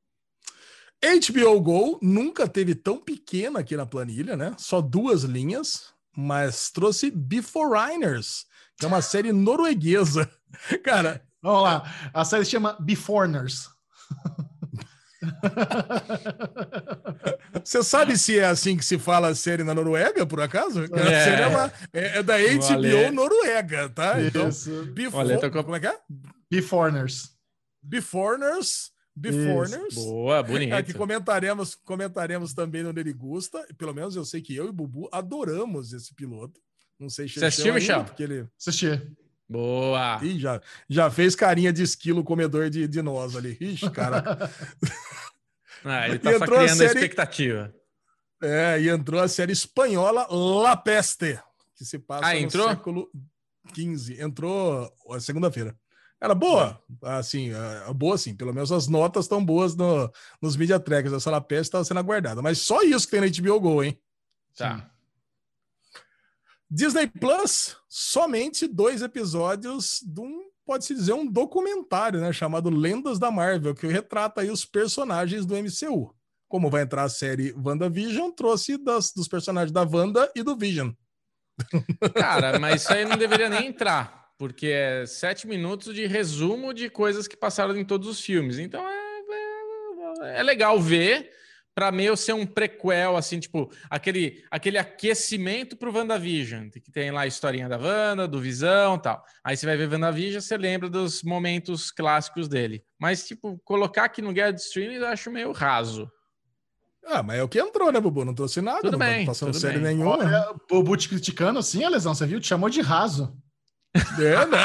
HBO Go nunca teve tão pequena aqui na planilha, né? Só duas linhas mas trouxe Beforeigners, que é uma série norueguesa. *laughs* Cara, vamos lá. A série se chama Beforeigners. *laughs* Você sabe se é assim que se fala a série na Noruega, por acaso? É. A série é, uma, é, é da HBO Noruega, tá? Então, Before, tô... como é que é? Beforeigners. Beforeigners Beforeigners. Boa, bonito. É, que comentaremos, comentaremos também no Nerigusta. Pelo menos eu sei que eu e Bubu adoramos esse piloto. Não sei se Você assistiu, Michel? Porque ele... Assisti. Boa. Ih, já, já fez carinha de esquilo comedor de, de nós ali. Ixi, cara. *laughs* ah, ele tá só criando a, série... expectativa. É, e entrou a série espanhola La Peste, que se passa ah, entrou? no século XV. Entrou segunda-feira. Era boa, assim, boa sim, pelo menos as notas estão boas no, nos media trackers, a sala PS estava sendo aguardada, mas só isso que tem na HBO Go, hein? Tá. Disney Plus, somente dois episódios de um, pode-se dizer, um documentário, né, chamado Lendas da Marvel, que retrata aí os personagens do MCU. Como vai entrar a série WandaVision, trouxe das, dos personagens da Wanda e do Vision. Cara, mas isso aí não deveria nem entrar porque é sete minutos de resumo de coisas que passaram em todos os filmes. Então é, é, é legal ver para meio ser um prequel, assim, tipo, aquele, aquele aquecimento pro WandaVision, que tem lá a historinha da Wanda, do Visão tal. Aí você vai ver WandaVision, você lembra dos momentos clássicos dele. Mas, tipo, colocar aqui no Guia de Streaming eu acho meio raso. Ah, mas é o que entrou, né, Bubu? Não trouxe nada, tudo não bem, passando série bem. nenhuma. Olha, Bubu te criticando assim, a lesão, você viu? Te chamou de raso. É, né? *laughs*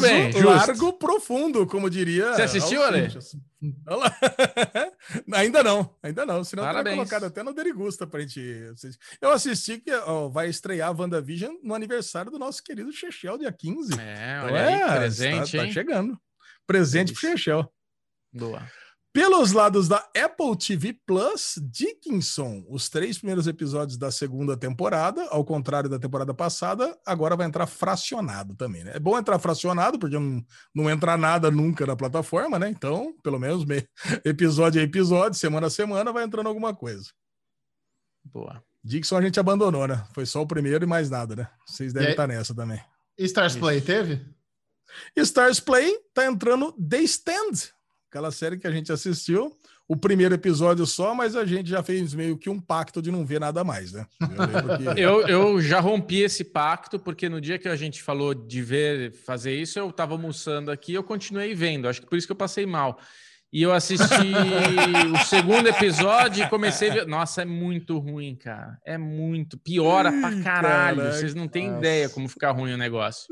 Bem, largo profundo, como diria. Você assistiu, Ale? *laughs* ainda não, ainda não. Senão teria colocado até no Derigusta pra gente assistir. Eu assisti que ó, vai estrear a WandaVision no aniversário do nosso querido Chechel, dia 15. É, então olha então, aí, é, presente, tá, tá chegando. Presente pro Chechel. Boa. Pelos lados da Apple TV Plus, Dickinson, os três primeiros episódios da segunda temporada, ao contrário da temporada passada, agora vai entrar fracionado também, né? É bom entrar fracionado, porque não, não entra nada nunca na plataforma, né? Então, pelo menos *laughs* episódio a episódio, semana a semana, vai entrando alguma coisa. Boa. Dixon a gente abandonou, né? Foi só o primeiro e mais nada, né? Vocês devem estar nessa também. Stars Play teve? Stars Play tá entrando The Stand, aquela série que a gente assistiu, o primeiro episódio só, mas a gente já fez meio que um pacto de não ver nada mais, né? Eu, que... *laughs* eu, eu, já rompi esse pacto, porque no dia que a gente falou de ver, fazer isso, eu estava almoçando aqui eu continuei vendo. Acho que por isso que eu passei mal. E eu assisti *laughs* o segundo episódio e comecei a ver. Nossa, é muito ruim, cara. É muito. Piora pra caralho. Caraca, Vocês não têm nossa. ideia como ficar ruim o negócio.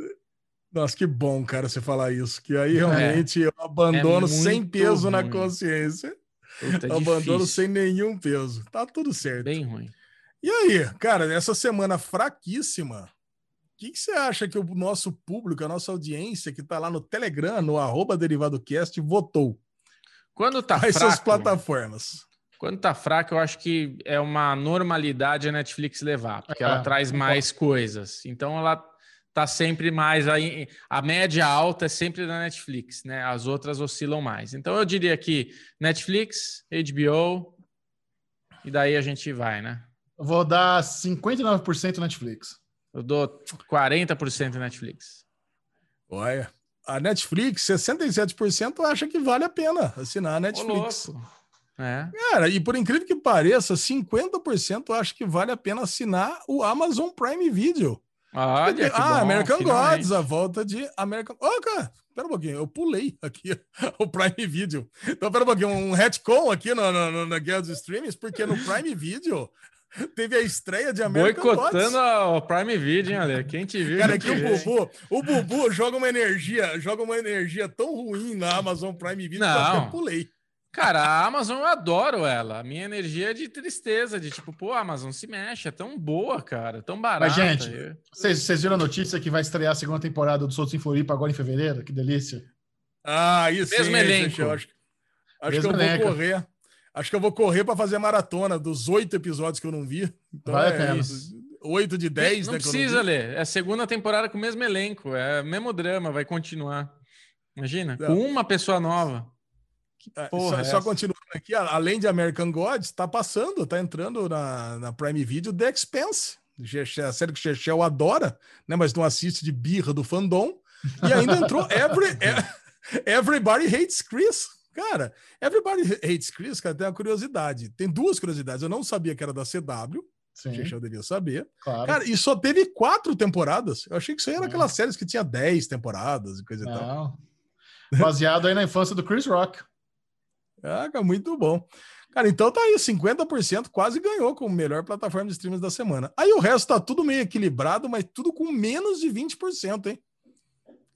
Nossa, que bom, cara, você falar isso. Que aí realmente é. eu abandono é sem peso ruim. na consciência. Puta, é abandono difícil. sem nenhum peso. Tá tudo certo. Bem ruim. E aí, cara, essa semana fraquíssima, o que, que, você acha que o nosso público, a nossa audiência que tá lá no Telegram, no arroba DerivadoCast, votou? Quando tá Quais fraco, plataformas? Quando tá fraco, eu acho que é uma normalidade a Netflix levar, porque é, ela traz mais coisas. Então ela tá sempre mais aí. A média alta é sempre da Netflix, né? As outras oscilam mais. Então eu diria que Netflix, HBO, e daí a gente vai, né? Eu vou dar 59% Netflix. Eu dou 40% Netflix. Olha, a Netflix, 67% acha que vale a pena assinar a Netflix. Ô, é. Cara, e por incrível que pareça, 50% acha que vale a pena assinar o Amazon Prime Video. Olha, ah, bom, American finalmente. Gods, a volta de American. Ô, oh, cara, pera um pouquinho, eu pulei aqui *laughs* o Prime Video. Então, pera um pouquinho, um retcon aqui no, no, no, na Guerra dos Streams, porque no Prime Video *laughs* teve a estreia de American Boicotando o Prime Video, hein, Ale? Quem te viu? Cara, aqui o Bubu, o Bubu joga uma energia, joga uma energia tão ruim na Amazon Prime Video Não. que eu pulei. Cara, a Amazon eu adoro ela. A minha energia é de tristeza, de tipo, pô, a Amazon se mexe, é tão boa, cara, tão barata. Mas, gente, vocês viram a notícia que vai estrear a segunda temporada do Soltos em Floripa agora em fevereiro? Que delícia. Ah, isso Mesmo sim, elenco. Gente, acho, acho que eu vou correr. Acho que eu vou correr para fazer a maratona dos oito episódios que eu não vi. Então vai é Oito de dez, não né? Precisa, ler. É a segunda temporada com o mesmo elenco. É o mesmo drama, vai continuar. Imagina, não. com uma pessoa nova. Que é, porra só, é só continuando aqui, além de American Gods, está passando, está entrando na, na Prime Video The Expense, a série que o Chechel adora, né, mas não assiste de birra do fandom. E ainda entrou *laughs* Every, Everybody Hates Chris. Cara, Everybody Hates Chris, cara, tem uma curiosidade. Tem duas curiosidades. Eu não sabia que era da CW. Sim. Chechel devia saber. Claro. Cara, e só teve quatro temporadas. Eu achei que isso aí era aquelas séries que tinha dez temporadas e coisa não. e tal. Baseado aí na infância do Chris Rock. Ah, muito bom. Cara, então tá aí, 50% quase ganhou como melhor plataforma de streams da semana. Aí o resto tá tudo meio equilibrado, mas tudo com menos de 20%, hein?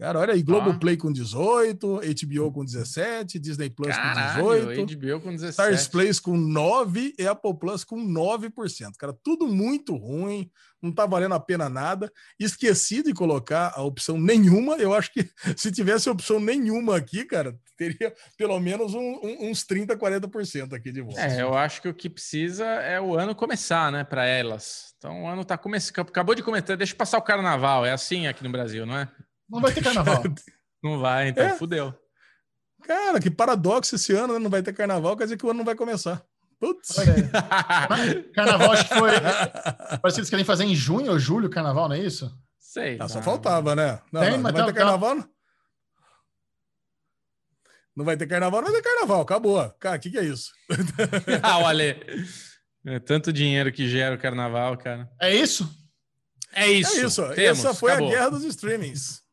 Cara, olha aí, Globoplay ah. com 18, HBO com 17, Disney Plus Caralho, com 18, HBO com 17. Stars Plays com 9 e Apple Plus com 9%. Cara, tudo muito ruim, não tá valendo a pena nada. Esqueci de colocar a opção nenhuma. Eu acho que *laughs* se tivesse opção nenhuma aqui, cara, teria pelo menos um, um, uns 30, 40% aqui de volta. É, eu acho que o que precisa é o ano começar, né, para elas. Então o ano tá começando, acabou de começar, deixa passar o carnaval, é assim aqui no Brasil, não é? Não vai ter *laughs* carnaval. *laughs* não vai, então é. fudeu. Cara, que paradoxo esse ano, né? Não vai ter carnaval, quer dizer que o ano não vai começar. Putz. *laughs* carnaval, acho que foi. Parece que eles querem fazer em junho ou julho carnaval, não é isso? Sei. Ah, só faltava, né? Não, Tem, não, não vai tá, ter carnaval? Tá... Não vai ter carnaval, não vai ter carnaval, acabou. Cara, o que, que é isso? ah, olha. É tanto dinheiro que gera o carnaval, cara. É isso? É isso. É isso. Temos, Essa foi acabou. a guerra dos streamings.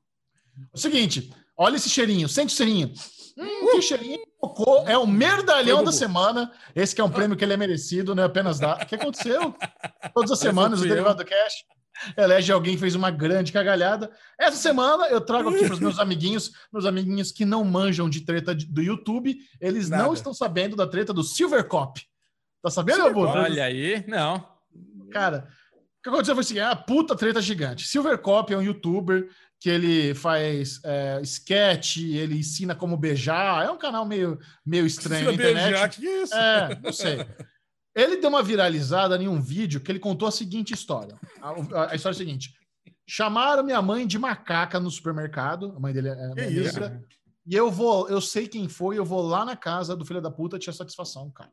O seguinte, olha esse cheirinho, sente o cheirinho. Hum, uh! que cheirinho cocô, é o merdalhão da semana. Esse que é um prêmio que ele é merecido, não é apenas dar. O que aconteceu? *laughs* Todas as semanas o Derivado Cash elege alguém que fez uma grande cagalhada. Essa semana eu trago aqui para os meus amiguinhos, meus amiguinhos que não manjam de treta do YouTube, eles Nada. não estão sabendo da treta do Silver Cop. Tá sabendo, Silver Olha aí, não. Cara, o que aconteceu foi assim, é a puta treta gigante. Silver Cop é um youtuber que ele faz é, sketch, ele ensina como beijar. É um canal meio, meio estranho na internet. Beijar, que é isso? É, não sei. Ele deu uma viralizada em um vídeo que ele contou a seguinte história. A, a história é a seguinte: chamaram minha mãe de macaca no supermercado. A mãe dele é que negra. E eu vou, eu sei quem foi, eu vou lá na casa do filho da puta tirar satisfação, cara.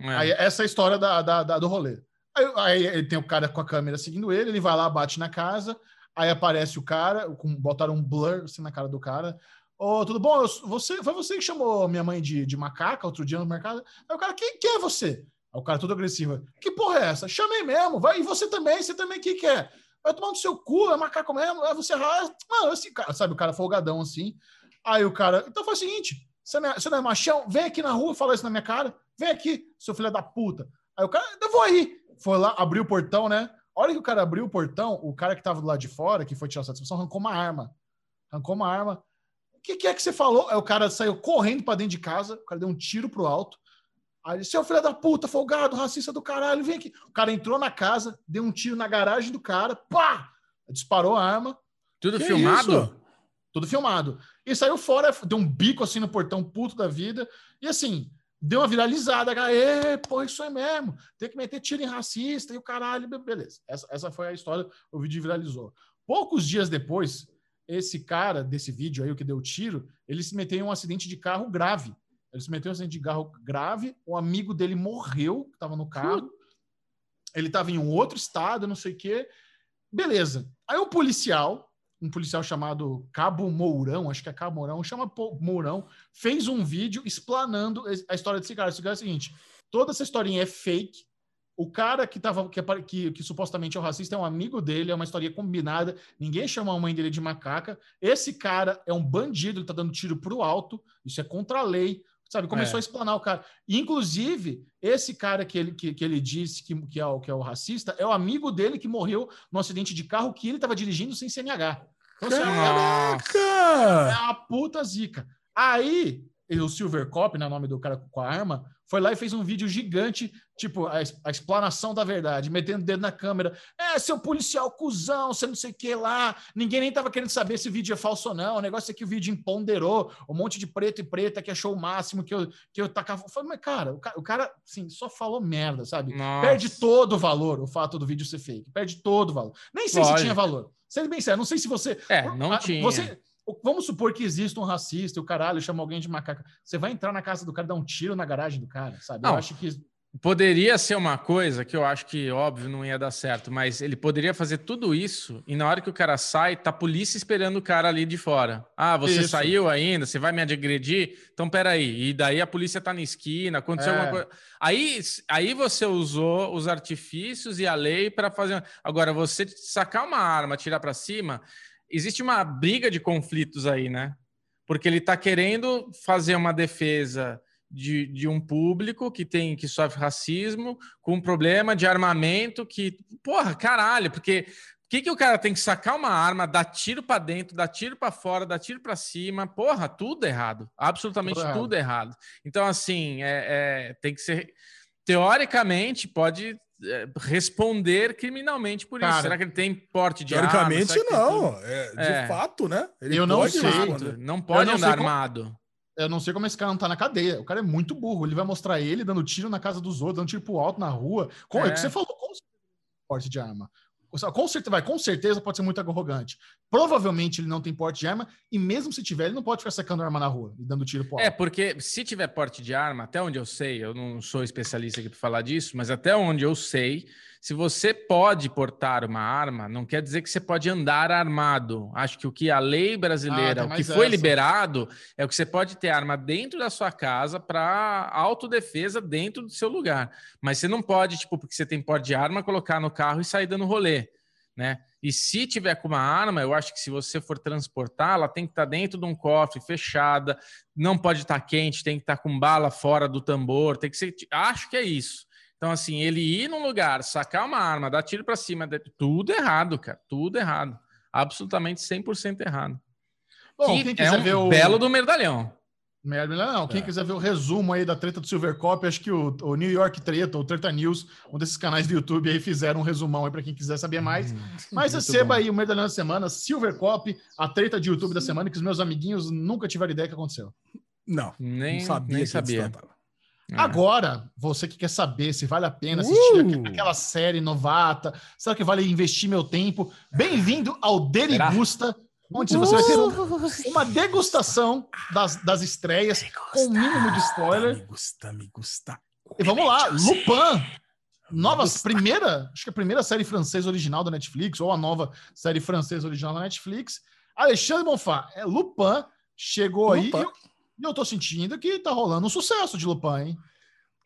É. Aí, essa é a história da, da, da do rolê. Aí, aí, ele tem o cara com a câmera seguindo ele, ele vai lá, bate na casa. Aí aparece o cara, com, botaram um blur assim na cara do cara. Ô, oh, tudo bom? Você, foi você que chamou minha mãe de, de macaca outro dia no mercado? Aí o cara, quem, é você? Aí o cara todo agressivo. Que porra é essa? Chamei mesmo, vai. E você também, você também, que, é? Vai tomar no seu cu, é macaco mesmo? É você. Ah, mano, esse cara, sabe, o cara folgadão assim. Aí o cara, então faz o seguinte: você não, é, você não é machão? Vem aqui na rua falar isso na minha cara. Vem aqui, seu filho da puta. Aí o cara, eu vou aí. Foi lá, abriu o portão, né? A hora que o cara abriu o portão, o cara que tava do lado de fora, que foi tirar satisfação, arrancou uma arma. Arrancou uma arma. O que, que, é que você falou? Aí o cara saiu correndo para dentro de casa, o cara deu um tiro pro alto. Aí ele, seu filho da puta, folgado, racista do caralho, vem aqui. O cara entrou na casa, deu um tiro na garagem do cara, pá! Disparou a arma. Tudo que filmado? Isso? Tudo filmado. E saiu fora, deu um bico assim no portão, puto da vida. E assim, deu uma viralizada, cara, Ê, pô, isso é mesmo, tem que meter tiro em racista e o caralho, beleza. Essa, essa foi a história, o vídeo viralizou. Poucos dias depois, esse cara desse vídeo aí, o que deu tiro, ele se meteu em um acidente de carro grave. Ele se meteu em um acidente de carro grave, o amigo dele morreu, que estava no carro, ele estava em um outro estado, não sei o quê. Beleza. Aí o policial, um policial chamado Cabo Mourão, acho que é Cabo Mourão, chama Mourão, fez um vídeo explanando a história desse cara. Esse cara é o seguinte: toda essa historinha é fake. O cara que, tava, que, que, que, supostamente é o racista é um amigo dele, é uma história combinada. Ninguém chama a mãe dele de macaca. Esse cara é um bandido, ele tá dando tiro pro alto. Isso é contra a lei. Sabe? Começou é. a explanar o cara. Inclusive, esse cara que ele, que, que ele disse que, que, é o, que é o racista é o amigo dele que morreu no acidente de carro que ele estava dirigindo sem CNH. Então, assim, Caraca! É uma puta zica. Aí, o Silver Cop, né, nome do cara com a arma, foi lá e fez um vídeo gigante, tipo, a, a, explanação da verdade, metendo o dedo na câmera. É, seu policial cuzão, você não sei o que lá. Ninguém nem tava querendo saber se o vídeo é falso ou não. O negócio é que o vídeo empoderou um monte de preto e preta que achou o máximo que eu, que eu tacava. Eu falei, mas, cara, o cara, o cara assim, só falou merda, sabe? Nossa. Perde todo o valor o fato do vídeo ser fake. Perde todo o valor. Nem sei Lógico. se tinha valor. Sendo bem sério, não sei se você. É, não tinha. Você Vamos supor que exista um racista e o caralho chama alguém de macaca. Você vai entrar na casa do cara, dar um tiro na garagem do cara, sabe? Não, eu acho que. Poderia ser uma coisa que eu acho que, óbvio, não ia dar certo, mas ele poderia fazer tudo isso e na hora que o cara sai, tá a polícia esperando o cara ali de fora. Ah, você isso. saiu ainda? Você vai me agredir? Então, peraí. E daí a polícia tá na esquina, aconteceu é. alguma coisa. Aí, aí você usou os artifícios e a lei para fazer. Agora, você sacar uma arma, tirar para cima, existe uma briga de conflitos aí, né? Porque ele está querendo fazer uma defesa de, de um público que tem que sofre racismo, com um problema de armamento que, porra, caralho, porque o que, que o cara tem que sacar uma arma, dar tiro para dentro, dar tiro para fora, dar tiro para cima? Porra, tudo errado. Absolutamente tudo, tudo errado. errado. Então, assim, é, é, tem que ser. Teoricamente, pode responder criminalmente por Cara, isso. Será que ele tem porte de teoricamente arma? não. É, de é. fato, né? Ele eu não sei. Não pode não andar armado. Como... Eu não sei como esse cara não tá na cadeia. O cara é muito burro. Ele vai mostrar ele dando tiro na casa dos outros, dando tiro pro alto na rua. Como é. que você falou? Como porte de arma? Com certeza, vai, com certeza pode ser muito arrogante. Provavelmente ele não tem porte de arma, e mesmo se tiver, ele não pode ficar sacando arma na rua e dando tiro pro É, porque se tiver porte de arma, até onde eu sei, eu não sou especialista aqui para falar disso, mas até onde eu sei, se você pode portar uma arma, não quer dizer que você pode andar armado. Acho que o que a lei brasileira, ah, o que foi essa. liberado, é o que você pode ter arma dentro da sua casa para autodefesa dentro do seu lugar. Mas você não pode, tipo, porque você tem porte de arma, colocar no carro e sair dando rolê, né? E se tiver com uma arma, eu acho que se você for transportar, ela tem que estar tá dentro de um cofre, fechada, não pode estar tá quente, tem que estar tá com bala fora do tambor, tem que ser. Acho que é isso. Então, assim, ele ir num lugar, sacar uma arma, dar tiro para cima, tudo errado, cara. Tudo errado. Absolutamente 100% errado. Bom, quem quiser é um ver o belo do medalhão. Medalhão, não. Quem é. quiser ver o resumo aí da treta do Silver Cop, acho que o, o, New York Treta, o Treta News, um desses canais do YouTube aí fizeram um resumão aí para quem quiser saber mais. Hum, Mas *laughs* receba aí o medalhão da semana, Silver Cop, a treta de YouTube da semana, que os meus amiguinhos nunca tiveram ideia que aconteceu. Não, nem não sabia. Nem sabia. É. Agora, você que quer saber se vale a pena assistir uh! aquela série novata, será que vale investir meu tempo? Bem-vindo ao Derigusta, onde você vai ter uh! uma degustação das, das estreias com o mínimo de spoiler. Me gusta, me gusta. E vamos lá, Lupin. Nova, primeira, acho que a primeira série francesa original da Netflix, ou a nova série francesa original da Netflix. Alexandre Bonfá, é Lupin, chegou Lupin. aí. E eu tô sentindo que tá rolando um sucesso de Lupin, hein?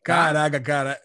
Caraca, cara.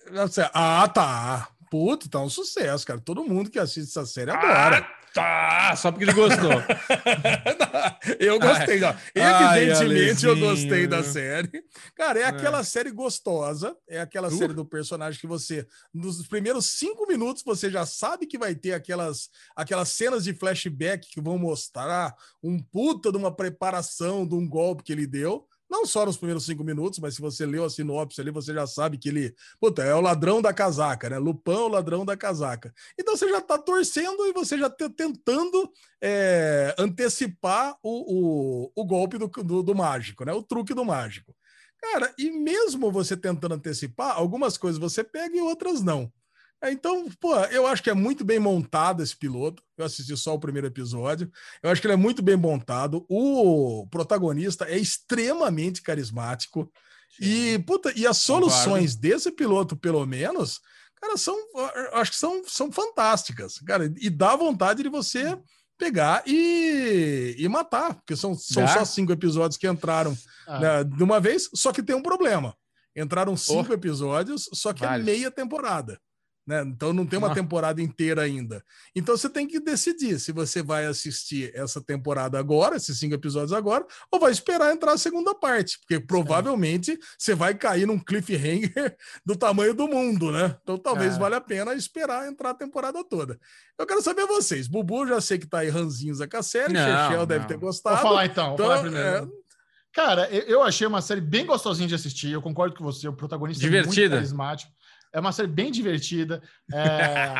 Ah, tá. Puto, tá um sucesso, cara. Todo mundo que assiste essa série adora. Ah, tá. Só porque ele gostou. *laughs* eu gostei, ó. Evidentemente, Ai, eu gostei da série. Cara, é, é. aquela é. série gostosa. É aquela uh. série do personagem que você, nos primeiros cinco minutos, você já sabe que vai ter aquelas, aquelas cenas de flashback que vão mostrar um puta de uma preparação de um golpe que ele deu não só nos primeiros cinco minutos, mas se você leu a sinopse ali, você já sabe que ele puta, é o ladrão da casaca, né? Lupão, o ladrão da casaca. Então você já está torcendo e você já está tentando é, antecipar o, o, o golpe do, do, do mágico, né? O truque do mágico. Cara, e mesmo você tentando antecipar, algumas coisas você pega e outras não. É, então, pô, eu acho que é muito bem montado esse piloto. Eu assisti só o primeiro episódio. Eu acho que ele é muito bem montado. O protagonista é extremamente carismático. Sim. E, puta, e as soluções Concordo. desse piloto, pelo menos, cara, são, acho que são, são fantásticas, cara. E dá vontade de você pegar e, e matar, porque são, são só cinco episódios que entraram ah. né, de uma vez, só que tem um problema. Entraram cinco oh. episódios, só que é vale. é meia temporada. Né? Então não tem uma temporada inteira ainda. Então você tem que decidir se você vai assistir essa temporada agora, esses cinco episódios agora, ou vai esperar entrar a segunda parte, porque provavelmente você vai cair num cliffhanger *laughs* do tamanho do mundo, né? Então talvez é. valha a pena esperar entrar a temporada toda. Eu quero saber vocês. Bubu já sei que tá aí ranzinhos com a série, Chechel deve ter gostado. Vou falar então, então vou falar primeiro. É... Cara, eu achei uma série bem gostosinha de assistir. Eu concordo com você. O protagonista Divertida. é muito carismático. É uma série bem divertida. *laughs* É...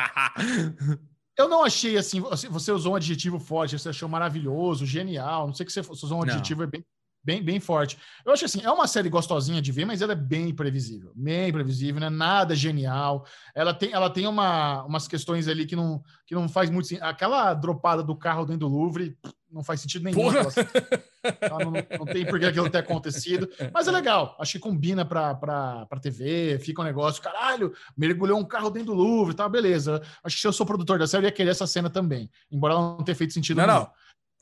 eu não achei assim. Você usou um adjetivo forte, você achou maravilhoso, genial. Não sei que você usou um adjetivo bem, bem, bem forte. Eu acho assim, é uma série gostosinha de ver, mas ela é bem previsível. Bem previsível, né? Nada genial. Ela tem, ela tem uma, umas questões ali que não, que não faz muito sentido. Aquela dropada do carro dentro do Louvre não faz sentido nenhum. Ela, não, não, tem por que aquilo ter acontecido. Mas é legal. Acho que combina para pra TV, fica um negócio, caralho, mergulhou um carro dentro do Louvre, tá, beleza. Acho que se eu sou produtor da série, eu ia querer essa cena também. Embora ela não tenha feito sentido não, nenhum. Não.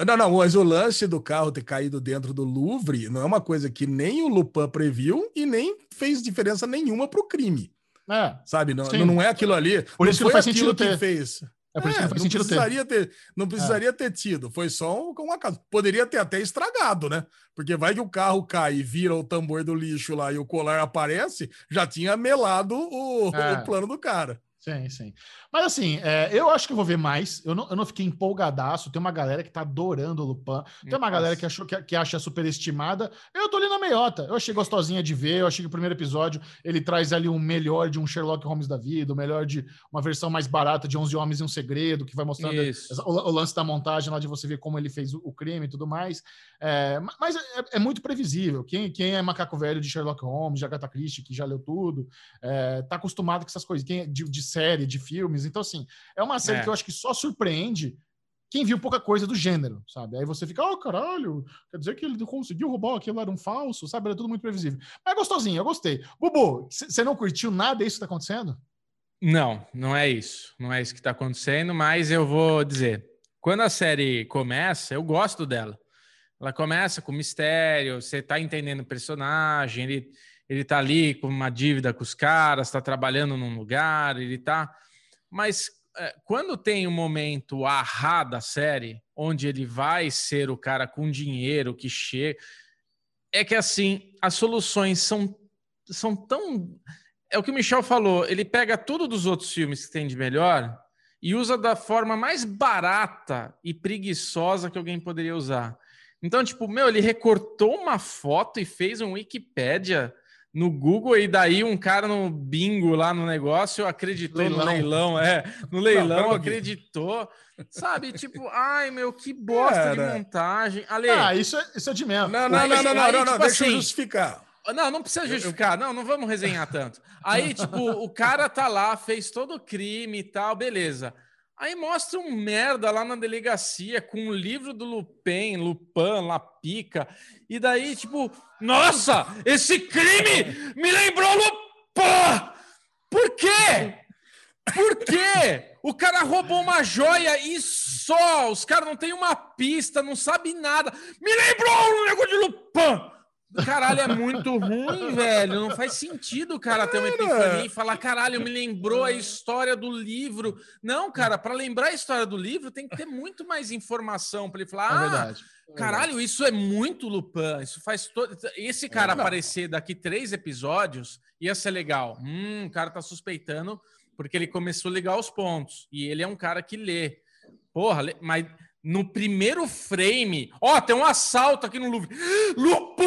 Não, não, mas o lance do carro ter caído dentro do Louvre não é uma coisa que nem o Lupin previu e nem fez diferença nenhuma para o crime. É, sabe? Não, não é aquilo ali. Por isso que não faz sentido que ter. fez. É por isso que não faz não sentido precisaria ter. ter. Não precisaria é. ter tido. Foi só um, um acaso. Poderia ter até estragado, né? Porque vai que o carro cai e vira o tambor do lixo lá e o colar aparece, já tinha melado o, é. o plano do cara. Sim, sim. Mas assim, é, eu acho que eu vou ver mais. Eu não, eu não fiquei empolgadaço. Tem uma galera que tá adorando o Lupin. Tem uma Nossa. galera que, achou, que, que acha superestimada. Eu tô ali na meiota. Eu achei gostosinha de ver. Eu achei que o primeiro episódio ele traz ali um melhor de um Sherlock Holmes da vida, o melhor de uma versão mais barata de 11 Homens e um Segredo, que vai mostrando o, o, lance da montagem lá de você ver como ele fez o, o crime e tudo mais. É, mas é, é, muito previsível. Quem, quem é macaco velho de Sherlock Holmes, de Agatha Christie, que já leu tudo, é, tá acostumado com essas coisas. Quem é de, de série, de filmes. Então, assim, é uma série é. que eu acho que só surpreende quem viu pouca coisa do gênero, sabe? Aí você fica, oh, caralho, quer dizer que ele conseguiu roubar aquilo, era um falso, sabe? Era tudo muito previsível. Mas é gostosinho, eu gostei. Bubu, você não curtiu nada disso que tá acontecendo? Não, não é isso. Não é isso que tá acontecendo, mas eu vou dizer. Quando a série começa, eu gosto dela. Ela começa com mistério, você tá entendendo o personagem, ele, ele tá ali com uma dívida com os caras, tá trabalhando num lugar, ele tá mas é, quando tem um momento arra da série, onde ele vai ser o cara com dinheiro que chega, é que assim, as soluções são, são tão. É o que o Michel falou, ele pega tudo dos outros filmes que tem de melhor e usa da forma mais barata e preguiçosa que alguém poderia usar. Então, tipo, meu, ele recortou uma foto e fez um Wikipédia no Google e daí um cara no bingo lá no negócio acreditou leilão. no leilão, é, no leilão não, acreditou, sabe? Tipo, *laughs* ai meu, que bosta de montagem. Ale, ah, isso é, isso é de mesmo. Não, não, não, não, não, não, tipo deixa assim, eu justificar. Não, não precisa justificar, não, não vamos resenhar tanto. Aí, tipo, o cara tá lá, fez todo o crime e tal, beleza. Aí mostra um merda lá na delegacia com o livro do Lupin, Lupin, Lapica. E daí, tipo, nossa, esse crime me lembrou Lupin! Por quê? Por quê? O cara roubou uma joia e só. Os caras não têm uma pista, não sabe nada. Me lembrou um negócio de Lupin! Caralho, é muito ruim, velho. Não faz sentido o cara ter uma epifania e falar, caralho, me lembrou a história do livro. Não, cara, para lembrar a história do livro tem que ter muito mais informação para ele falar. É ah, verdade. É caralho, isso é muito Lupin. Isso faz todo. Esse é cara é aparecer daqui três episódios ia ser legal. Hum, o cara tá suspeitando porque ele começou a ligar os pontos. E ele é um cara que lê. Porra, mas no primeiro frame, ó, tem um assalto aqui no Louvre. *gasps* Lupin!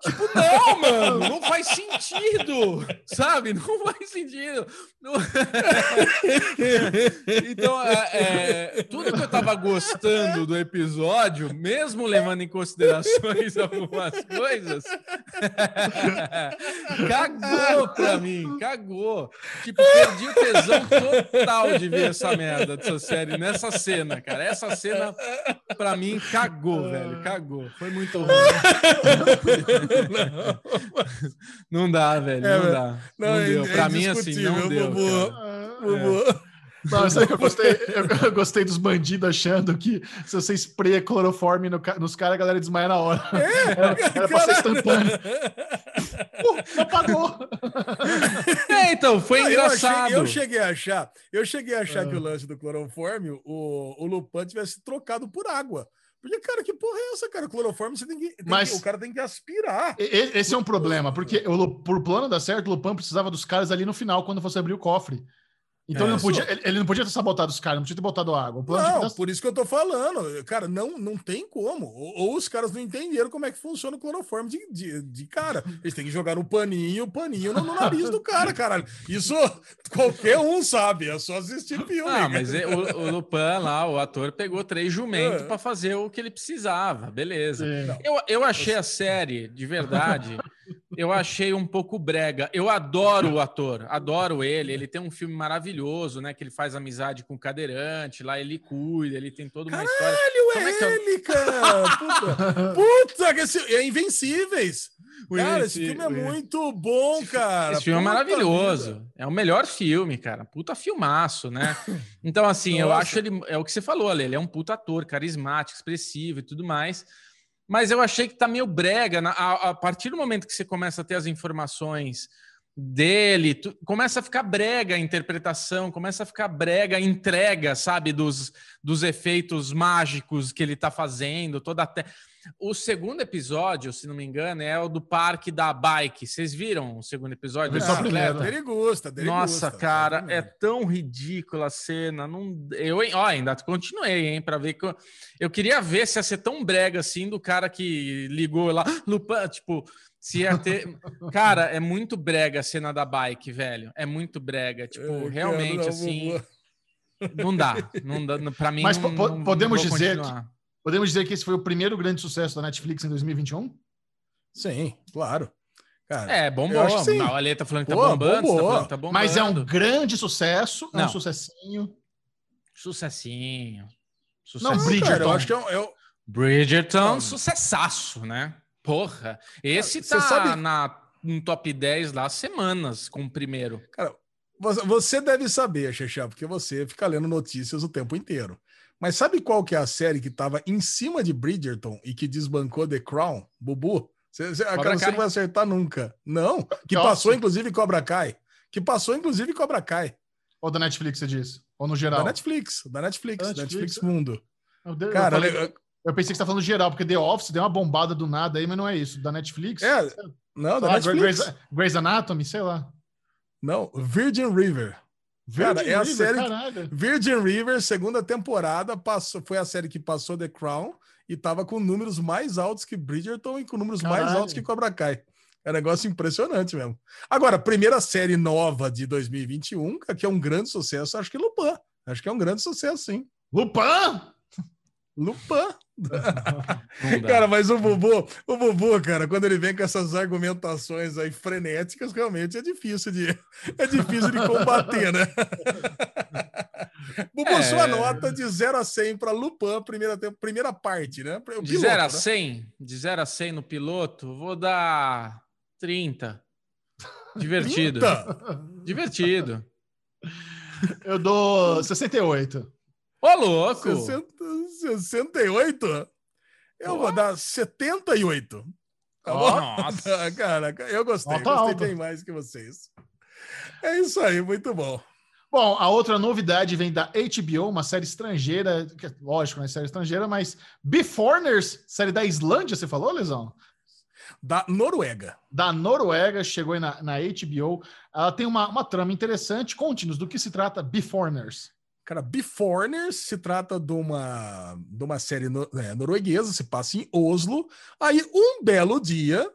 Tipo, não, *laughs* mano, não faz sentido, sabe? Não faz sentido. Não... *laughs* então, é, é, tudo que eu tava gostando do episódio, mesmo levando em considerações *laughs* algumas coisas, cagou pra mim, cagou. Tipo, perdi o tesão total de ver essa merda dessa série nessa cena, cara. Essa cena cena, pra mim, cagou, *laughs* velho. Cagou. Foi muito ruim. *laughs* não. não dá, velho. É, não dá. Não, não deu. É pra mim, assim, não deu. Bubu. Não, sabe que eu gostei? Eu, gostei dos bandidos achando que se você espreia cloroforme no, nos caras, a galera desmaia na hora. É, era, era pra ser. Uh, apagou. É, então, foi ah, engraçado. Eu, cheguei, eu cheguei a achar, eu cheguei a achar que o ah. lance do clorofórmio, o, o Lupin tivesse trocado por água. Porque, cara, que porra é essa, cara? Clorofórmio você tem que. Tem Mas que, o cara tem que aspirar. Esse é um problema, porque o, por plano dar certo, o Lupin precisava dos caras ali no final, quando fosse abrir o cofre. Então é, ele, não podia, ele, ele, não podia ter sabotado os caras, não podia ter botado água. Não, por isso que eu tô falando. Cara, não, não tem como. Ou, ou, os caras não entenderam como é que funciona o cloroforme de, de, de cara. Eles têm que jogar no paninho, o paninho no, no, nariz do cara, *laughs* caralho. Isso qualquer um sabe, é só assistir filme. Ah, mas é, o, o Lupin lá, o ator, pegou três jumentos é. para fazer o que ele precisava. Beleza. Eu, eu achei a série, de verdade *laughs* eu achei um pouco brega. Eu adoro o ator, adoro ele. Ele tem um filme maravilhoso, né? Que ele faz amizade com o cadeirante, lá ele cuida, ele tem toda uma Caralho, história. Caralho, é, é ele, cara! Puta, puta que esse... é Invencíveis! Cara, esse filme é muito bom, cara. Esse filme é maravilhoso. Vida. É o melhor filme, cara. Puta filmaço, né? Então, assim, Nossa. eu acho ele. É o que você falou, Ale. Ele é um puta ator, carismático, expressivo e tudo mais mas eu achei que tá meio brega. A, a partir do momento que você começa a ter as informações dele, tu, começa a ficar brega a interpretação, começa a ficar brega a entrega, sabe, dos, dos efeitos mágicos que ele tá fazendo, toda a te... O segundo episódio, se não me engano, é o do parque da bike. Vocês viram o segundo episódio? Ah. Dele gosta, dele Nossa, cara, é tão ridícula a cena. Não... Eu ó, ainda continuei, hein, para ver que eu... eu queria ver se ia ser tão brega assim do cara que ligou lá, Lupan, tipo, se ia ter. cara, é muito brega a cena da bike, velho. É muito brega. Tipo, eu realmente, assim. Não dá. Não dá. Pra mim, Mas não, não, podemos dizer que Podemos dizer que esse foi o primeiro grande sucesso da Netflix em 2021? Sim, claro. Cara, é, bombou. Não, a Ale tá falando que tá bombando, tá falando que tá bombando. Mas é um grande sucesso, é um sucessinho. Sucessinho. Sucessinho. Não, Bridgerton. Cara, eu acho que é um, é Bridgerton, sucessaço, né? Porra. Esse tá sabe... na, no top 10 lá semanas com o primeiro. Cara, você deve saber, Xexá, porque você fica lendo notícias o tempo inteiro. Mas sabe qual que é a série que estava em cima de Bridgerton e que desbancou The Crown? Bubu? Você, você, cara, você não vai acertar nunca. Não, que Nossa. passou inclusive Cobra Kai. Que passou inclusive Cobra Kai. Ou da Netflix, você disse? Ou no geral? Da Netflix, da Netflix, Netflix, Netflix Mundo. Eu, cara, eu, falei, eu, pensei que você tá falando geral, porque The Office deu uma bombada do nada aí, mas não é isso. Da Netflix? É, não, da Netflix. Grey's, Grey's Anatomy, sei lá. Não, Virgin River. Virgin Cara, é a River, série. Caralho. Virgin River, segunda temporada, passou, foi a série que passou The Crown e tava com números mais altos que Bridgerton e com números caralho. mais altos que Cobra Kai. É um negócio impressionante mesmo. Agora, primeira série nova de 2021, que é um grande sucesso, acho que Lupin. Acho que é um grande sucesso, sim. Lupin? Lupin. *laughs* cara, mas o Bubu, o Bubu, cara, quando ele vem com essas argumentações aí frenéticas, realmente é difícil de, é difícil de combater, né? *laughs* Bubu, é... sua nota de 0 a 100 para Lupin, primeira, primeira parte, né? O de 0 a 100? Né? De 0 a 100 no piloto, vou dar 30. Divertido. 30? Divertido. Eu dou 68. Ô, louco! 60, 68? Eu oh. vou dar 78. Tá oh, *laughs* Nossa! Cara, eu gostei, Alta, gostei alta. bem mais que vocês. É isso aí, muito bom. Bom, a outra novidade vem da HBO, uma série estrangeira, que, é, lógico, não é série estrangeira, mas Beforeigners, série da Islândia, você falou, Lesão? Da Noruega. Da Noruega, chegou aí na, na HBO. Ela tem uma, uma trama interessante. Conte-nos do que se trata Beforeigners. Cara, Beforeigners se trata de uma, de uma série no, é, norueguesa, se passa em Oslo. Aí, um belo dia,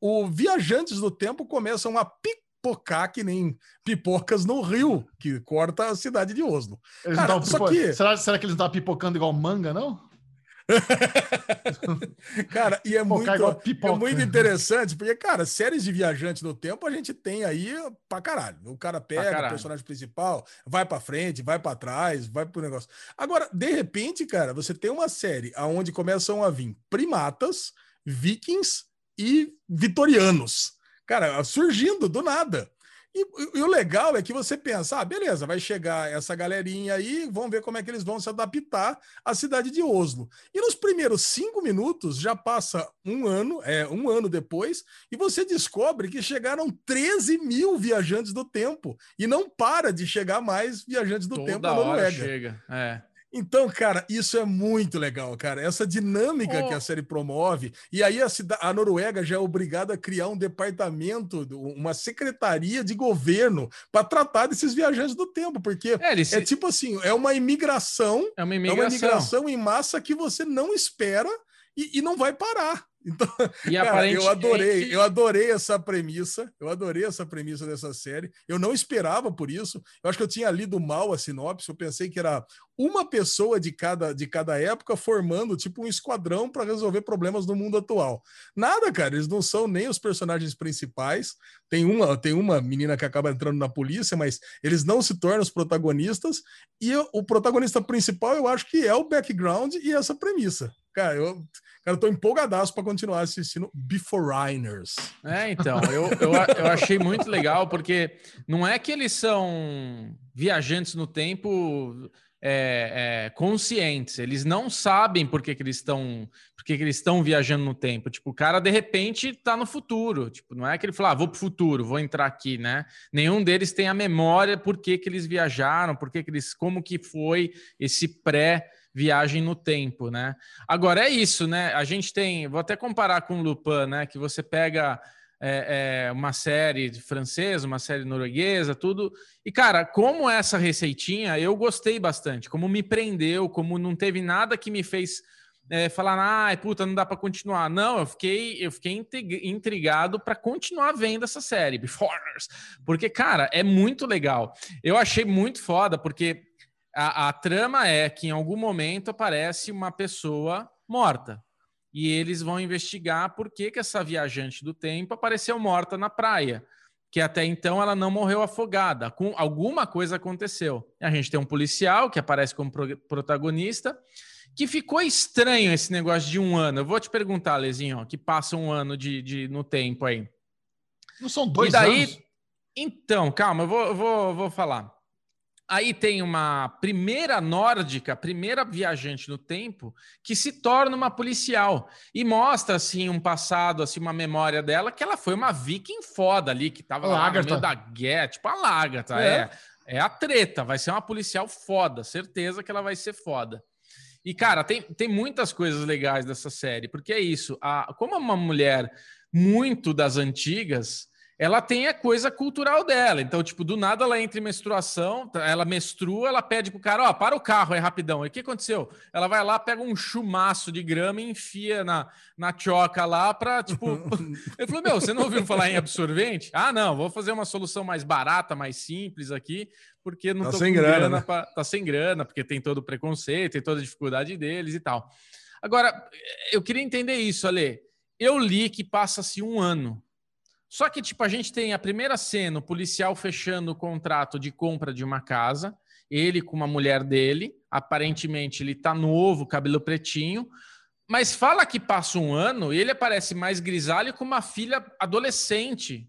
os viajantes do tempo começam a pipocar que nem pipocas no rio, que corta a cidade de Oslo. Cara, só que... será, será que eles não estão pipocando igual manga, não? *laughs* cara, e é muito, é muito interessante, porque, cara, séries de viajantes no tempo a gente tem aí pra caralho. O cara pega o personagem principal, vai pra frente, vai para trás, vai pro negócio. Agora, de repente, cara, você tem uma série aonde começam a vir primatas, vikings e vitorianos. Cara, surgindo do nada. E, e, o legal é que você pensa, ah, beleza, vai chegar essa galerinha aí, vamos ver como é que eles vão se adaptar à cidade de Oslo. E nos primeiros cinco minutos já passa um ano, é um ano depois, e você descobre que chegaram 13 mil viajantes do tempo e não para de chegar mais viajantes do Toda tempo na Noruega. Chega. É. Então, cara, isso é muito legal, cara. Essa dinâmica oh. que a série promove. E aí a, a Noruega já é obrigada a criar um departamento, uma secretaria de governo para tratar desses viajantes do tempo, porque é, é, tipo assim, é uma imigração, é uma imigração, é uma imigração em massa que você não espera e, e não vai parar. *laughs* Então, e cara, eu adorei, eu adorei essa premissa, eu adorei essa premissa dessa série. Eu não esperava por isso. Eu acho que eu tinha lido mal a sinopse. Eu pensei que era uma pessoa de cada, de cada época formando tipo um esquadrão para resolver problemas no mundo atual. Nada, cara. Eles não são nem os personagens principais. Tem uma, tem uma menina que acaba entrando na polícia, mas eles não se tornam os protagonistas. E o protagonista principal, eu acho que é o background e essa premissa. Cara, eu, cara, eu tô empolgadaço para continuar assistindo Beforeigners. É, então, eu, eu, eu achei muito legal, porque não é que eles são viajantes no tempo é, é, conscientes, eles não sabem por que, que eles estão por que, que eles estão viajando no tempo. Tipo, o cara de repente tá no futuro. Tipo, não é que ele fala, ah, vou pro futuro, vou entrar aqui, né? Nenhum deles tem a memória por que, que eles viajaram, por que, que eles. como que foi esse pré- viagem no tempo, né? Agora é isso, né? A gente tem, vou até comparar com Lupin, né? Que você pega é, é, uma série francesa, uma série norueguesa, tudo. E, cara, como essa receitinha, eu gostei bastante, como me prendeu, como não teve nada que me fez é, falar, ah, puta, não dá para continuar. Não, eu fiquei, eu fiquei intrigado para continuar vendo essa série, Beforeigners, porque, cara, é muito legal. Eu achei muito foda, porque a, a trama é que em algum momento aparece uma pessoa morta. E eles vão investigar por que, que essa viajante do tempo apareceu morta na praia. Que até então ela não morreu afogada. Com, alguma coisa aconteceu. A gente tem um policial que aparece como pro, protagonista que ficou estranho esse negócio de um ano. Eu vou te perguntar, Lezinho, que passa um ano de, de no tempo aí. Não são dois e daí, anos? Então, calma, eu vou, eu vou, vou falar. Aí tem uma primeira nórdica, primeira viajante no tempo, que se torna uma policial e mostra assim um passado, assim uma memória dela que ela foi uma viking foda ali que tava lá no meio da guerra, tipo a Lagarta, é. é. é a treta, vai ser uma policial foda, certeza que ela vai ser foda. E cara, tem, tem muitas coisas legais dessa série, porque é isso, a, como é uma mulher muito das antigas, ela tem a coisa cultural dela. Então, tipo, do nada ela entra em menstruação, tá, ela menstrua, ela pede pro cara, ó, oh, para o carro aí rapidão. E o que aconteceu? Ela vai lá, pega um chumaço de grama e enfia na, na choca lá pra, tipo... *laughs* Ele falou, meu, você não ouviu falar em absorvente? Ah, não, vou fazer uma solução mais barata, mais simples aqui, porque não tá tô sem grana, grana né? pra... tá sem grana, porque tem todo o preconceito, tem toda a dificuldade deles e tal. Agora, eu queria entender isso, Ale. Eu li que passa-se um ano só que, tipo, a gente tem a primeira cena, o policial fechando o contrato de compra de uma casa, ele com uma mulher dele, aparentemente ele tá novo, cabelo pretinho, mas fala que passa um ano e ele aparece mais grisalho com uma filha adolescente.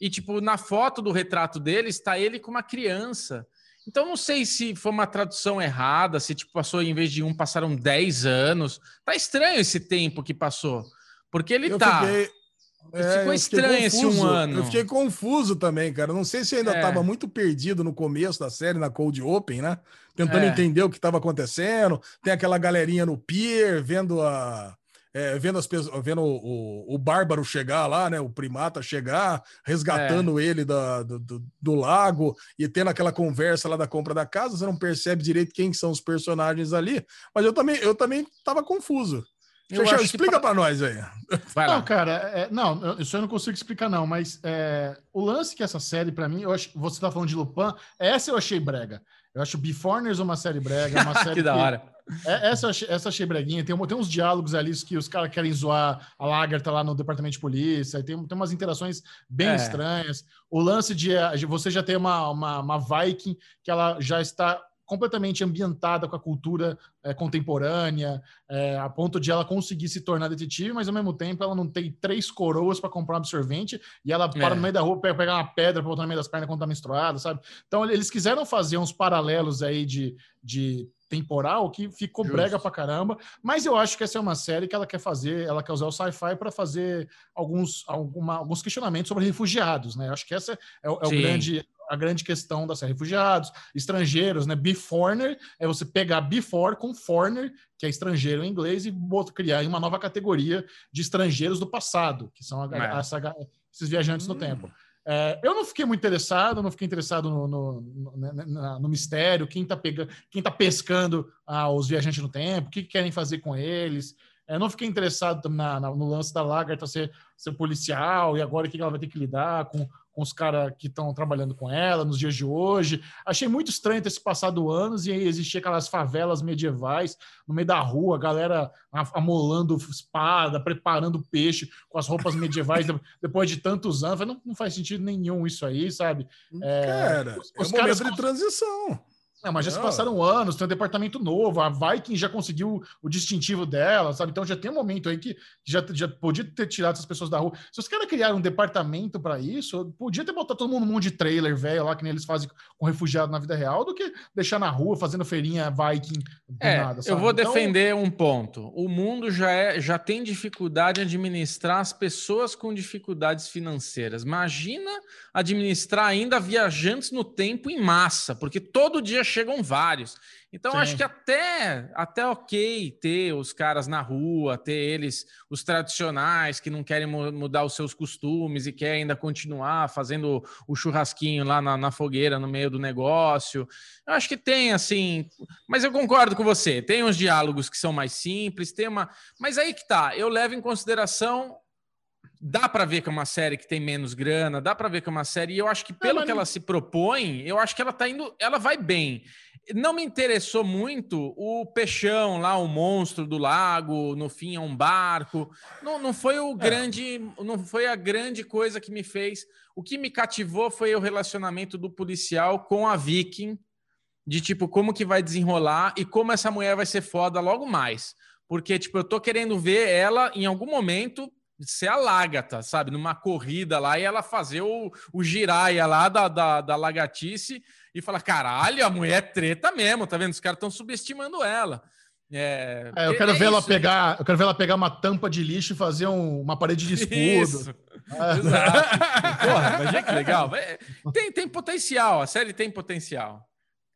E, tipo, na foto do retrato dele está ele com uma criança. Então, não sei se foi uma tradução errada, se, tipo, passou, em vez de um, passaram 10 anos. Tá estranho esse tempo que passou. Porque ele eu tá... Fiquei é, Ficou estranho esse um ano. Eu fiquei confuso também, cara. Não sei se ainda estava é. muito perdido no começo da série, na Cold Open, né? Tentando é. entender o que estava acontecendo. Tem aquela galerinha no pier, vendo a. É, vendo as pessoas, vendo o, o, o, bárbaro chegar lá, né? O primata chegar, resgatando é. ele da, do, do, do, lago e tendo aquela conversa lá da compra da casa, você não percebe direito quem são os personagens ali. Mas eu também, eu também estava confuso. Xexão, explica para nós aí. Vai não, lá. cara, é, não, isso eu não consigo explicar, não, mas é, o lance que essa série, para mim, eu acho, você tá falando de Lupin, essa eu achei brega. Eu acho Beforeigners uma série brega, uma *laughs* série. que da hora. É, essa, essa achei breguinha. Tem, tem uns diálogos ali que os caras querem zoar a Lagerta lá no departamento de polícia. Tem, tem umas interações bem é. estranhas. O lance de, de você já ter uma, uma, uma Viking que ela já está completamente ambientada com a cultura é, contemporânea, é, a ponto de ela conseguir se tornar detetive, mas ao mesmo tempo ela não tem três coroas para comprar um absorvente e ela para é. no meio da rua para pegar uma pedra para botar no meio das pernas quando tá menstruada, sabe? Então eles quiseram fazer uns paralelos aí de, de temporal que ficou Justo. brega pra caramba, mas eu acho que essa é uma série que ela quer fazer, ela quer usar o sci-fi para fazer alguns, alguma, alguns questionamentos sobre refugiados, né? Eu acho que essa é, é o grande a grande questão da série refugiados, estrangeiros, né? Beforeigner é você pegar before com foreigner, que é estrangeiro em inglês, e criar uma nova categoria de estrangeiros do passado, que são a, a, a, esses viajantes hum. no tempo. É, eu não fiquei muito interessado, não fiquei interessado no, no, no, né, no, no mistério, quem está pegando, quem tá pescando ah, os viajantes no tempo, o que, que querem fazer com eles. É, não fiquei interessado na, na, no lance da Lagarta ser, ser policial e agora o que ela vai ter que lidar com com os caras que estão trabalhando com ela nos dias de hoje. Achei muito estranho ter se passado anos e aí existia aquelas favelas medievais no meio da rua, a galera amolando espada, preparando peixe com as roupas medievais *laughs* depois de tantos anos. Não, não faz sentido nenhum isso aí, sabe? É, cara, os, os é um caras de transição. Não, mas já se passaram anos, tem um departamento novo, a Viking já conseguiu o distintivo dela, sabe? Então já tem um momento aí que já, já podia ter tirado essas pessoas da rua. Se os caras criaram um departamento para isso, podia ter botado todo mundo num mundo de trailer, velho, lá que nem eles fazem com refugiado na vida real, do que deixar na rua fazendo feirinha Viking do é, nada. Eu vou então... defender um ponto. O mundo já, é, já tem dificuldade em administrar as pessoas com dificuldades financeiras. Imagina administrar ainda viajantes no tempo em massa, porque todo dia chegam vários. Então, Sim. acho que até, até ok ter os caras na rua, ter eles, os tradicionais, que não querem mudar os seus costumes e querem ainda continuar fazendo o churrasquinho lá na, na fogueira, no meio do negócio. Eu acho que tem, assim. Mas eu concordo com você. Tem uns diálogos que são mais simples, tem uma. Mas aí que tá. Eu levo em consideração dá para ver que é uma série que tem menos grana, dá para ver que é uma série, e eu acho que pelo não, que ela se propõe, eu acho que ela tá indo, ela vai bem. Não me interessou muito o peixão lá, o monstro do lago, no fim é um barco. Não, não foi o é. grande, não foi a grande coisa que me fez. O que me cativou foi o relacionamento do policial com a Viking, de tipo como que vai desenrolar e como essa mulher vai ser foda logo mais. Porque tipo, eu tô querendo ver ela em algum momento ser a Lágata, sabe? Numa corrida lá e ela fazer o, o giraia lá da, da, da lagatice e falar: caralho, a mulher é treta mesmo, tá vendo? Os caras estão subestimando ela. É, é, eu quero é ver isso. ela pegar, eu quero ver ela pegar uma tampa de lixo e fazer um, uma parede de escudo. Isso. É. Exato. *laughs* Porra, mas que legal. Tem, tem potencial, a série tem potencial.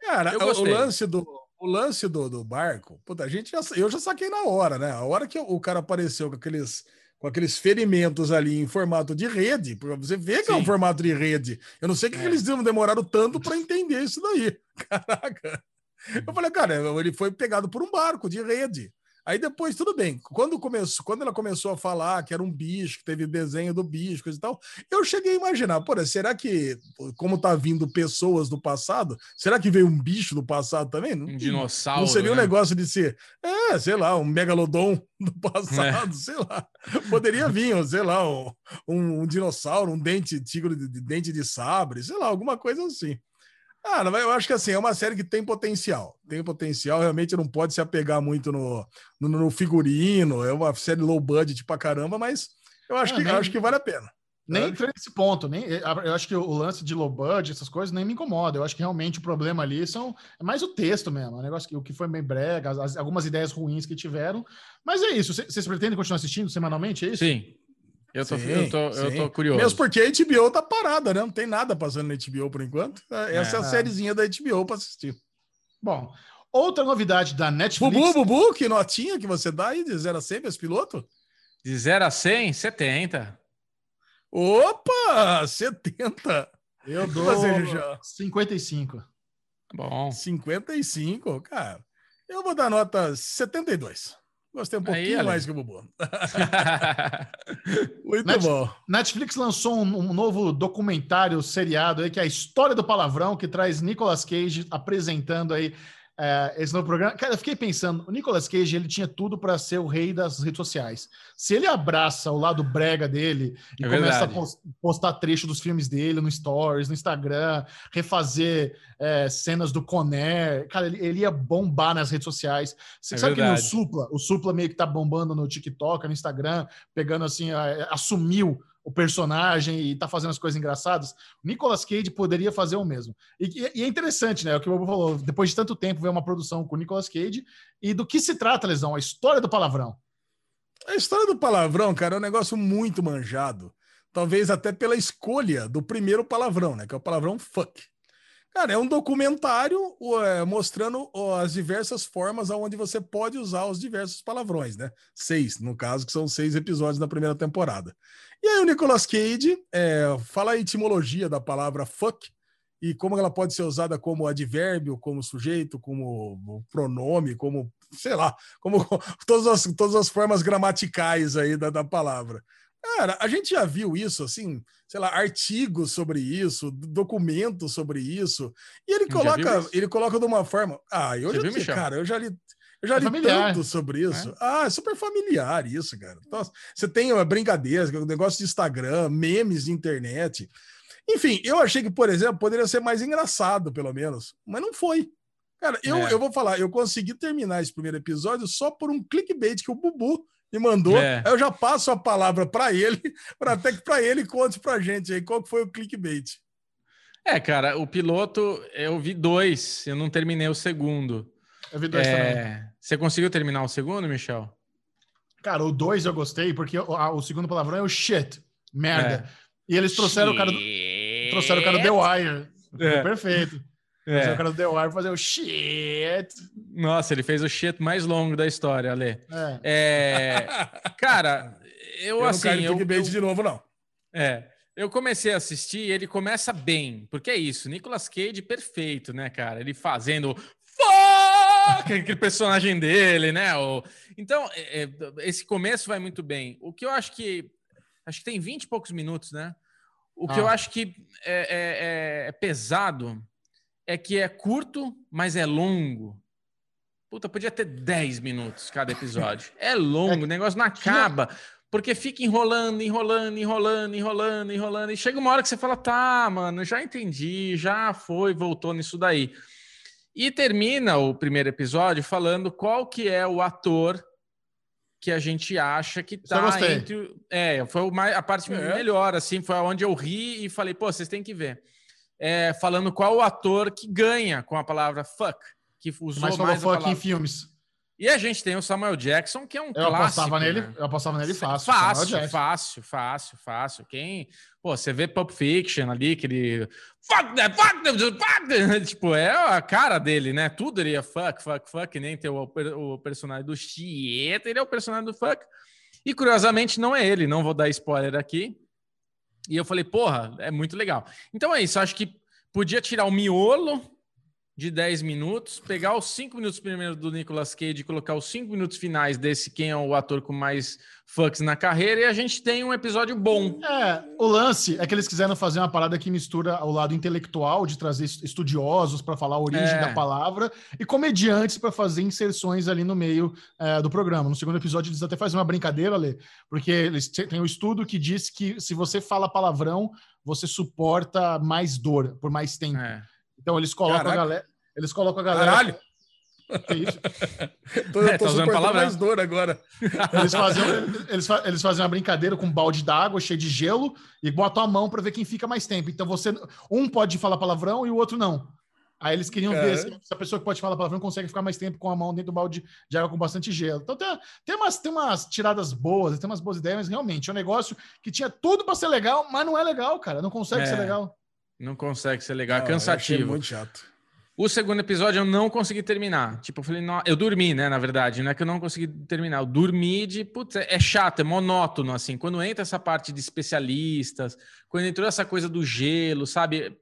Cara, o, o lance do o lance do, do barco, puta, a gente já, eu já saquei na hora, né? A hora que o cara apareceu com aqueles com aqueles ferimentos ali em formato de rede, para você ver que Sim. é um formato de rede. Eu não sei o que, é. que eles demoraram tanto para entender isso daí. *laughs* Caraca. Eu falei, cara, ele foi pegado por um barco de rede. Aí depois, tudo bem. Quando, começou, quando ela começou a falar que era um bicho, que teve desenho do bicho, e tal, eu cheguei a imaginar, pô, será que, como tá vindo pessoas do passado, será que veio um bicho do passado também? Um dinossauro. Não seria né? um negócio de ser, é, sei lá, um megalodon *laughs* do passado, é. sei lá. Poderia vir, sei lá, um, um, um dinossauro, um dente, tigre de, de dente de sabre, sei lá, alguma coisa assim. Ah, eu acho que assim, é uma série que tem potencial. Tem potencial, realmente não pode se apegar muito no, no, no figurino. É uma série low budget pra caramba, mas eu acho, que, nem, acho que vale a pena. Nem entrei nesse ponto. Nem, eu acho que o lance de low budget, essas coisas, nem me incomoda. Eu acho que realmente o problema ali são, é mais o texto mesmo. O é negócio que, o que foi bem brega, as, algumas ideias ruins que tiveram. Mas é isso. Vocês pretendem continuar assistindo semanalmente? É isso? Sim. Eu tô, sim, eu, tô, eu tô curioso. Mesmo porque a HBO tá parada, né? Não tem nada passando na HBO por enquanto. Essa é, é a sériezinha da HBO para assistir. Bom, outra novidade da Netflix. Bubu, Bubu, que notinha que você dá aí de 0 a 100 esse piloto? De 0 a 100, 70. Opa, 70. Eu dou já. 55. Bom. 55, cara. Eu vou dar nota 72. Gostei um pouquinho Aí, mais que o Bubu. *laughs* Muito Net, bom. Netflix lançou um, um, novo documentário seriado aí, que é a história do palavrão, que traz Nicolas Cage apresentando aí é, esse novo programa. Cara, eu fiquei pensando, o Nicolas Cage ele tinha tudo para ser o rei das redes sociais. Se ele abraça o lado brega dele e é começa verdade. a postar trecho dos filmes dele no Stories, no Instagram, refazer é, cenas do Conner, cara, ele, ele, ia bombar nas redes sociais. Você é sabe verdade. que no Supla, o Supla meio que tá bombando no TikTok, no Instagram, pegando assim, assumiu o personagem e tá fazendo as coisas engraçadas, o Nicolas Cage poderia fazer o mesmo. E, e é interessante, né? O que o Bobo falou, depois de tanto tempo ver uma produção com o Nicolas Cage e do que se trata, Lesão? A história do palavrão. A história do palavrão, cara, é um negócio muito manjado. Talvez até pela escolha do primeiro palavrão, né? Que é o palavrão fuck. Cara, é um documentário é, mostrando as diversas formas aonde você pode usar os diversos palavrões, né? Seis, no caso, que são seis episódios da primeira temporada. E aí o Nicolas Cage é, fala a etimologia da palavra fuck e como ela pode ser usada como advérbio, como sujeito, como pronome, como, sei lá, como *laughs* todas as, todas as formas gramaticais aí da, da palavra. Cara, a gente já viu isso, assim, sei lá, artigos sobre isso, documentos sobre isso, e ele coloca, ele coloca de uma forma. Ah, eu Você já, viu, cara, eu já li, eu já é li familiar. tanto sobre isso. É? Ah, é super familiar isso, cara. Então, você tem uma brincadeira, um negócio de Instagram, memes de internet. Enfim, eu achei que, por exemplo, poderia ser mais engraçado, pelo menos, mas não foi. Cara, eu, é. eu vou falar, eu consegui terminar esse primeiro episódio só por um clickbait que o Bubu me mandou. É. Aí eu já passo a palavra para ele, *laughs* para até que para ele conte pra gente aí qual foi o clickbait. É, cara, o piloto eu vi dois, eu não terminei o segundo. Eu vi dois é... também. Você conseguiu terminar o segundo, Michel? Cara, o dois eu gostei, porque o, a, o segundo palavrão é o shit. Merda. É. E eles trouxeram shit. o cara do. Trouxeram o cara do The Wire. É. Perfeito. É. O cara do The Wire fazer o shit. Nossa, ele fez o shit mais longo da história, Ale. É. é... *laughs* Cara, eu, eu assim. Não eu, eu... de novo, não. É. Eu comecei a assistir e ele começa bem, porque é isso, Nicolas Cage perfeito, né, cara? Ele fazendo *laughs* aquele personagem dele, né? Então, é, é, esse começo vai muito bem. O que eu acho que. Acho que tem 20 e poucos minutos, né? O que ah. eu acho que é, é, é, é, pesado é que é curto, mas é longo. Puta, podia ter 10 minutos cada episódio. *laughs* É longo, o negócio não acaba. Porque fica enrolando, enrolando, enrolando, enrolando, enrolando. E chega uma hora que você fala: tá, mano, já entendi, já foi, voltou nisso daí. E termina o primeiro episódio falando qual que é o ator que a gente acha que tá entre. É, foi a parte é. melhor, assim, foi onde eu ri e falei, pô, vocês têm que ver. É, falando qual o ator que ganha com a palavra fuck, que usou Mas mais fuck palavra... em filmes. E a gente tem o Samuel Jackson, que é um eu clássico. Apostava nele, né? Eu apostava nele fácil. Fácil, fácil, fácil, fácil. Quem... Pô, você vê Pulp Fiction ali, que ele... Fuck that, fuck that, fuck that. *laughs* Tipo, é a cara dele, né? Tudo ele é fuck, fuck, fuck. Nem tem o, o personagem do Chieta, ele é o personagem do fuck. E, curiosamente, não é ele. Não vou dar spoiler aqui. E eu falei, porra, é muito legal. Então é isso, acho que podia tirar o miolo de 10 minutos, pegar os 5 minutos primeiro do Nicolas Cage e colocar os 5 minutos finais desse quem é o ator com mais fucks na carreira e a gente tem um episódio bom. É, o lance é que eles quiseram fazer uma parada que mistura o lado intelectual de trazer estudiosos para falar a origem é. da palavra e comediantes para fazer inserções ali no meio é, do programa. No segundo episódio eles até fazem uma brincadeira, Lê, porque eles têm um estudo que diz que se você fala palavrão, você suporta mais dor por mais tempo. É. Então eles colocam Caraca. a galera. Eles colocam a galera. Caralho! Que isso? *laughs* tô, é, tô tá usando palavra mais dor agora. Eles fazem, *laughs* eles, eles fazem uma brincadeira com um balde d'água cheio de gelo e botam a mão para ver quem fica mais tempo. Então você. Um pode falar palavrão e o outro não. Aí eles queriam ver se, se, a pessoa que pode falar palavrão consegue ficar mais tempo com a mão dentro do balde de água com bastante gelo. Então tem, tem, umas, tem umas tiradas boas, tem umas boas ideias, mas realmente é um negócio que tinha tudo para ser legal, mas não é legal, cara. Não consegue é. ser legal. Não consegue ser legal, não, cansativo. muito chato. O segundo episódio eu não consegui terminar. Tipo, eu falei, não, eu dormi, né? Na verdade, não é que eu não consegui terminar. Eu dormi de, putz, é, é chato, é monótono, assim. Quando entra essa parte de especialistas, quando entrou essa coisa do gelo, sabe?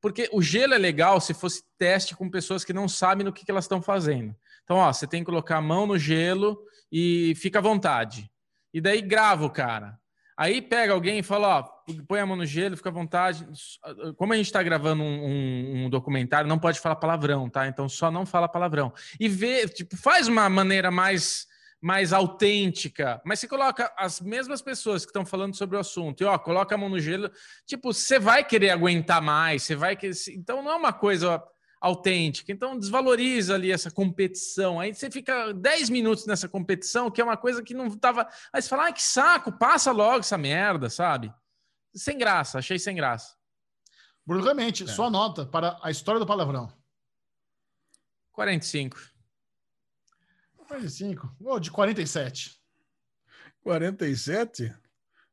Porque o gelo é legal se fosse teste com pessoas que não sabem no que, que elas estão fazendo. Então, ó, você tem que colocar a mão no gelo e fica à vontade. E daí grava o cara. Aí pega alguém e fala, ó, põe a mão no gelo, fica à vontade. Como a gente está gravando um, um, um, documentário, não pode falar palavrão, tá? Então só não fala palavrão. E vê, tipo, faz uma maneira mais mais autêntica, mas você coloca as mesmas pessoas que estão falando sobre o assunto e ó, coloca a mão no gelo, tipo, você vai querer aguentar mais, você vai querer, então não é uma coisa autêntica. Então desvaloriza ali essa competição. Aí você fica 10 minutos nessa competição, que é uma coisa que não tava, aí você fala: "Ai, que saco, passa logo essa merda", sabe? Sem graça, achei sem graça. Bruno Clemente, é. sua nota para a história do palavrão. 45. 45. Vou de 47. 47?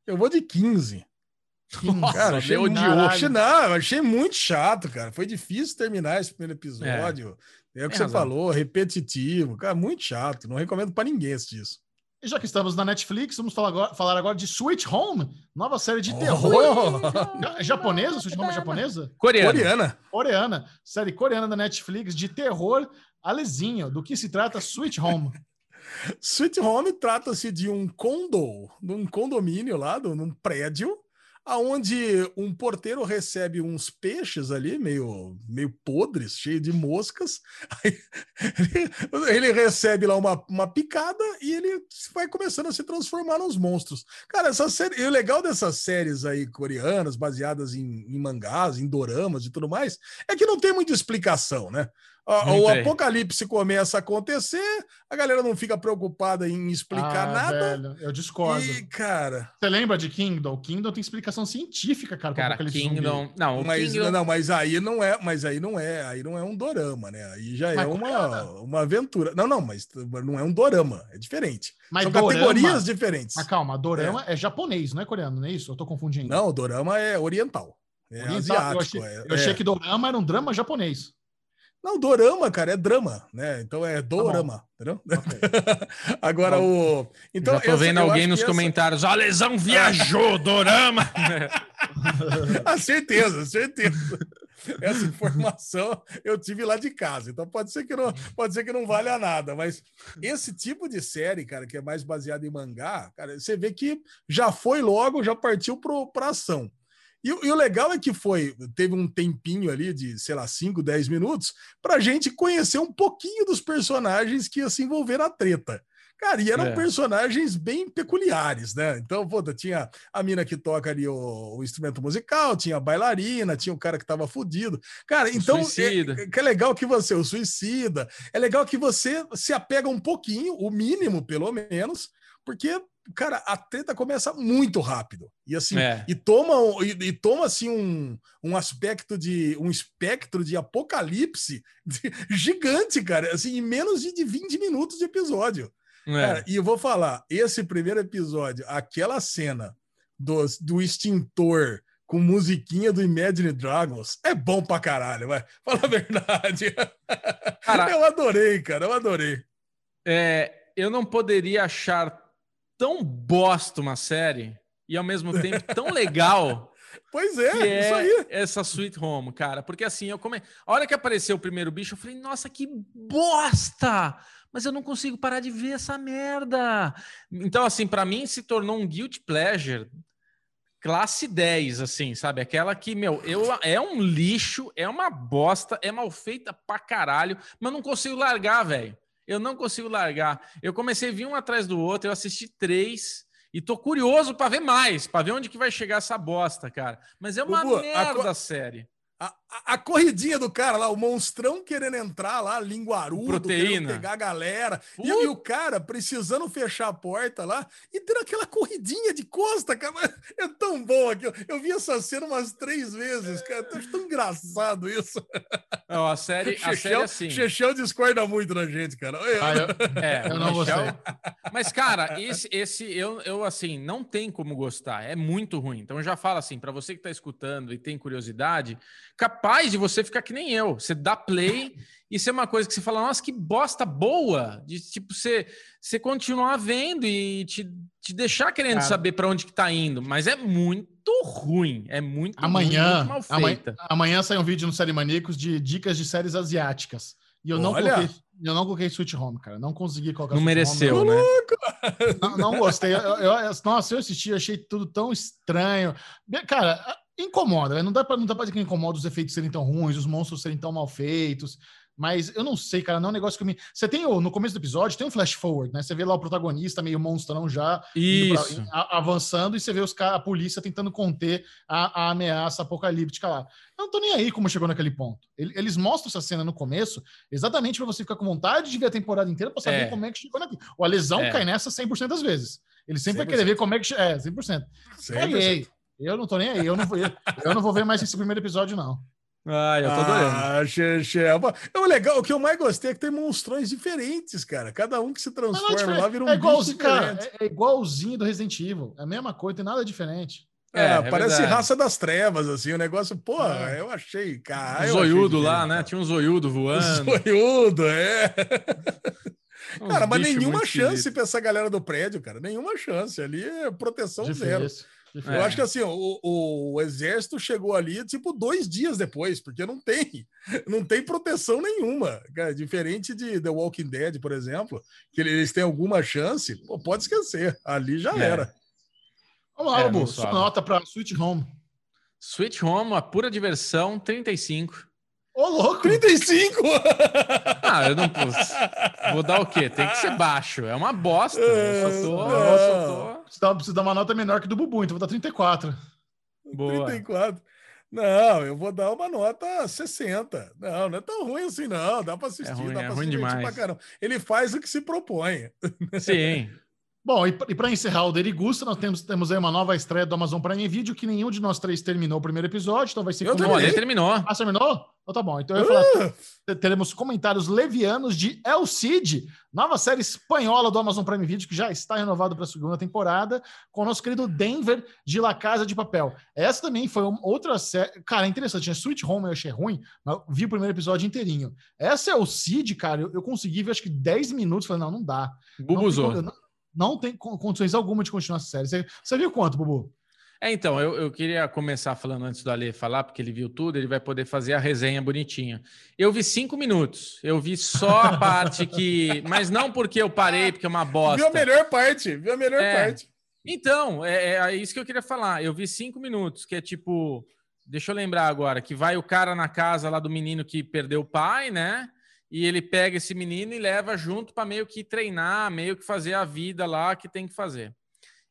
Eu vou de 15. 15. Nossa, cara, achei muito, achei, não, achei muito chato, cara. Foi difícil terminar esse primeiro episódio. É, é o que você razão. falou, repetitivo. Cara, muito chato. Não recomendo para ninguém assistir isso. E já que estamos na Netflix, vamos falar agora, falar agora de Sweet Home, nova série de terror. Oh. japonesa? Sweet Home é japonesa? Coreana. Coreana. Coreana. Série coreana da Netflix de terror Alezinho, do que se trata Sweet Home? *laughs* Sweet Home trata-se de um condo, num condomínio lá, num prédio, aonde um porteiro recebe uns peixes ali, meio, meio podres, cheio de moscas. *laughs* Ele, recebe lá uma, uma picada e ele vai começando a se transformar nos monstros. Cara, essa série, o legal dessas séries aí coreanas, baseadas em, em mangás, em doramas e tudo mais, é que não tem muita explicação, né? O apocalipse começa a acontecer, a galera não fica preocupada em explicar ah, nada. Velho, eu discordo. E, cara. Você lembra de Kingdom? Kingdom tem explicação científica, cara. Cara, Kingdom. Não, mas, Kingdom... não, mas aí não é, mas aí não é, aí não é um dorama, né? Aí já é uma, uma aventura. Não, não, mas não é um dorama, é diferente. Mas São dorama... categorias diferentes. Mas calma, dorama é. é. japonês, não é coreano, não é isso? Eu tô confundindo. Não, dorama é oriental. É oriental, asiático. Eu achei, é, eu achei que dorama era um drama japonês. Não, dorama, cara, é drama, né? Então é tá dorama, tá entendeu? Okay. *laughs* Agora o. Então, Já tô essa, vendo alguém nos comentários, essa... a lesão viajou, *laughs* dorama. a certeza, certeza. Essa informação eu tive lá de casa, então pode ser que não, pode ser que não valha nada, mas esse tipo de série, cara, que é mais baseado em mangá, cara, você vê que já foi logo, já partiu para ação. E, e, o legal é que foi, teve um tempinho ali de, sei lá, 5, 10 minutos, para a gente conhecer um pouquinho dos personagens que ia se envolver na treta. Cara, e eram é. personagens bem peculiares, né? Então, pô, tinha a mina que toca ali o, o, instrumento musical, tinha a bailarina, tinha o cara que tava fudido. Cara, então, é, que é legal que você, o suicida, é legal que você se apega um pouquinho, o mínimo, pelo menos, porque cara, a treta começa muito rápido. E assim, é. e toma, e, e, toma assim um, um aspecto de um espectro de apocalipse de, *laughs* gigante, cara, assim, em menos de, de 20 minutos de episódio. É. Cara, e eu vou falar, esse primeiro episódio, aquela cena do, do extintor com musiquinha do Imagine Dragons é bom pra caralho, vai. *laughs* Fala a verdade. Cara, eu adorei, cara, eu adorei. É, eu não poderia achar tão bosta uma série e ao mesmo tempo tão legal. *laughs* Pois é, é, isso aí. Essa Sweet Home, cara. Porque assim, eu come... a hora que apareceu o primeiro bicho, eu falei, nossa, que bosta! Mas eu não consigo parar de ver essa merda. Então, assim, para mim se tornou um guilty pleasure classe 10, assim, sabe? Aquela que, meu, eu, é um lixo, é uma bosta, é mal feita pra caralho, mas não consigo largar, velho. Eu não consigo largar. Eu comecei a vir um atrás do outro, eu assisti três e tô curioso para ver mais, para ver onde que vai chegar essa bosta, cara. Mas é uma Bubu, merda a, série. A, a, corridinha do cara lá, o monstrão querendo entrar lá, linguarudo, Proteína. querendo pegar a galera. E, e, o cara precisando fechar a porta lá e tendo aquela corridinha de costa, cara. *laughs* É tão bom aqui. Eu vi essa cena umas três vezes, cara. Tão engraçado isso. Não, a série, a série é assim. Chechel discorda muito da gente, cara. Eu, ah, eu, *laughs* é, eu não gostei. Mas, cara, esse, esse eu, eu, assim, não tem como gostar. É muito ruim. Então, já falo assim, para você que tá escutando e tem curiosidade, capaz de você ficar que nem eu. Você dá play *laughs* e ser uma coisa que você fala, nossa, que bosta boa. De tipo, você, você continuar vendo e te, te deixar querendo Cara. saber para onde que tá indo. Mas é muito ruim. É muito, amanhã, muito mal feita. Amanhã, amanhã sai um vídeo no Série Maníacos de dicas de séries asiáticas. E eu não, coloquei, Eu não coloquei Sweet Home, cara. Não consegui colocar Não mereceu, Home, né? Não, não gostei. Eu, eu, eu, nossa, eu assisti, achei tudo tão estranho. Cara, incomoda, né? Não dá pra, não dá pra dizer que incomoda os efeitos serem tão ruins, os monstros serem tão mal feitos. Mas eu não sei, cara, não é um negócio que me. Você tem no começo do episódio, tem um flash forward, né? Você vê lá o protagonista meio monstrão já Isso. Pra, a, avançando, e você vê os a polícia tentando conter a, a, ameaça apocalíptica lá. Eu não tô nem aí como chegou naquele ponto. Eles mostram essa cena no começo, exatamente para você ficar com vontade de ver a temporada inteira para saber é. como é que chegou naquilo. O Alesão é. cai nessa 100% das vezes. Ele sempre 100%. vai querer ver como é que. É, 100%. 100%. Eu não tô nem aí. Eu não vou, eu não vou ver mais esse primeiro episódio, não. Ah, eu tô adorando. Ah, che, che. É o legal, o que eu mais gostei é que tem monstrões diferentes, cara. Cada um que se transforma lá vira um é igualzinho, cara, é, igualzinho do Resident Evil. É a mesma coisa, tem nada diferente. É, é parece verdade. raça das trevas, assim, o negócio, porra, é. eu achei, cara. Um zoiudo lá, né? Tinha um zoiudo voando. *laughs* Zoiudo, é. *laughs* cara, mas nenhuma chance para essa galera do prédio, cara. Nenhuma chance. Ali é proteção Difícil. zero. É. Eu acho que assim, o, o, o, exército chegou ali tipo dois dias depois, porque não tem, não tem proteção nenhuma. Cara, diferente de The Walking Dead, por exemplo, que eles têm alguma chance, pô, pode esquecer. Ali já é. era. Vamos lá, é, sua nota para Sweet Home. Sweet Home, a pura diversão, 35. Ô, louco! 35! Ah, eu não posso. Vou dar o quê? Tem que ser baixo. É uma bosta. Eu só tô. Eu só tô... Precisa dar uma nota menor que do Bubu, então vou dar 34. Boa. 34. Não, eu vou dar uma nota 60. Não, não é tão ruim assim, não. Dá para assistir, é ruim, dá é para assistir demais. pra caramba. Ele faz o que se propõe. Sim. *laughs* Bom, e para encerrar o Derigusta, nós temos, temos aí uma nova estreia do Amazon Prime Video, que nenhum de nós três terminou o primeiro episódio, então vai ser... Eu também, terminou. Ah, terminou? Então tá bom. Então eu ia falar, uh! teremos comentários levianos de El Cid, nova série espanhola do Amazon Prime Video, que já está renovado para a segunda temporada, com o nosso querido Denver de La Casa de Papel. Essa também foi outra série... Cara, é interessante, né? Sweet Home eu achei ruim, mas vi o primeiro episódio inteirinho. Essa El Cid, cara, eu, eu consegui ver acho que 10 minutos, falei, não, não dá. Bubuzou. Não, não, não tem condições alguma de continuar essa série. Você, você viu quanto, Bubu? É, então, eu, eu queria começar falando antes do Ale falar, porque ele viu tudo, ele vai poder fazer a resenha bonitinha. Eu vi cinco minutos, eu vi só a *laughs* parte que. Mas não porque eu parei, porque é uma bosta. Viu a melhor parte, viu a melhor é, parte. Então, é, é, isso que eu queria falar. Eu vi cinco minutos, que é tipo. Deixa eu lembrar agora, que vai o cara na casa lá do menino que perdeu o pai, né? E ele pega esse menino e leva junto para meio que treinar, meio que fazer a vida lá que tem que fazer.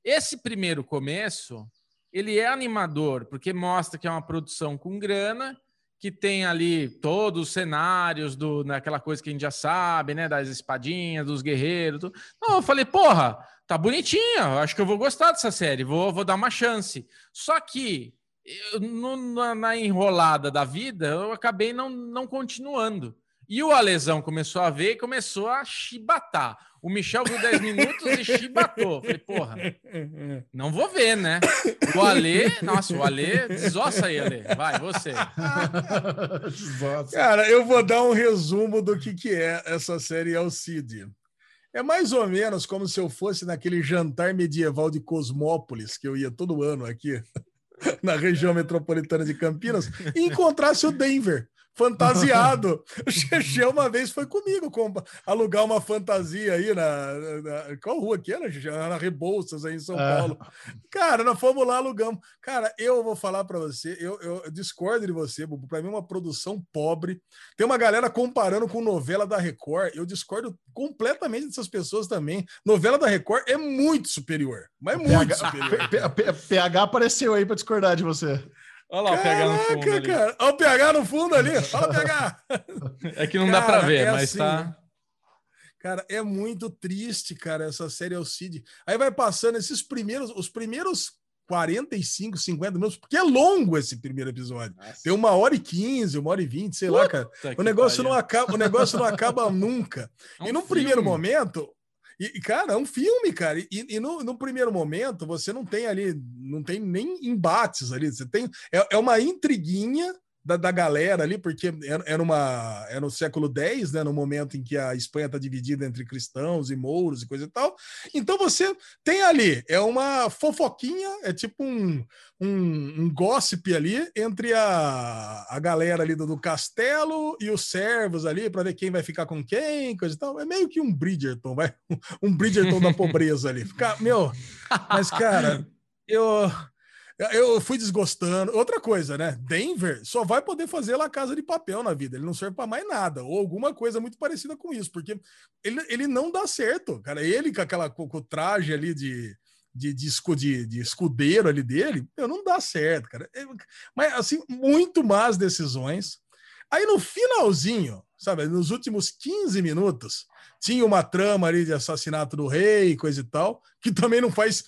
Esse primeiro começo, ele é animador, porque mostra que é uma produção com grana, que tem ali todos os cenários do naquela coisa que a gente já sabe, né, das espadinhas, dos guerreiros. Tudo. Não, eu falei, porra, tá bonitinha, acho que eu vou gostar dessa série, vou, vou dar uma chance. Só que eu, no, na, na enrolada da vida, eu acabei não, não continuando. E o Alesão começou a ver e começou a chibatar. O Michel viu 10 minutos e chibatou. Falei, porra, não vou ver, né? O Ale, nossa, o Ale, desossa aí, Ale. Vai, você. Cara, eu vou dar um resumo do que, que é essa série Alcide. É mais ou menos como se eu fosse naquele jantar medieval de Cosmópolis, que eu ia todo ano aqui, *laughs* na região metropolitana de Campinas, e encontrasse o Denver fantasiado. *laughs* O Xexé uma vez foi comigo com, alugar uma fantasia aí na, na, Qual rua que era, Xexé? Na Rebouças, aí em São é. Paulo. Cara, nós fomos lá, alugamos. Cara, eu vou falar para você, eu, eu, discordo de você, Bubu. Para mim, é uma produção pobre. Tem uma galera comparando com novela da Record. Eu discordo completamente dessas pessoas também. Novela da Record é muito superior, mas muito PH, superior. *laughs* PH apareceu aí para discordar de você. Olha lá Caraca, o PH no fundo. Ali. Cara. Olha o PH no fundo ali. Olha o PH. *laughs* É que não cara, dá para ver, é mas assim, tá. Cara, é muito triste, cara, essa série Alcide. Aí vai passando esses primeiros, os primeiros 45, 50 minutos, porque é longo esse primeiro episódio. Nossa. Tem uma hora e 15, uma hora e 20, sei Puta lá, cara. O negócio, não acaba, o negócio não acaba nunca. É um e no filme. primeiro momento, e, cara, é um filme, cara. E, e no, no, primeiro momento, você não tem ali, não tem nem embates ali. Você tem. É, é uma intriguinha da, da galera ali, porque era, uma, era no século X, né, no momento em que a Espanha está dividida entre cristãos e mouros e coisa e tal. Então você tem ali, é uma fofoquinha, é tipo um, um, um gossip ali entre a, a galera ali do, do castelo e os servos ali, para ver quem vai ficar com quem, coisa e tal. É meio que um Bridgerton, vai? *laughs* Um Bridgerton da pobreza ali. Fica, meu, mas cara, eu eu fui desgostando. Outra coisa, né? Denver só vai poder fazer lá Casa de Papel na vida. Ele não serve para mais nada. Ou alguma coisa muito parecida com isso. Porque ele, ele não dá certo, cara. Ele com, aquela, com, com o traje ali de, de, de, de, de escudeiro ali dele, meu, não dá certo, cara. É, mas, assim, muito más decisões. Aí no finalzinho, sabe, nos últimos 15 minutos, tinha uma trama ali de assassinato do rei, coisa e tal, que também não faz.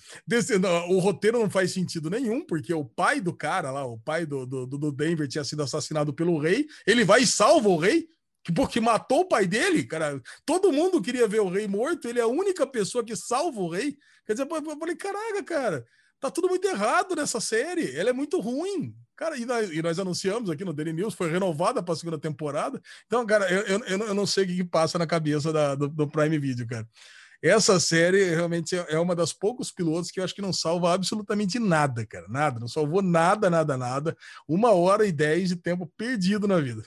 O roteiro não faz sentido nenhum, porque o pai do cara lá, o pai do, do, do Denver, tinha sido assassinado pelo rei, ele vai e salva o rei. Porque matou o pai dele, cara. Todo mundo queria ver o rei morto, ele é a única pessoa que salva o rei. Quer dizer, eu falei, caraca, cara, tá tudo muito errado nessa série. Ela é muito ruim. Cara, e nós, e nós, anunciamos aqui no Daily News, foi renovada para a segunda temporada. Então, cara, eu, eu, eu não sei o que, passa na cabeça da, do, do, Prime Video, cara. Essa série realmente é, é uma das poucos pilotos que eu acho que não salva absolutamente nada, cara. Nada, não salvou nada, nada, nada. Uma hora e dez de tempo perdido na vida.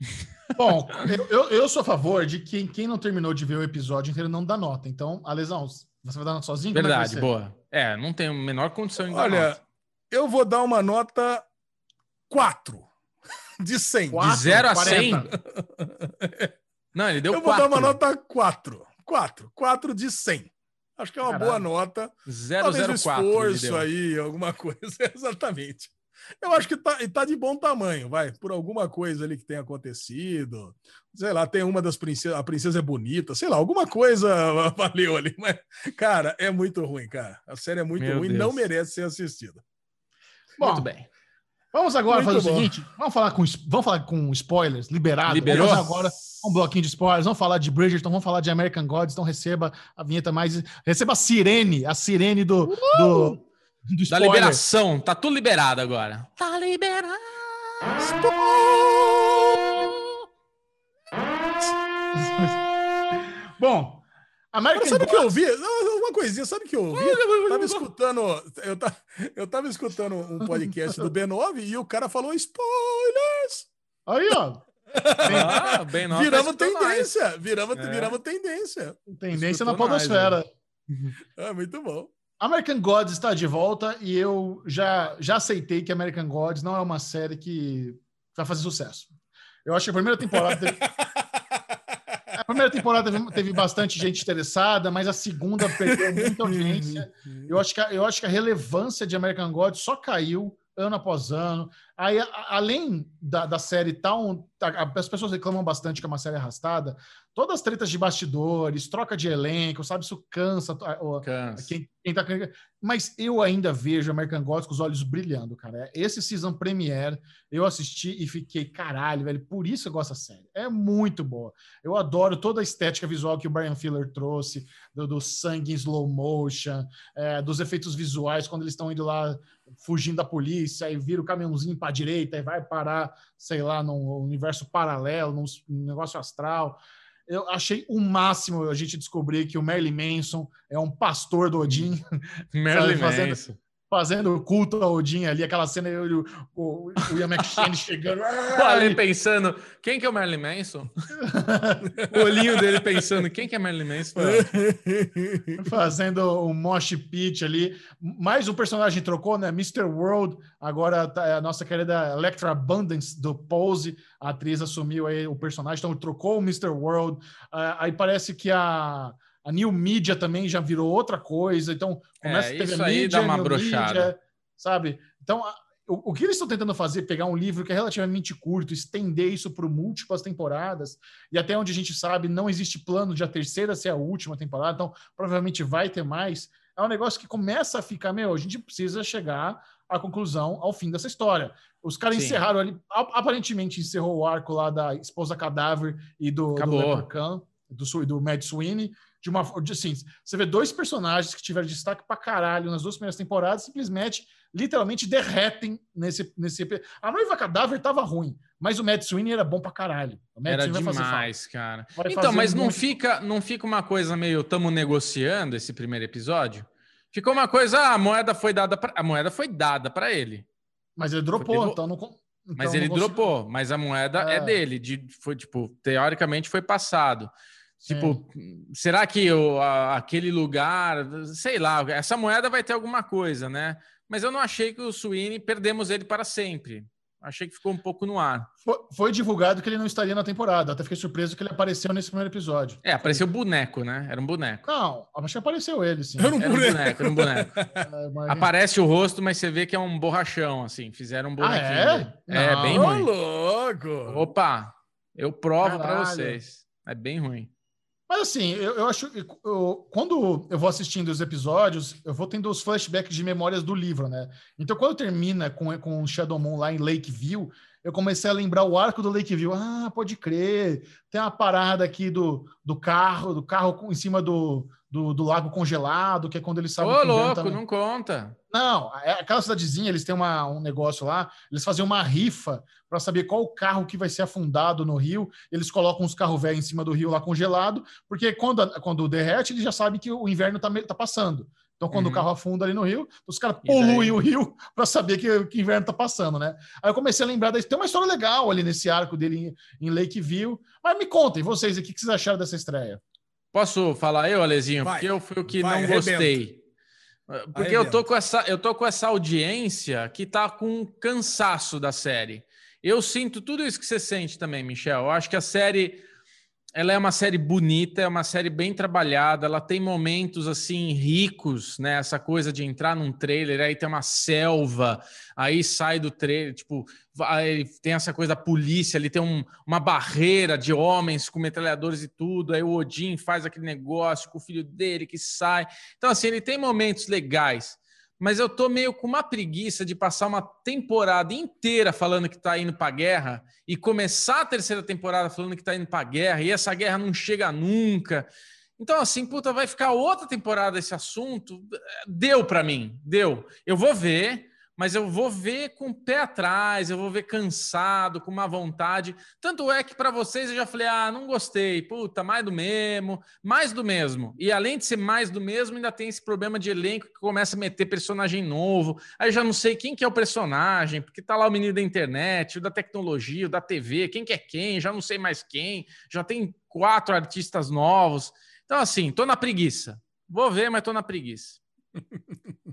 *laughs* Bom, eu, eu, sou a favor de que quem não terminou de ver o episódio inteiro não dá nota. Então, a lesão, você vai dar nota sozinho? É Verdade, é boa. É, não tem a menor condição de Olha, nota. eu vou dar uma nota 4 *laughs* de 100. 4, de 0 a 100? *laughs* Não, ele deu 4. Eu vou dar uma nota 4. 4. 4 de 100. Acho que é uma Caralho. boa nota. 004. Talvez um esforço aí, alguma *laughs* coisa. Exatamente. Eu acho que tá, tá de bom tamanho, vai. Por alguma coisa ali que tenha acontecido. Sei lá, tem uma das princesas. A princesa é bonita, sei lá, alguma coisa *laughs* valeu ali. Mas, cara, é muito ruim, cara. A série é muito Meu ruim, Deus. não merece ser assistida. Bom, muito bem. Vamos agora Muito fazer bom. o seguinte: vamos falar com, vamos falar com spoilers, liberado. Liberou. Vamos agora um bloquinho de spoilers. Vamos falar de Bridgerton, vamos falar de American Gods. Então receba a vinheta mais. Receba a sirene, a sirene do, uh! do, *laughs* do Da liberação. Tá tudo liberado agora. Tá liberado. *laughs* Bom, American sabe o que eu vi? Uma coisinha, sabe o que eu ouvi? Eu tava escutando, eu tava, eu tava escutando um podcast do B9 e o cara falou spoilers. Aí, ó. *laughs* Ah, bem tá viramos tendência, viramos, é. viramos tendência. Tendência na podosfera. É muito bom. American Gods está de volta e eu já, já aceitei que American Gods não é uma série que vai fazer sucesso. Eu acho que a primeira temporada teve... *laughs* A primeira temporada teve, teve, bastante gente interessada, mas a segunda perdeu muita audiência. Eu acho que a, eu acho que a relevância de American God só caiu ano após ano. Aí, a, além da, da série tal, tá, as pessoas reclamam bastante que é uma série arrastada. Todas as tretas de bastidores, troca de elenco, sabe? Isso cansa, cansa. Quem, quem tá... Mas eu ainda vejo American Gods com os olhos brilhando, cara. Esse season premiere eu assisti e fiquei, caralho, velho. Por isso eu gosto da série. É muito boa. Eu adoro toda a estética visual que o Brian Filler trouxe, do, do sangue em slow motion, é, dos efeitos visuais quando eles estão indo lá fugindo da polícia, aí vira o caminhãozinho para a direita e vai parar, sei lá, num universo paralelo, num negócio astral. Eu achei o máximo a gente descobrir que o Merlin Manson é um pastor do Odin. *laughs* Merlin Manson fazendo culto a Odin ali, aquela cena, o, o, o Ian McShane *laughs* chegando. Ali pensando, quem que é o Marilyn Manson? *laughs* o olhinho dele pensando, quem que é Marilyn Manson? fazendo um mosh pit ali. Mais um personagem trocou, né? Mr. World, agora tá, é a nossa querida Electra Abundance do Pose, a atriz assumiu aí o personagem, então trocou o Mr. World. Uh, aí parece que a a New Media também já virou outra coisa. Então, começa é, a ter a mídia, dá uma brochada. sabe? Então, a, o, o, que eles estão tentando fazer é pegar um livro que é relativamente curto, estender isso por múltiplas temporadas, e até onde a gente sabe, não existe plano de a terceira ser a última temporada, então provavelmente vai ter mais. É um negócio que começa a ficar, meu, a gente precisa chegar à conclusão, ao fim dessa história. Os caras Sim. encerraram ali, aparentemente encerrou o arco lá da esposa cadáver e do, Acabou. do Leprechaun do, do Mad Sweeney, de uma de, assim, você vê dois personagens que tiveram destaque pra caralho nas duas primeiras temporadas, simplesmente, literalmente derretem nesse. nesse a noiva cadáver tava ruim, mas o Mad Sweeney era bom pra caralho. era demais, cara. Vai então, mas não, fica, não fica uma coisa meio. Tamo negociando esse primeiro episódio? Ficou uma coisa, ah, a moeda foi dada pra, a moeda foi dada para ele. Mas ele dropou, então não. Então mas ele dropou, mas a moeda é, é dele, de, foi tipo, teoricamente foi passado. Tipo, será que o, a, aquele lugar, sei lá, essa moeda vai ter alguma coisa, né? Mas eu não achei que o Sweeney perdemos ele para sempre. Achei que ficou um pouco no ar. Foi, foi, divulgado que ele não estaria na temporada. Até fiquei surpreso que ele apareceu nesse primeiro episódio. É, apareceu boneco, né? Era um boneco. Não, acho que apareceu ele, sim. Era um, era um boneco. Era um boneco. *laughs* é, mas... Aparece o rosto, mas você vê que é um borrachão, assim. Fizeram um bonequinho. Ah, é? É, bem ruim. louco! Opa! Eu provo para vocês. É bem ruim. Mas assim, eu, eu acho eu, quando eu vou assistindo os episódios, eu vou tendo os flashbacks de memórias do livro, né? Então, quando termina com, com Shadow Moon lá em Lakeview, eu comecei a lembrar o arco do Lakeview. Ah, pode crer. Tem uma parada aqui do, do carro, do carro em cima do, do, do lago congelado, que é quando eles sabem. Ô, louco, não conta. Não, é, aquela cidadezinha, eles têm uma, um negócio lá, eles fazem uma rifa para saber qual o carro que vai ser afundado no rio. Eles colocam os carros velhos em cima do rio lá congelado, porque quando, quando derrete, eles já sabem que o inverno está tá passando. Então, quando uhum. o carro afunda ali no rio, os caras poluem o rio *laughs* para saber que, que inverno está passando, né? Aí eu comecei a lembrar, daí, tem uma história legal ali nesse arco dele em, em Lakeview. Mas me contem, vocês, o que vocês acharam dessa estreia? Posso falar eu, Alezinho? Vai, porque eu fui o que vai, não gostei. Porque eu tô, com essa, eu tô com essa audiência que tá com cansaço da série. Eu sinto tudo isso que você sente também, Michel. Eu acho que a série ela é uma série bonita, é uma série bem trabalhada, ela tem momentos assim ricos, né? Essa coisa de entrar num trailer, aí tem uma selva, aí sai do trailer, tipo, aí tem essa coisa da polícia, ali tem um, uma barreira de homens com metralhadores e tudo, aí o Odin faz aquele negócio com o filho dele que sai. Então, assim, ele tem momentos legais mas eu tô meio com uma preguiça de passar uma temporada inteira falando que tá indo para guerra e começar a terceira temporada falando que tá indo para guerra e essa guerra não chega nunca. Então, assim, puta, vai ficar outra temporada esse assunto. Deu para mim, deu. Eu vou ver, mas eu vou ver com o pé atrás, eu vou ver cansado, com má vontade. Tanto é que para vocês eu já falei: ah, não gostei, puta, mais do mesmo, mais do mesmo. E além de ser mais do mesmo, ainda tem esse problema de elenco que começa a meter personagem novo. Aí eu já não sei quem que é o personagem, porque tá lá o menino da internet, o da tecnologia, o da TV, quem que é quem, já não sei mais quem, já tem quatro artistas novos. Então, assim, tô na preguiça. Vou ver, mas tô na preguiça. *laughs*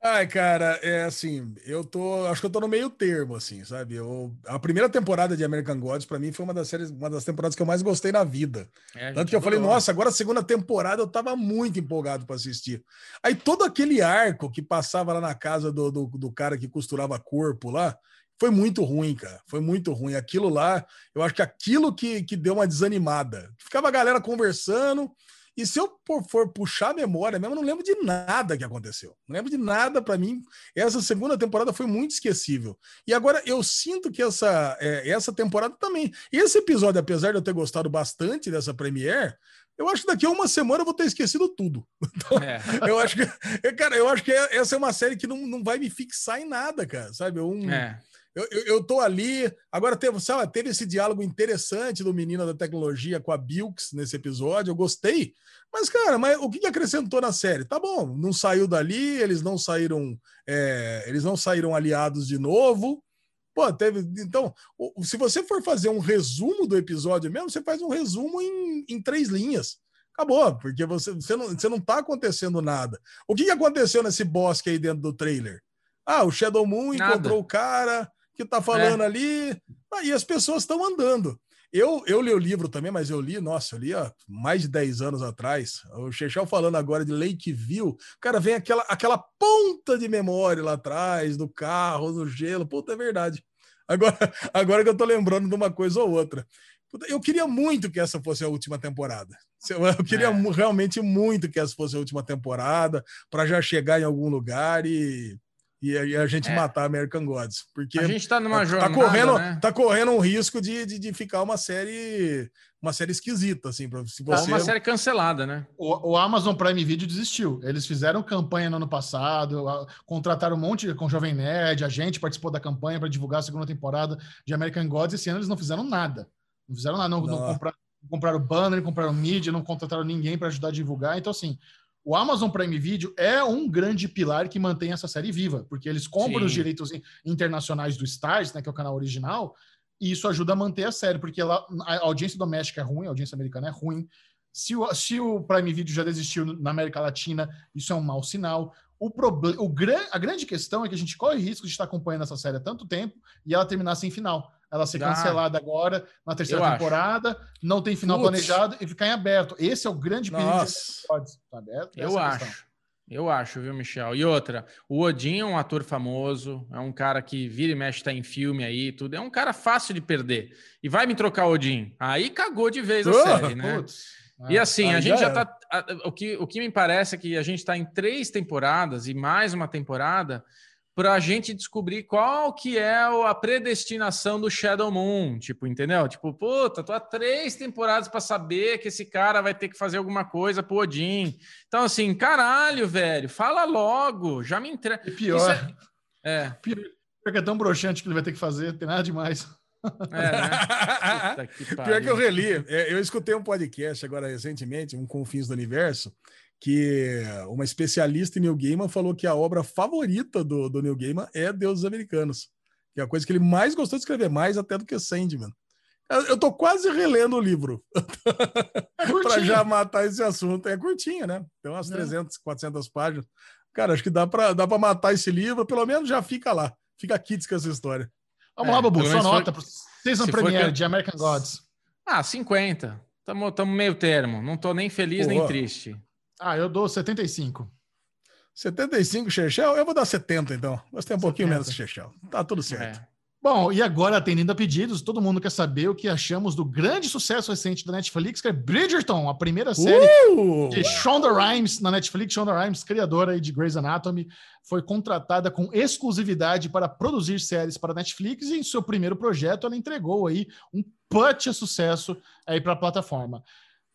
Ai, cara, é assim, eu tô, acho que eu tô no meio termo, assim, sabe? Eu, a primeira temporada de American Gods, para mim, foi uma das séries, uma das temporadas que eu mais gostei na vida. É, Tanto que eu falei, nossa, agora a segunda temporada eu tava muito empolgado para assistir. Aí todo aquele arco que passava lá na casa do, do, do cara que costurava corpo lá, foi muito ruim, cara. Foi muito ruim. Aquilo lá, eu acho que aquilo que, que deu uma desanimada. Ficava a galera conversando, e se eu for puxar a memória mesmo, eu não lembro de nada que aconteceu. Não lembro de nada para mim. Essa segunda temporada foi muito esquecível. E agora eu sinto que essa, é, essa temporada também. Esse episódio, apesar de eu ter gostado bastante dessa premiere, eu acho que daqui a uma semana eu vou ter esquecido tudo. *laughs* Então, é. eu acho que, cara, eu acho que essa é uma série que não, não vai me fixar em nada, cara. Sabe? Um, é. Eu, eu, eu, tô ali. Agora teve, sabe, teve esse diálogo interessante do menino da tecnologia com a Bilks nesse episódio. Eu gostei. Mas, cara, mas o que acrescentou na série? Tá bom, não saiu dali, eles não saíram, é, eles não saíram aliados de novo. Pô, teve. Então, se você for fazer um resumo do episódio mesmo, você faz um resumo em, em três linhas. Acabou, porque você, você, não, você não tá acontecendo nada. O que aconteceu nesse bosque aí dentro do trailer? Ah, o Shadow Moon Nada. encontrou o cara, que está falando é. ali, aí as pessoas estão andando. Eu, eu li o livro também, mas eu li, nossa, eu li há mais de 10 anos atrás. O Chechel falando agora de Lakeview, cara, vem aquela, aquela ponta de memória lá atrás, do carro, no gelo. Puta, é verdade. Agora, *laughs* agora que eu tô lembrando de uma coisa ou outra. Eu queria muito que essa fosse a última temporada. Eu queria é. realmente muito que essa fosse a última temporada, para já chegar em algum lugar e e, e a gente é. matar American Gods. Porque a gente está numa tá, jornada, tá correndo, né? tá correndo um risco de, de, de, ficar uma série uma série esquisita, assim, para se você... uma série cancelada, né? O, o, Amazon Prime Video desistiu. Eles fizeram campanha no ano passado, contrataram um monte com Jovem Nerd, a gente participou da campanha para divulgar a segunda temporada de American Gods. Esse ano eles não fizeram nada. Não fizeram nada, não, não. não compraram, compraram banner, compraram mídia, não contrataram ninguém para ajudar a divulgar. Então, assim, o Amazon Prime Video é um grande pilar que mantém essa série viva, porque eles compram Sim. os direitos internacionais do Stars, né, que é o canal original, e isso ajuda a manter a série, porque ela, a audiência doméstica é ruim, a audiência americana é ruim. Se o, se o Prime Video já desistiu na América Latina, isso é um mau sinal. O problema, gran, a grande questão é que a gente corre risco de estar acompanhando essa série há tanto tempo e ela terminar sem final. Ela ser ah, cancelada agora na terceira temporada, acho. não tem final Putz. planejado e ficar em aberto. Esse é o grande perigo. Nossa. Eu acho. Eu acho, viu, Michel? E outra, o Odin é um ator famoso, é um cara que vira e mexe, tá em filme aí, tudo. É um cara fácil de perder. E vai me trocar o Odin. Aí cagou de vez a *laughs* série, né? Putz. E ah, assim, a gente já, já tá. O que, o que me parece é que a gente está em três temporadas e mais uma temporada para a gente descobrir qual que é a predestinação do Shadow Moon, tipo, entendeu? Tipo, puta, tô há três temporadas para saber que esse cara vai ter que fazer alguma coisa pro Odin. Então, assim, caralho, velho, fala logo, já me entrega. E pior, é... é. Pior, é tão broxante que ele vai ter que fazer, tem nada demais. É, né? que Pior que eu reli. É, eu escutei um podcast agora recentemente, um Confins do Universo, que uma especialista em Neil Gaiman falou que a obra favorita do, do Neil Gaiman é Deuses Americanos, que é a coisa que ele mais gostou de escrever, mais até do que Sandman. Eu, tô quase relendo o livro é *laughs* para já matar esse assunto. É curtinho, né? Tem umas é. 300, 400 páginas. Cara, acho que dá para dá pra matar esse livro, pelo menos já fica lá. Fica kits com essa história. Vamos é, lá, Babu, sua nota para Season Premiere que... de American Gods. Ah, 50. Tamo, tamo meio termo. Não tô nem feliz nem triste. Ah, eu dou 75. 75, Chechel? Eu vou dar 70, então. Gostei um 70. pouquinho menos Chechel. Tá tudo certo. É. Bom, e agora, atendendo a pedidos, todo mundo quer saber o que achamos do grande sucesso recente da Netflix, que é Bridgerton, a primeira série uh! de Shonda Rhimes na Netflix. Shonda Rhimes, criadora de Grey's Anatomy, foi contratada com exclusividade para produzir séries para a Netflix e em seu primeiro projeto ela entregou aí um punch sucesso aí para a plataforma.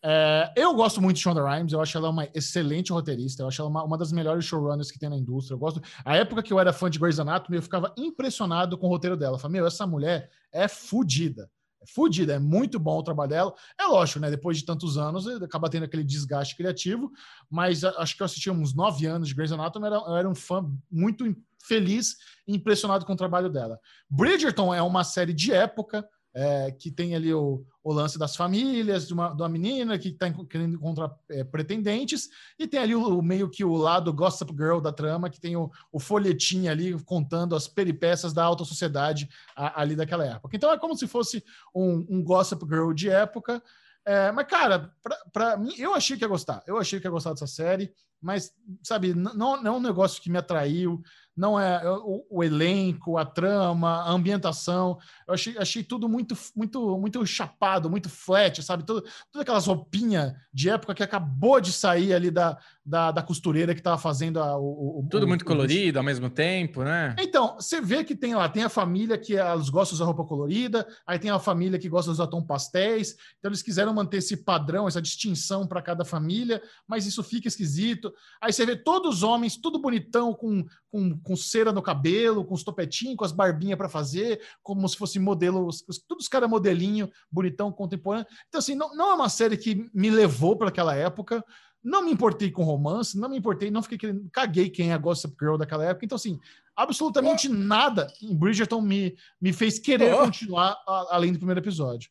É, eu gosto muito de Shonda Rhimes, eu acho ela uma excelente roteirista, eu acho ela uma, uma, das melhores showrunners que tem na indústria. Eu gosto. A época que eu era fã de Grey's Anatomy, eu ficava impressionado com o roteiro dela. Eu falei, meu, essa mulher é fodida. É fodida, é muito bom o trabalho dela. É lógico, né? Depois de tantos anos, acaba tendo aquele desgaste criativo, mas acho que eu assisti uns nove anos de Grey's Anatomy, eu era, eu era um fã muito feliz e impressionado com o trabalho dela. Bridgerton é uma série de época, é, que tem ali o, o, lance das famílias, de uma, de uma menina que está querendo encontrar é, pretendentes, e tem ali o, o, meio que o lado Gossip Girl da trama, que tem o, o folhetim ali contando as peripécias da alta sociedade a, ali daquela época. Então é como se fosse um, um Gossip Girl de época. É, mas, cara, para mim, eu achei que ia gostar. Eu achei que ia gostar dessa série, mas, sabe, não, não é um negócio que me atraiu não é, é o, o, elenco, a trama, a ambientação. Eu achei, achei tudo muito, muito, muito chapado, muito flat, sabe? Tudo, todas aquelas roupinhas de época que acabou de sair ali da, da, da costureira que estava fazendo a, o, o, Tudo o, muito colorido ao mesmo tempo, né? Então, você vê que tem lá, tem a família que elas gostam de usar roupa colorida, aí tem a família que gosta de usar tom pastéis, então eles quiseram manter esse padrão, essa distinção para cada família, mas isso fica esquisito. Aí você vê todos os homens, tudo bonitão, com, com, com cera no cabelo, com os topetinhos, com as barbinhas para fazer, como se fosse modelo, todos os caras modelinho, bonitão, contemporâneo. Então, assim, não, não é uma série que me levou para aquela época, não me importei com romance, não me importei, não fiquei querendo, caguei quem é a Gossip Girl daquela época. Então, assim, absolutamente oh. nada em Bridgerton me, me fez querer oh. continuar a, além do primeiro episódio.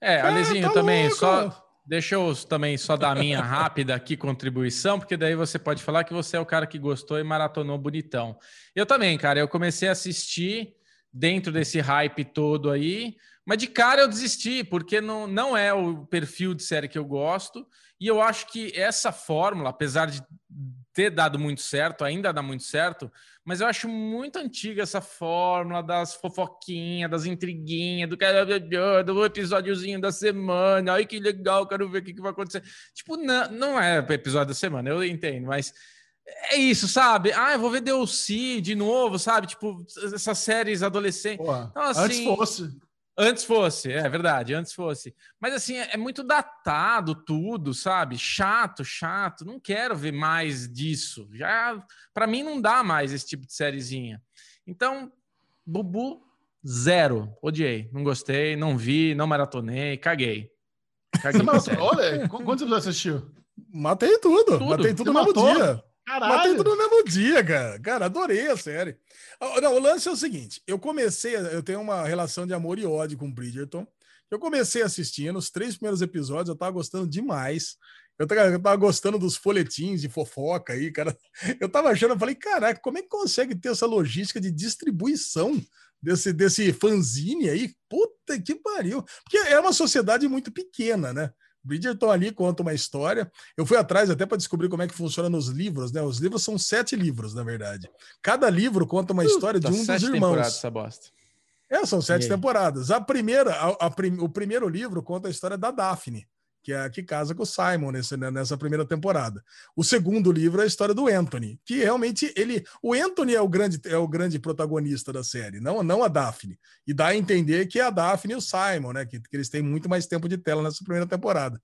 É, Alezinho, tá também, louco. só deixa eu também só dar a minha *laughs* rápida aqui contribuição, porque daí você pode falar que você é o cara que gostou e maratonou bonitão. Eu também, cara, eu comecei a assistir dentro desse hype todo aí, mas de cara eu desisti, porque não, não é o perfil de série que eu gosto. E eu acho que essa fórmula, apesar de ter dado muito certo, ainda dá muito certo, mas eu acho muito antiga essa fórmula das fofoquinhas, das intriguinhas, do, do episódiozinho da semana. Ai, que legal, quero ver o que, que vai acontecer. Tipo, não, não é episódio da semana, eu entendo, mas É isso, sabe? Ah, eu vou ver DLC de novo, sabe? Tipo, essas séries adolescentes. Então, assim, antes fosse. Antes fosse, é verdade, antes fosse. Mas assim, é, é muito datado tudo, sabe? Chato, chato. Não quero ver mais disso. Já, para mim, não dá mais esse tipo de sériezinha. Então, Bubu, zero. Odiei. Não gostei, não vi, não maratonei, caguei. caguei Você matou, olha, quantos você assistiu? Matei tudo. tudo. Matei tudo no mesmo dia. Caralho. Matei tudo no mesmo dia, cara. Cara, adorei a série. Não, o lance é o seguinte: eu comecei, eu tenho uma relação de amor e ódio com Bridgerton. Eu comecei assistindo os três primeiros episódios, eu tava gostando demais. Eu tava, eu tava gostando dos folhetins de fofoca aí, cara. *laughs* Eu tava achando, eu falei, caraca, como é que consegue ter essa logística de distribuição desse, desse fanzine aí? Puta que pariu. Porque é uma sociedade muito pequena, né? Bridgerton ali conta uma história. Eu fui atrás até para descobrir como é que funciona nos livros, né? Os livros são sete livros, na verdade. Cada livro conta uma história de um dos irmãos. Essa bosta. É, são sete temporadas. A primeira, a, a, o primeiro livro conta a história da Daphne que é que casa com o Simon nesse, né, nessa primeira temporada. O segundo livro é a história do Anthony, que realmente ele, o Anthony é o grande é o grande protagonista da série, não não a Daphne. E dá a entender que é a Daphne e o Simon, né, que, que eles têm muito mais tempo de tela nessa primeira temporada.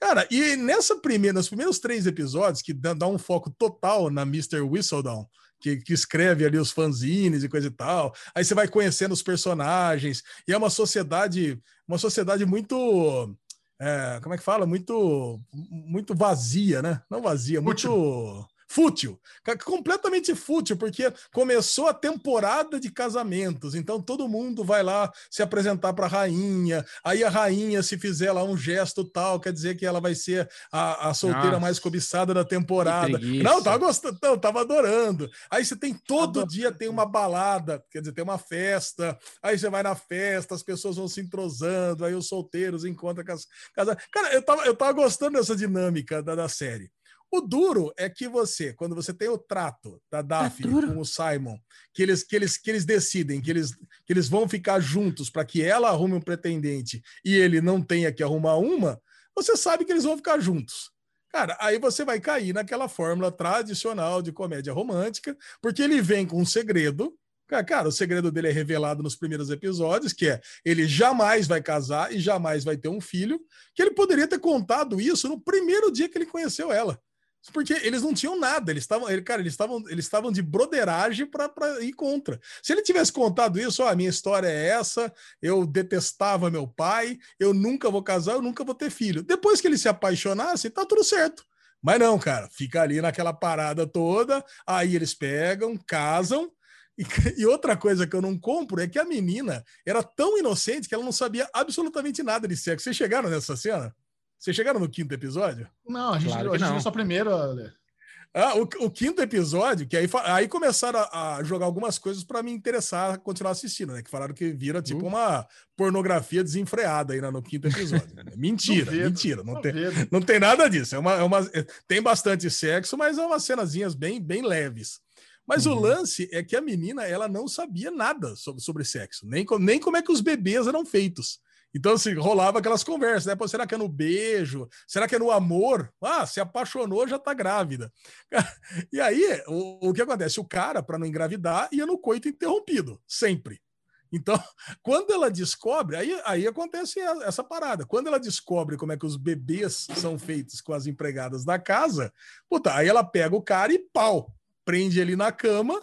Cara, e nessa primeira, nos primeiros três episódios que dá, dá um foco total na Mr. Whistledown, que, que, escreve ali os fanzines e coisa e tal. Aí você vai conhecendo os personagens, e é uma sociedade, uma sociedade muito é, como é que fala? Muito, muito vazia, né? Não vazia, muito fútil, completamente fútil, porque começou a temporada de casamentos, então todo mundo vai lá se apresentar para a rainha, aí a rainha, se fizer lá um gesto tal, quer dizer que ela vai ser a, a solteira Nossa, mais cobiçada da temporada. Não, tava gostando, não, tava adorando. Aí você tem todo dia tem uma balada, quer dizer, tem uma festa, aí você vai na festa, as pessoas vão se entrosando, aí os solteiros encontram com as. Cara, eu tava, eu tava gostando dessa dinâmica da, da série. O duro é que você, quando você tem o trato da Daphne é com o Simon, que eles, que eles, que eles decidem que eles, que eles vão ficar juntos para que ela arrume um pretendente e ele não tenha que arrumar uma, você sabe que eles vão ficar juntos. Cara, aí você vai cair naquela fórmula tradicional de comédia romântica, porque ele vem com um segredo. Cara, o segredo dele é revelado nos primeiros episódios, que é ele jamais vai casar e jamais vai ter um filho, que ele poderia ter contado isso no primeiro dia que ele conheceu ela. Porque eles não tinham nada, eles estavam, cara, eles estavam, eles estavam de broderagem para ir contra. Se ele tivesse contado isso, ó, a minha história é essa, eu detestava meu pai, eu nunca vou casar, eu nunca vou ter filho. Depois que ele se apaixonasse, tá tudo certo. Mas não, cara, fica ali naquela parada toda, aí eles pegam, casam, e, *laughs* e, outra coisa que eu não compro é que a menina era tão inocente que ela não sabia absolutamente nada de sexo. Vocês chegaram nessa cena? Vocês chegaram no quinto episódio? Não, a gente, claro a gente viu só primeiro. Ah, o, o, quinto episódio, que aí, aí começaram a, a jogar algumas coisas para me interessar continuar assistindo, né? Que falaram que vira tipo uh. uma pornografia desenfreada aí no, no quinto episódio. Né? *laughs* Mentira, mentira. Não, tem, não tem nada disso. É uma, é uma, é, tem bastante sexo, mas é umas cenazinhas bem, bem leves. Mas uhum. o lance é que a menina ela não sabia nada sobre, sobre sexo, nem, nem como é que os bebês eram feitos. Então, assim, rolava aquelas conversas, né? Pô, será que é no beijo? Será que é no amor? Ah, se apaixonou, já tá grávida. *laughs* E aí, o, o que acontece? O cara, para não engravidar, ia no coito interrompido, sempre. Então, *laughs* quando ela descobre, aí, aí acontece essa parada. Quando ela descobre como é que os bebês são feitos com as empregadas da casa, puta, aí ela pega o cara e pau, prende ele na cama,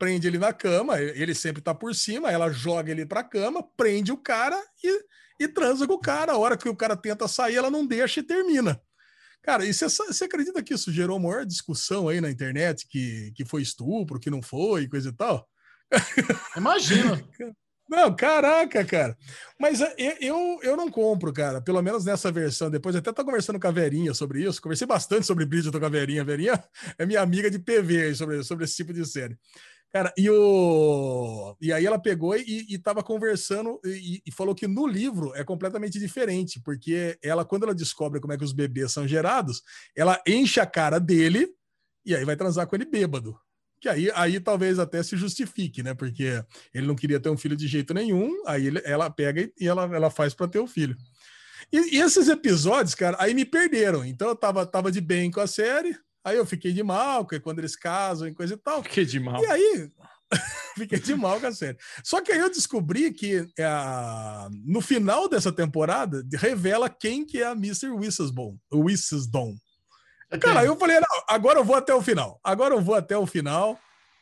prende ele na cama, ele sempre tá por cima, ela joga ele pra cama, prende o cara e e transa com o cara. A hora que o cara tenta sair, ela não deixa e termina. Cara, e você acredita que isso gerou maior discussão aí na internet, que, que foi estupro, que não foi, coisa e tal? *laughs* Imagina. Não, caraca, cara. Mas é, eu, eu não compro, cara. Pelo menos nessa versão. Depois até tô conversando com a Verinha sobre isso. Conversei bastante sobre Bridget com a Verinha. A Verinha é minha amiga de PV sobre, sobre esse tipo de série. Cara, e, o... e aí ela pegou e, e tava conversando e, e, falou que no livro é completamente diferente, porque ela, quando ela descobre como é que os bebês são gerados, ela enche a cara dele e aí vai transar com ele bêbado. Que aí, aí talvez até se justifique, né? Porque ele não queria ter um filho de jeito nenhum, aí ele, ela pega e ela, ela faz para ter o um filho. E, e, esses episódios, cara, aí me perderam. Então eu tava, tava de bem com a série, Aí eu fiquei de mal, porque quando eles casam e coisa e tal. Fiquei de mal. E aí, *laughs* fiquei de mal com a série. Só que aí eu descobri que é, no final dessa temporada revela quem que é a Mr. Wissesbon, Wissesdon. Cara, aí eu falei, agora eu vou até o final. Agora eu vou até o final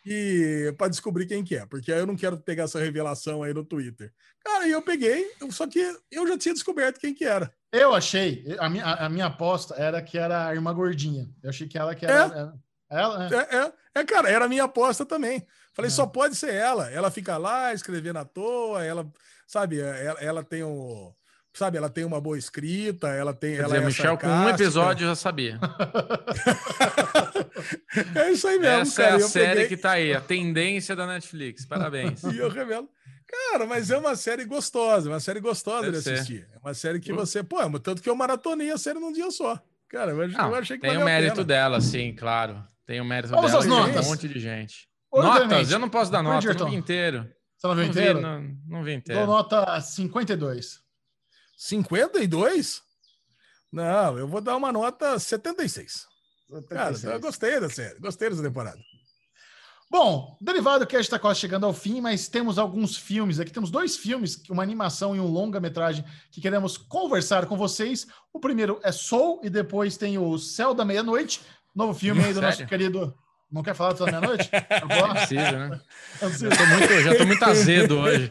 e para descobrir quem que é, porque eu não quero pegar essa revelação aí no Twitter. Cara, e eu peguei, só que eu já tinha descoberto quem que era. Eu achei, a minha, a minha aposta era que era a irmã gordinha. Eu achei que ela que era. É. era ela, é. É, é, é, cara, era a minha aposta também. Falei, é. só pode ser ela. Ela fica lá escrevendo à toa, ela, sabe, ela, ela tem um. Sabe, ela tem uma boa escrita, ela tem. Quer ela dizer, é Michel, com um episódio já sabia. *laughs* é isso aí mesmo. Essa cara. é a eu série peguei... que tá aí, a tendência da Netflix. Parabéns. *laughs* e eu revelo. Cara, mas é uma série gostosa, uma série gostosa Deve de assistir. Ser. É uma série que você, pô, é tanto que eu maratonei a série num dia só. Cara, eu, Não, eu achei que Tem o mérito dela, sim, claro. Tem o mérito Vamos dela. As notas. Um monte de gente. Notas, eu não posso dar nota, eu não vi inteiro. Você não viu inteiro? Vi, não, não vi inteiro. Dou nota 52. 52? Não, eu vou dar uma nota 76. 76. Cara, eu gostei da série, gostei dessa temporada. Bom, Derivado Cast está quase chegando ao fim, mas temos alguns filmes aqui. Temos dois filmes, uma animação e um longa-metragem que queremos conversar com vocês. O primeiro é Soul e depois tem o Céu da Meia-Noite, novo filme aí do nosso querido. Não quer falar do Céu da Meia-Noite? *laughs* Não precisa, né? Já tô, muito, já tô muito azedo hoje.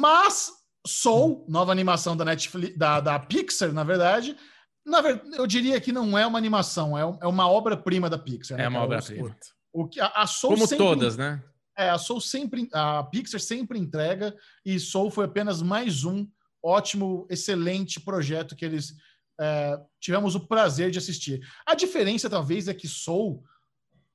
Mas Soul, nova animação da Netflix, da, da Pixar, na verdade. Na verdade, eu diria que não é uma animação, é, é uma obra-prima da Pixar. Né, é uma obra-prima. O que a, a Soul Como sempre, todas, né? É, a Soul sempre, a Pixar sempre entrega e Soul foi apenas mais um ótimo, excelente projeto que eles é, tivemos o prazer de assistir. A diferença talvez é que Soul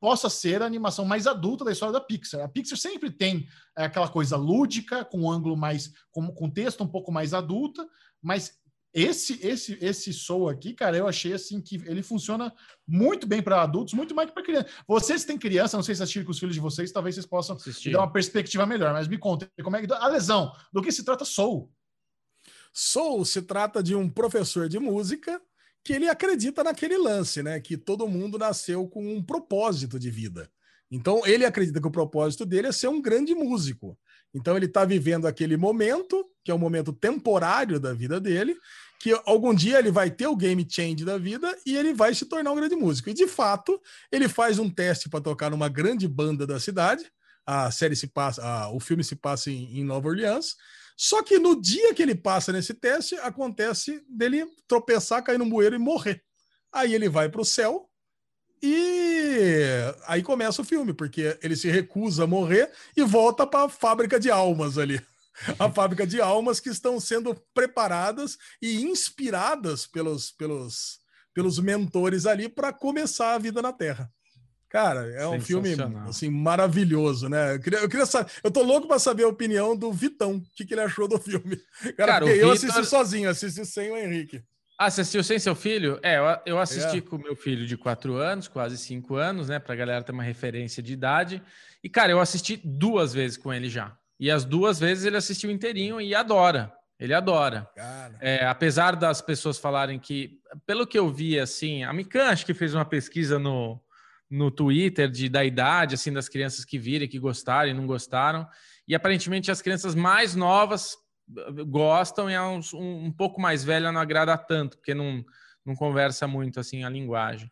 possa ser a animação mais adulta da história da Pixar. A Pixar sempre tem é, aquela coisa lúdica, com um ângulo mais, com, com texto um pouco mais adulta, mas esse esse esse Soul aqui, cara, eu achei assim que ele funciona muito bem para adultos, muito mais que para criança. Vocês têm criança, não sei se assistiram com os filhos de vocês, talvez vocês possam Assistir. dar uma perspectiva melhor, mas me contem como é que a lesão, do que se trata Soul? Soul se trata de um professor de música que ele acredita naquele lance, né, que todo mundo nasceu com um propósito de vida. Então ele acredita que o propósito dele é ser um grande músico. Então ele está vivendo aquele momento, que é um momento temporário da vida dele, que algum dia ele vai ter o game change da vida e ele vai se tornar um grande músico. E de fato, ele faz um teste para tocar numa grande banda da cidade. A série se passa, a, o filme se passa em, em Nova Orleans. Só que no dia que ele passa nesse teste, acontece dele tropeçar, cair no bueiro e morrer. Aí ele vai para o céu e aí começa o filme, porque ele se recusa a morrer e volta para a fábrica de almas ali. A fábrica de almas que estão sendo preparadas e inspiradas pelos, pelos, pelos mentores ali para começar a vida na Terra. Cara, é um filme assim maravilhoso, né? Eu queria, eu queria saber, eu tô louco para saber a opinião do Vitão, o que, que ele achou do filme. *laughs* Cara, Cara eu Victor... assisti sozinho, assisti sem o Henrique. Ah, assistiu sem seu filho? É, eu assisti é. com meu filho de quatro anos, quase cinco anos, né? Pra galera ter uma referência de idade. E, cara, eu assisti duas vezes com ele já. E as duas vezes ele assistiu inteirinho e adora. Ele adora. É, apesar das pessoas falarem que, pelo que eu vi, assim, a Mikan acho que fez uma pesquisa no, no Twitter de, da idade, assim, das crianças que viram, que gostaram e não gostaram. E aparentemente as crianças mais novas gostam e é um, um, pouco mais velha não agrada tanto, porque não, não conversa muito assim a linguagem.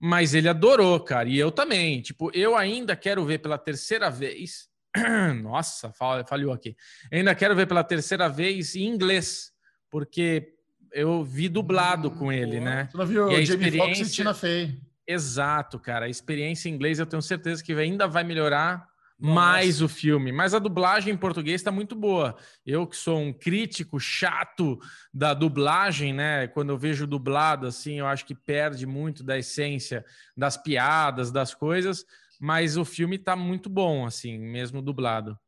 Mas ele adorou, cara, e eu também. Tipo, eu ainda quero ver pela terceira vez. *clears throat* Nossa, falhou aqui. Eu ainda quero ver pela terceira vez em inglês, porque eu vi dublado hum, com ele, né? Você não viu e a Jamie experiência... Foxx e Tina Fey. Exato, cara. A experiência em inglês eu tenho certeza que ainda vai melhorar mais o filme. Mas a dublagem em português está muito boa. Eu que sou um crítico chato da dublagem, né? Quando eu vejo dublado, assim, eu acho que perde muito da essência das piadas, das coisas. Mas o filme está muito bom, assim, mesmo dublado.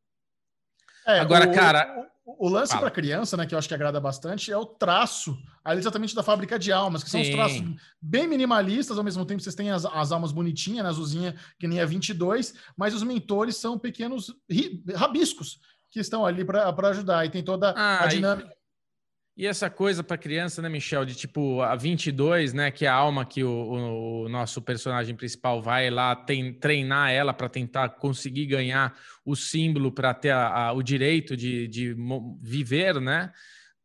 É, Agora, o, cara. O, lance para criança, né, que eu acho que agrada bastante, é o traço, ali exatamente da fábrica de almas, que são Sim. os traços bem minimalistas, ao mesmo tempo vocês têm as, as almas bonitinhas, né, azulzinha, que nem a 22, mas os mentores são pequenos rabiscos que estão ali para ajudar, e tem toda ah, a dinâmica. E essa coisa para criança, né, Michel, de tipo a 22, né, que é a alma que o, o nosso personagem principal vai lá tem, treinar ela para tentar conseguir ganhar o símbolo para ter a, a, o direito de, de viver, né?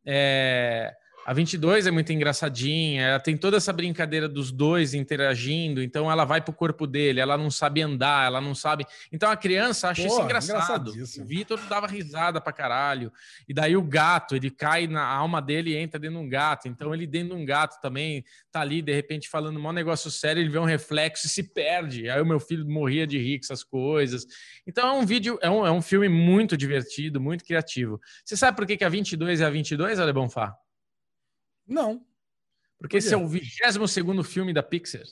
É, a 22 é muito engraçadinha, ela tem toda essa brincadeira dos dois interagindo, então ela vai pro corpo dele, ela não sabe andar, ela não sabe. Então a criança acha Pô, isso engraçado. O Vitor dava risada pra caralho. E daí o gato, ele cai na alma dele e entra dentro de um gato. Então ele dentro de um gato também tá ali, de repente, falando um negócio sério, ele vê um reflexo e se perde. Aí o meu filho morria de rir com essas coisas. Então é um vídeo, é um, é um filme muito divertido, muito criativo. Você sabe por que, que a 22 é a 22, Ale Bonfá? Não. Porque esse é o 22 filme da Pixar.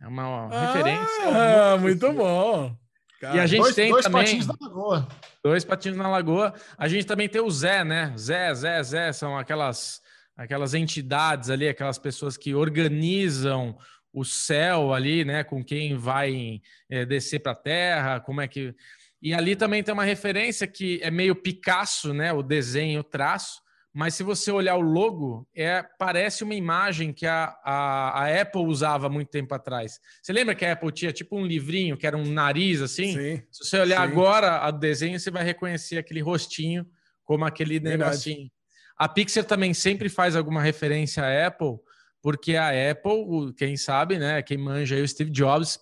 É uma ah, referência. Ah, muito bom. Cara, e a gente dois, tem dois também. Patinhos na lagoa. Dois patinhos na lagoa. A gente também tem o Zé, né? Zé, Zé, Zé. São aquelas, aquelas entidades ali, aquelas pessoas que organizam o céu ali, né? Com quem vai é, descer para a terra, como é que. E ali também tem uma referência que é meio Picasso, né? O desenho, o traço mas se você olhar o logo, é, parece uma imagem que a, a, a, Apple usava muito tempo atrás. Você lembra que a Apple tinha tipo um livrinho que era um nariz assim? Sim, se você olhar sim. agora o desenho, você vai reconhecer aquele rostinho como aquele Verdade. negocinho. A Pixar também sempre faz alguma referência à Apple, porque a Apple, quem sabe, né, quem manja aí, o Steve Jobs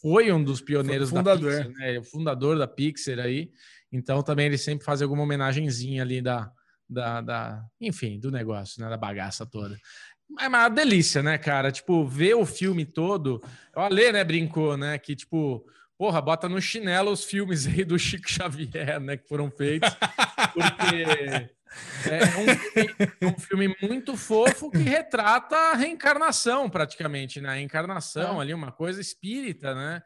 foi um dos pioneiros da Pixar, né, o fundador da Pixar aí. Então também ele sempre faz alguma homenagenzinha ali da da, da, enfim, do negócio, né, da bagaça toda. É uma delícia, né, cara? Tipo, ver o filme todo. O Ale, né, brincou, né, que tipo, porra, bota no chinelo os filmes aí do Chico Xavier, né, que foram feitos, porque é um, um, filme muito fofo que retrata a reencarnação, praticamente, né? A encarnação é. ali, uma coisa espírita, né?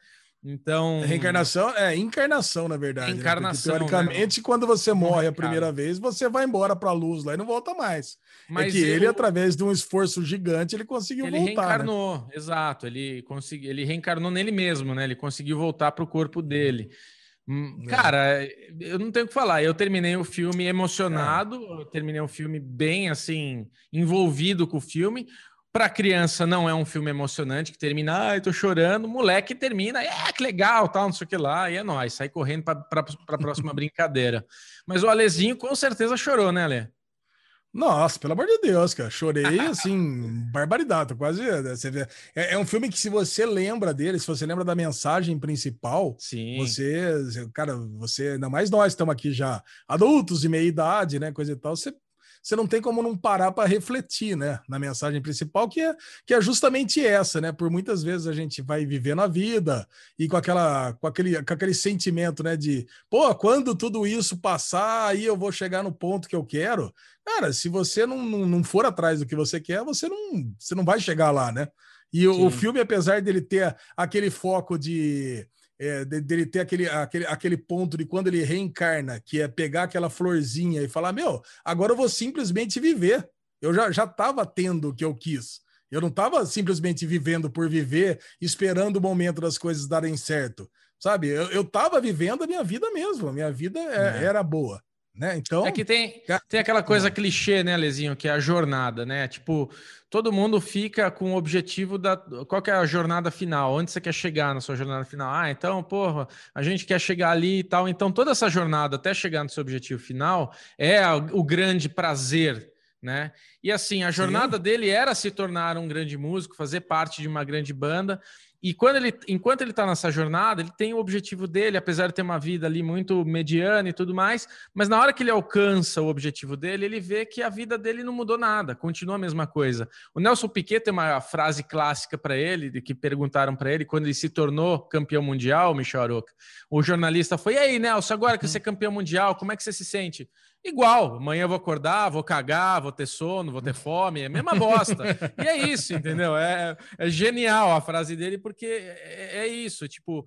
Então. Reencarnação é encarnação, na verdade. Né? Encarnação. Né? teoricamente, né? quando você morre a primeira vez, você vai embora para a luz lá e não volta mais. É Mas é que eu... ele, através de um esforço gigante, ele conseguiu ele voltar. Ele né? reencarnou, né? exato. Ele, consegui... ele reencarnou nele mesmo, né? Ele conseguiu voltar para o corpo dele. Hum, é. Cara, eu não tenho o que falar. Eu terminei o filme emocionado, é. terminei o filme bem assim, envolvido com o filme. Para criança não é um filme emocionante que termina, ai, tô chorando. Moleque termina, é que legal, tal, não sei o que lá, e é nóis, sai correndo para a próxima *laughs* brincadeira. Mas o Alezinho com certeza chorou, né, Ale? Nossa, pelo amor de Deus, cara. Chorei assim, *laughs* barbaridade. Quase. Você vê. É, é, um filme que, se você lembra dele, se você lembra da mensagem principal, Sim. você, cara, você, ainda mais nós estamos aqui já adultos de meia idade, né? Coisa e tal, você você não tem como não parar para refletir, né, na mensagem principal, que é, que é justamente essa, né? Por muitas vezes a gente vai vivendo a vida e com aquela com aquele, com aquele sentimento, né, de, pô, quando tudo isso passar, aí eu vou chegar no ponto que eu quero. Cara, se você não, não, não for atrás do que você quer, você não, você não vai chegar lá, né? E o, o filme, apesar dele ter aquele foco de é, dele ter aquele, aquele, aquele ponto de quando ele reencarna, que é pegar aquela florzinha e falar: Meu, agora eu vou simplesmente viver. Eu já já estava tendo o que eu quis. Eu não estava simplesmente vivendo por viver, esperando o momento das coisas darem certo. Sabe? Eu estava vivendo a minha vida mesmo. A minha vida é, é. era boa. Né? Então, é que tem, tem aquela coisa clichê, né, Lezinho, que é a jornada, né? Tipo, todo mundo fica com o objetivo da. Qual é a jornada final? Onde você quer chegar na sua jornada final? Ah, então, porra, a gente quer chegar ali e tal. Então, toda essa jornada até chegar no seu objetivo final é o grande prazer. Né? E assim, a jornada Sim. dele era se tornar um grande músico, fazer parte de uma grande banda, e quando ele, enquanto ele está nessa jornada, ele tem o objetivo dele, apesar de ter uma vida ali muito mediana e tudo mais, mas na hora que ele alcança o objetivo dele, ele vê que a vida dele não mudou nada, continua a mesma coisa. O Nelson Piquet tem uma frase clássica para ele, de que perguntaram para ele quando ele se tornou campeão mundial, Michel Aroca. O jornalista foi: "E aí, Nelson, agora que você é campeão mundial, como é que você se sente?" Igual, amanhã eu vou acordar, vou cagar, vou ter sono, vou ter fome, é a mesma bosta. e é isso, entendeu? É, é genial a frase dele, porque é, é, isso, tipo,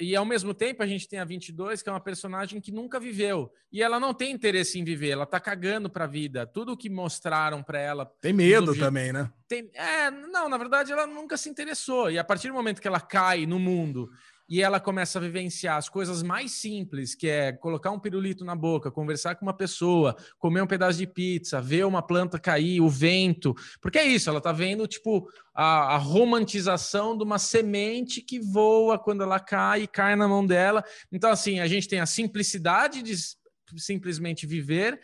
e ao mesmo tempo a gente tem a 22, que é uma personagem que nunca viveu, e ela não tem interesse em viver, ela tá cagando pra vida. Tudo que mostraram para ela. Tem medo também, né? Tem, é, não, na verdade ela nunca se interessou, e a partir do momento que ela cai no mundo e ela começa a vivenciar as coisas mais simples, que é colocar um pirulito na boca, conversar com uma pessoa, comer um pedaço de pizza, ver uma planta cair, o vento, porque é isso, ela tá vendo tipo a, a romantização de uma semente que voa quando ela cai e cai na mão dela. Então assim, a gente tem a simplicidade de simplesmente viver,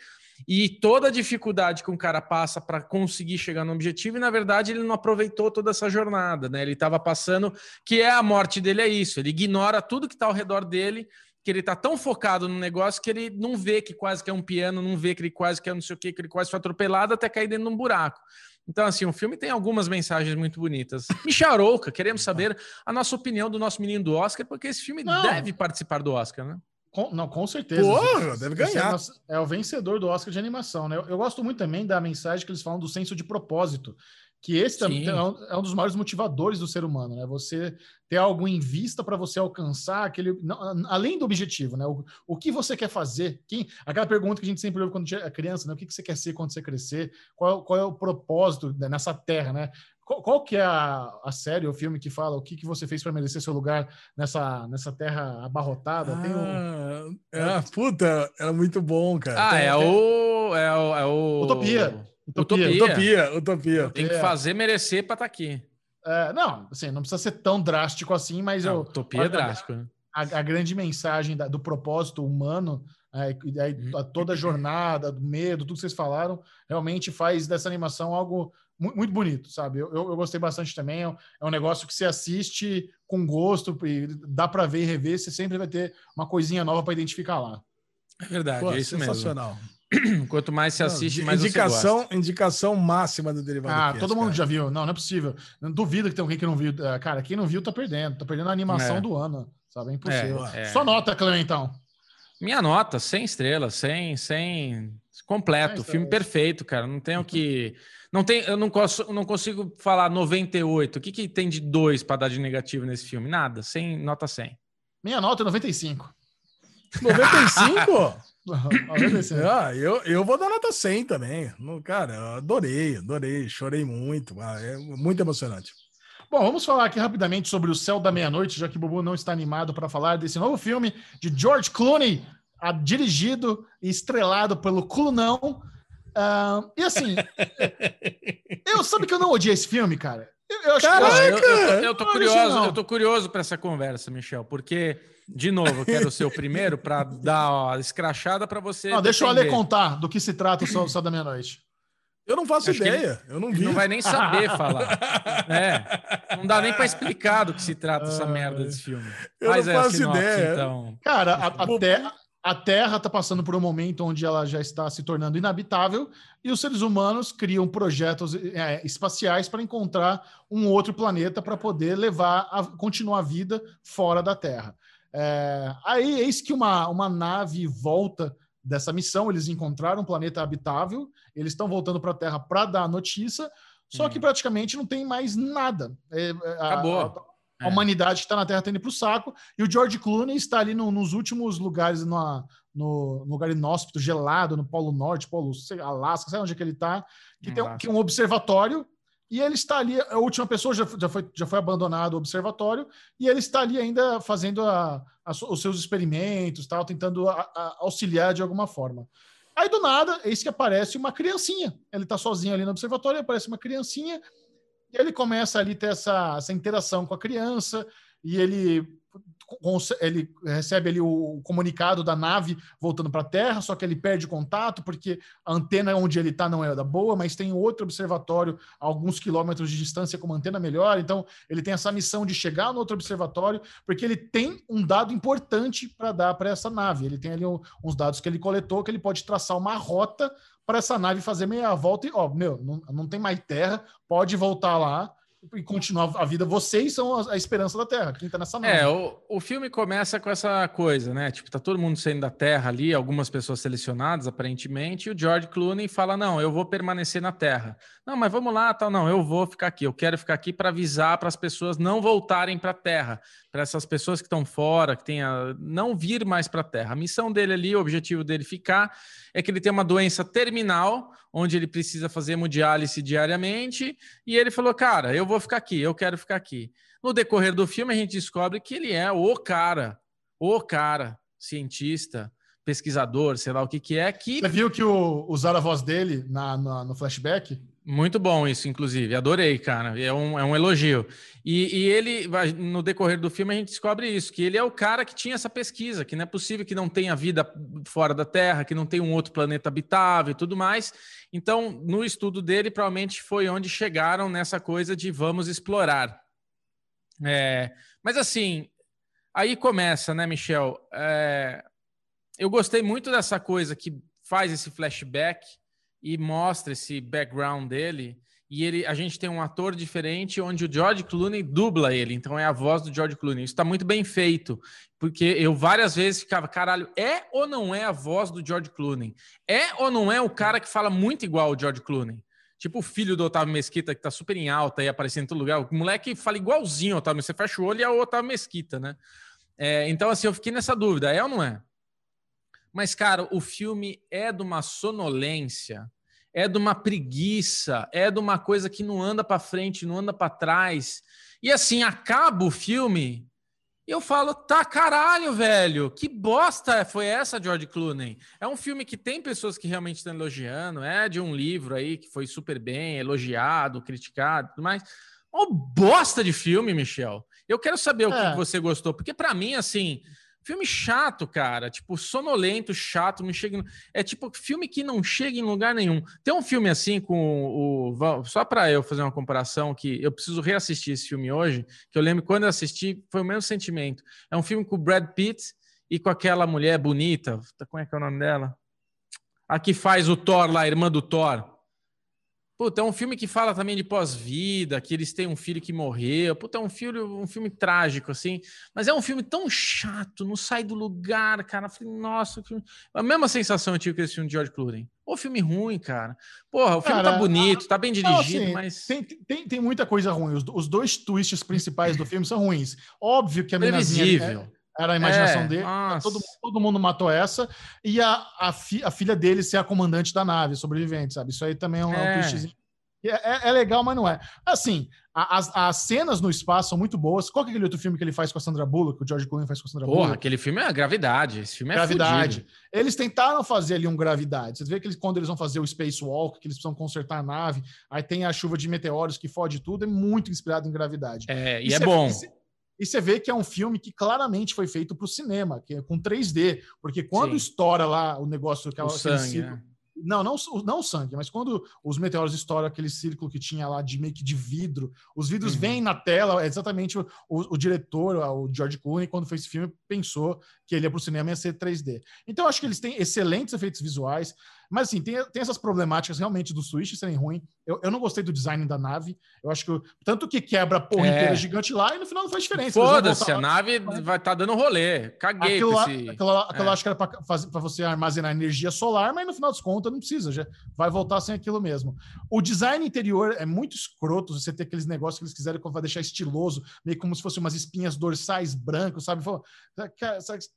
e toda a dificuldade que um cara passa para conseguir chegar no objetivo, e na verdade ele não aproveitou toda essa jornada, né? Ele estava passando, que é a morte dele, é isso. Ele ignora tudo que está ao redor dele, que ele está tão focado no negócio que ele não vê que quase que é um piano, não vê que ele quase que é não sei o que, que ele quase foi atropelado até cair dentro de um buraco. Então, assim, o filme tem algumas mensagens muito bonitas. *laughs* Micharouca, queremos saber a nossa opinião do nosso menino do Oscar, porque esse filme não. deve participar do Oscar, né? Com, não, com certeza. Pô, deve ganhar. É, o vencedor do Oscar de animação, né? Eu, eu, gosto muito também da mensagem que eles falam do senso de propósito, que esse também é um, é um, dos maiores motivadores do ser humano, né? Você ter algo em vista para você alcançar aquele, não, além do objetivo, né? O, o que você quer fazer? Quem, aquela pergunta que a gente sempre ouve quando é criança, né? O que, que você quer ser quando você crescer? Qual, qual é o propósito nessa terra, né? Qual, qual, que é a, a série, o filme que fala o que, que você fez para merecer seu lugar nessa, nessa terra abarrotada? Ah, Tem um... é, puta, era muito bom, cara. Ah, Tem, é, o, é, o, é o. Utopia. Utopia. Utopia. Utopia. Tem que fazer merecer para estar tá aqui. É, não, assim, não precisa ser tão drástico assim, mas não, eu. Utopia é drástico. Né? A, a, grande mensagem da, do propósito humano é, e aí, uhum. toda a jornada, do medo, tudo que vocês falaram, realmente faz dessa animação algo muito bonito, sabe? Eu, eu, gostei bastante também. É, é um negócio que você assiste com gosto e dá para ver e rever. Você sempre vai ter uma coisinha nova para identificar lá. É verdade, Pô, é isso sensacional. mesmo. *clears throat* Quanto mais se assiste, não, mais indicação, você gosta. Indicação máxima do Derivado Ah, todo mundo cara. já viu. Não, não é possível. Não duvido que tem alguém que não viu. É, cara, quem não viu tá perdendo. Tá perdendo a animação é. do ano, sabe? É impossível. É, é. Só nota, Clementão. Minha nota, 100 estrelas, 100, 100 completo, filme perfeito, cara. Não tenho que não tem, eu não, posso, não consigo falar 98. O que, que tem de 2 para dar de negativo nesse filme? Nada, sem nota 100. Minha nota é 95. 95? *laughs* ah, eu, eu vou dar nota 100 também. Cara, adorei, adorei, chorei muito. Ah, é muito emocionante. Bom, vamos falar aqui rapidamente sobre O Céu da Meia-Noite, já que o Bubu não está animado para falar desse novo filme de George Clooney, dirigido e estrelado pelo Clunão, Uh, e assim, eu sabe que eu não odiei esse filme, cara. Eu, acho Caraca, que, eu, eu, eu, tô curioso, eu tô curioso para essa conversa, Michel, porque de novo, eu quero ser o primeiro para dar a escrachada para você. Não, deixa o Ale contar do que se trata o Sol, Sol da Meia-Noite. Eu não faço Acho ideia, ele, eu não vi. Não vai nem saber falar. *laughs* É, não dá nem para explicar do que se trata essa merda desse filme. Eu Mas não faço ideia. Então. Cara, a, até, a Terra está passando por um momento onde ela já está se tornando inabitável e os seres humanos criam projetos é, espaciais para encontrar um outro planeta para poder levar a continuar a vida fora da Terra. É, aí eis que uma, uma nave volta dessa missão, eles encontraram um planeta habitável, eles estão voltando para a Terra para dar a notícia, só hum. que praticamente não tem mais nada. É, é Acabou. A, a humanidade que está na Terra está indo para o saco. E o George Clooney está ali no, nos últimos lugares, no, no, lugar inóspito, gelado, no Polo Norte, Polo sei, Alasca, sabe onde é que ele está? Que tem um, que um observatório. E ele está ali, a última pessoa já, já, foi, já foi abandonado o observatório, e ele está ali ainda fazendo a, a, os seus experimentos, tal, tentando a, auxiliar de alguma forma. Aí do nada, eis que aparece uma criancinha. Ele está sozinho ali no observatório, aparece uma criancinha e ele começa ali ter essa, essa interação com a criança e ele ele recebe ali o comunicado da nave voltando para a Terra, só que ele perde contato porque a antena onde ele está não é da boa, mas tem outro observatório a alguns quilômetros de distância com uma antena melhor. Então ele tem essa missão de chegar no outro observatório porque ele tem um dado importante para dar para essa nave. Ele tem ali uns dados que ele coletou que ele pode traçar uma rota para essa nave fazer meia volta e, ó, meu, não, não tem mais terra, pode voltar lá e continuar a vida. Vocês são a, a esperança da Terra, quem tá nessa nave. É, o, o filme começa com essa coisa, né? Tipo, tá todo mundo saindo da Terra ali, algumas pessoas selecionadas, aparentemente, e o George Clooney fala: não, eu vou permanecer na Terra. Não, mas vamos lá, tal, não, eu vou ficar aqui, eu quero ficar aqui para avisar para as pessoas não voltarem para a Terra, para essas pessoas que estão fora, que tenha, não vir mais para a Terra. A missão dele ali, o objetivo dele ficar, é que ele tem uma doença terminal, onde ele precisa fazer hemodiálise diariamente, e ele falou: cara, eu vou ficar aqui, eu quero ficar aqui. No decorrer do filme, a gente descobre que ele é o cara, o cara, cientista, pesquisador, sei lá o que que é. Que... Você viu que o, usaram a voz dele na, na, no flashback? Muito bom isso, inclusive. Adorei, cara. É um, é um elogio. E, e ele, no decorrer do filme, a gente descobre isso: que ele é o cara que tinha essa pesquisa, que não é possível que não tenha vida fora da Terra, que não tenha um outro planeta habitável e tudo mais. Então, no estudo dele, provavelmente foi onde chegaram nessa coisa de vamos explorar. É, mas assim, aí começa, né, Michel? É, eu gostei muito dessa coisa que faz esse flashback e mostra esse background dele. E ele, a gente tem um ator diferente onde o George Clooney dubla ele, então é a voz do George Clooney. Isso está muito bem feito, porque eu várias vezes ficava, caralho, é ou não é a voz do George Clooney? É ou não é o cara que fala muito igual o George Clooney? Tipo o filho do Otávio Mesquita, que tá super em alta e aparecendo em todo lugar. O moleque fala igualzinho, Otávio. Você fecha o olho e é o Otávio Mesquita, né? É, então, assim, eu fiquei nessa dúvida, é ou não é? Mas, cara, o filme é de uma sonolência, é de uma preguiça, é de uma coisa que não anda para frente, não anda para trás. E assim, acaba o filme e eu falo, tá caralho, velho, que bosta foi essa, George Clooney? É um filme que tem pessoas que realmente estão elogiando, é de um livro aí que foi super bem elogiado, criticado, tudo mais. Uma bosta de filme, Michel. Eu quero saber o é. que você gostou, porque para mim, assim, Filme chato, cara. Tipo, sonolento, chato, não chega. É tipo filme que não chega em lugar nenhum. Tem um filme assim com o. Só para eu fazer uma comparação, que eu preciso reassistir esse filme hoje, que eu lembro quando eu assisti, foi o mesmo sentimento. É um filme com o Brad Pitt e com aquela mulher bonita. Como é que é o nome dela? A que faz o Thor lá, a irmã do Thor. Puta, é um filme que fala também de pós-vida, que eles têm um filho que morreu. Puta, é um filme, um filme trágico, assim. Mas é um filme tão chato, não sai do lugar, cara. Eu falei, nossa, filme... a mesma sensação eu tive com esse filme de George Clooney. O filme ruim, cara. Porra, o filme tá cara, tá bonito, tá bem dirigido, não, assim, mas. Tem, tem, tem muita coisa ruim. Os, os dois twists principais do filme são ruins. Óbvio que a Previsível. Era a imaginação é, dele. Todo, todo, mundo matou essa. E a, a, fi, a, filha dele ser a comandante da nave, sobrevivente, sabe? Isso aí também é um, é. um twistzinho. É, é, é, legal, mas não é. Assim, as, as cenas no espaço são muito boas. Qual que é aquele outro filme que ele faz com a Sandra Bullock, que o George Clooney faz com a Sandra Porra, Bullock? aquele filme é Gravidade. Esse filme é Gravidade. Fudido. Eles tentaram fazer ali um Gravidade. Você vê que eles, quando eles vão fazer o Spacewalk, que eles precisam consertar a nave, aí tem a chuva de meteoros que fode tudo, é muito inspirado em Gravidade. É, e, e é bom. E você vê que é um filme que claramente foi feito para o cinema, que é com 3D, porque quando Sim. estoura lá o negócio, aquela, o sangue, círculo, né? Não, não, não o sangue, mas quando os meteoros estouram aquele círculo que tinha lá de meio que de vidro, os vidros uhum. vêm na tela, é exatamente o, o, o, diretor, o George Clooney, quando fez esse filme, pensou que ele ia para o cinema ia ser 3D. Então, acho que eles têm excelentes efeitos visuais. Mas assim, tem, tem essas problemáticas realmente do Switch serem ruim. Eu, eu não gostei do design da nave. Eu acho que tanto que quebra a porra é. inteira gigante lá e no final não faz diferença. Foda-se, a nave vai estar tá dando rolê. Caguei aquilo lá, esse... aquilo, aquilo é. acho que era para você armazenar energia solar, mas no final das contas não precisa, já vai voltar sem aquilo mesmo. O design interior é muito escroto, você ter aqueles negócios que eles quiserem vai deixar estiloso, meio como se fossem umas espinhas dorsais brancos, sabe?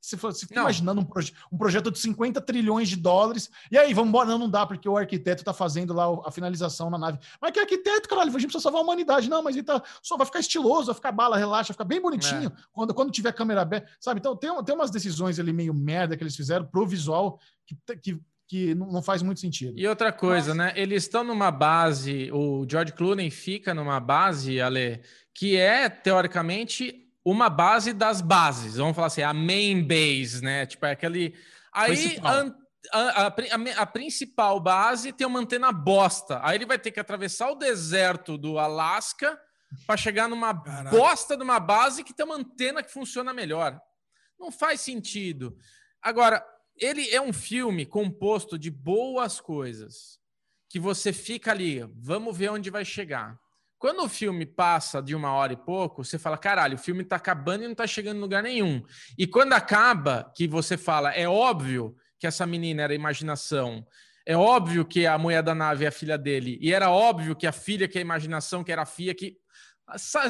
Se for, se imaginando um, proje um projeto de 50 trilhões de dólares, e aí, vamos vamos embora. Não, não dá, porque o arquiteto tá fazendo lá a finalização na nave. Mas que arquiteto, caralho? A gente precisa salvar a humanidade. Não, mas ele tá. Só vai ficar estiloso, vai ficar bala, relaxa, vai ficar bem bonitinho é. quando, quando tiver câmera aberta. Sabe? Então tem, tem umas decisões ali meio merda que eles fizeram pro visual que, que que não faz muito sentido. E outra coisa, Mas... né? Eles estão numa base, o George Clooney fica numa base, Ale, que é teoricamente uma base das bases. Vamos falar assim, a main base, né? Tipo, é aquele. Aí a, a, a, principal base tem uma antena bosta. Aí ele vai ter que atravessar o deserto do Alasca para chegar numa Caraca. bosta de uma base que tem uma antena que funciona melhor. Não faz sentido. Agora, ele é um filme composto de boas coisas que você fica ali, vamos ver onde vai chegar. Quando o filme passa de uma hora e pouco, você fala, caralho, o filme está acabando e não está chegando em lugar nenhum. E quando acaba, que você fala, é óbvio que essa menina era imaginação. É óbvio que a mulher da nave é a filha dele. E era óbvio que a filha que é a imaginação, que era a filha que.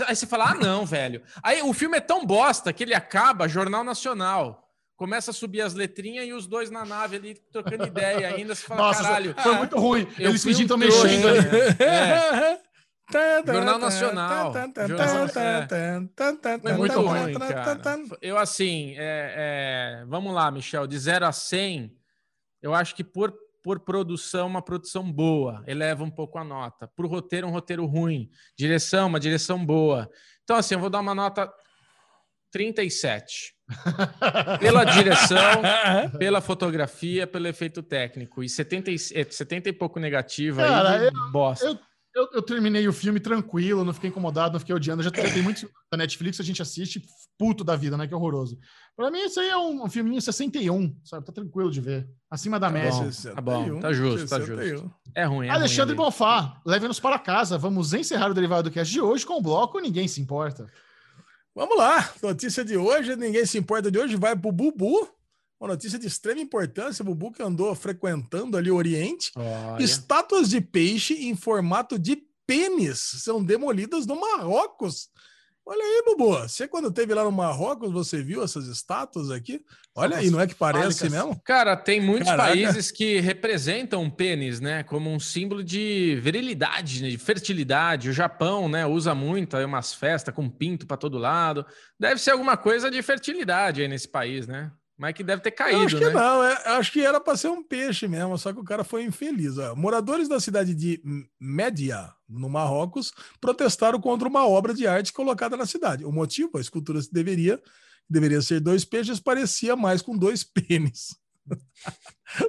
Aí você fala, ah, não, velho. Aí o filme é tão bosta que ele acaba Jornal Nacional. Começa a subir as letrinhas e os dois na nave ali trocando ideia ainda. Você fala, Nossa, caralho. Foi muito ruim. Eles fingindo um mexendo ali. É. *laughs* Jornal Nacional. Foi muito ruim, cara. Eu, assim, é, é, vamos lá, Michel, de 0 a 100, eu acho que por, por produção, uma produção boa, eleva um pouco a nota. Por roteiro, um roteiro ruim. Direção, uma direção boa. Então, assim, eu vou dar uma nota 37. *laughs* pela direção, pela fotografia, pelo efeito técnico. E 70, 70 e pouco negativo Cara, aí, eu, bosta. Eu eu, eu, terminei o filme tranquilo, não fiquei incomodado, não fiquei odiando. Já, já tem *laughs* muito da Netflix, a gente assiste puto da vida, né? Que horroroso. Pra mim, isso aí é um, um filminho 61, sabe? Tá tranquilo de ver. Acima da tá média. Bom, tá bom, tá justo, tá justo. É ruim, é Alexandre ruim Bonfá, leve-nos para casa. Vamos encerrar o Derivado do Cast de hoje com o bloco Ninguém Se Importa. Vamos lá, notícia de hoje, ninguém se importa de hoje, vai pro Bubu, uma notícia de extrema importância, o Bubu que andou frequentando ali o Oriente. Olha. Estátuas de peixe em formato de pênis são demolidas no Marrocos. Olha aí, Bubu. Você, quando teve lá no Marrocos, você viu essas estátuas aqui? Olha aí, não é que parece mesmo? Cara, tem muitos Caraca. países que representam pênis, né? Como um símbolo de virilidade, né? de fertilidade. O Japão, né? Usa muito aí umas festas com pinto para todo lado. Deve ser alguma coisa de fertilidade aí nesse país, né? Mas que deve ter caído, eu acho que né? não, é, acho que era para ser um peixe mesmo, só que o cara foi infeliz. Ó. Moradores da cidade de Média, no Marrocos, protestaram contra uma obra de arte colocada na cidade. O motivo, a escultura deveria, deveria ser dois peixes, parecia mais com dois *laughs* pênis.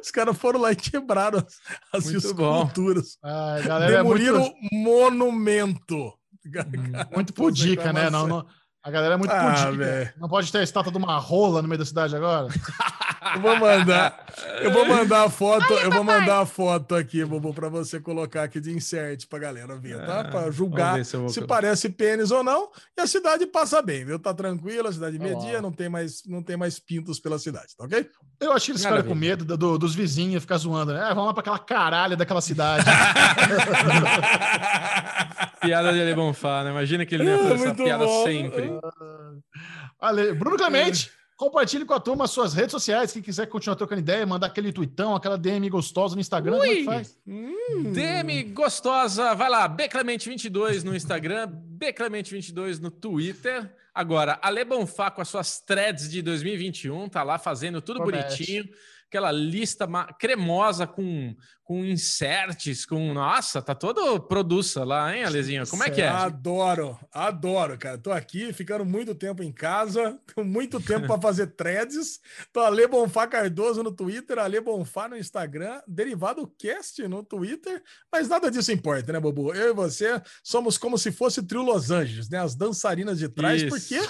Os caras foram lá e quebraram as, as esculturas. Ah, Demoliram é muito... monumento. *laughs* Hum, muito pudica, né? Não, não, a galera é muito ah, pudica. Não pode ter a estátua de uma rola no meio da cidade agora? *laughs* eu vou mandar. Eu vou mandar a foto. eu vou mandar a foto aqui, Bobo, para você colocar aqui de insert pra galera ver, tá? Ah, para julgar se, se parece pênis ou não. E a cidade passa bem, viu? Tá tranquila, a cidade media, não tem mais, não tem mais pintos pela cidade, tá ok? Eu acho que eles ficaram com medo do, do, dos vizinhos ficar zoando, né? Ah, vamos lá para aquela caralha daquela cidade. *laughs* *laughs* Piada de Lebonfá, né? Imagina que ele ia fazer essa piada bom. sempre. Ale... Bruno Clemente, compartilhe com a turma suas redes sociais. Quem quiser continuar trocando ideia, mandar aquele tweetão, aquela DM gostosa no Instagram, Ui. como é faz? Hum. DM gostosa, vai lá, Beclemente22 no Instagram, Beclemente22 no Twitter. Agora, Ale Bonfá com as suas threads de 2021, tá lá fazendo tudo Promete. bonitinho aquela lista cremosa com, com inserts, com. Nossa, tá todo produça lá, hein, Alezinho? Como é que é? Adoro, adoro, cara. Tô aqui ficando muito tempo em casa, *laughs* com muito tempo para fazer threads. Tô Ale Bonfá Cardoso no Twitter, Ale Bonfá no Instagram, Derivado Cast no Twitter, mas nada disso importa, né, Bobo? Eu e você somos como se fosse trio Los Angeles, né? As dançarinas de trás, Isso. porque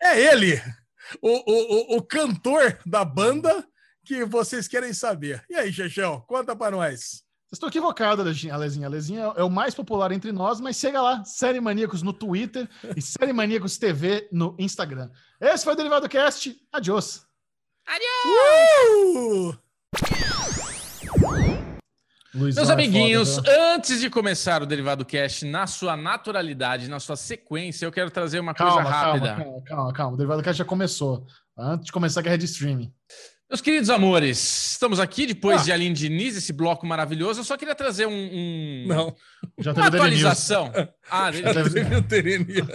é ele, o, o, o, o cantor da banda que vocês querem saber. E aí, Chechão, conta para nós. Vocês estão equivocados, Alezinha. Alezinha. É o mais popular entre nós, mas chega lá, Série Maníacos no Twitter e *laughs* Série Maníacos TV no Instagram. Esse foi o Derivado Cast. Adiós. Adiós! Uh! Meus amiguinhos, foda, antes de começar o Derivado Cast na sua naturalidade, na sua sequência, eu quero trazer uma calma, coisa rápida. Calma, calma, calma, calma. O Derivado Cast já começou. Antes de começar a guerra de streaming. Meus queridos amores, estamos aqui depois ah. de Aline Diniz, esse bloco maravilhoso. Eu só queria trazer um. um... Não, já uma atualização. *laughs* Ah, já teve... *laughs*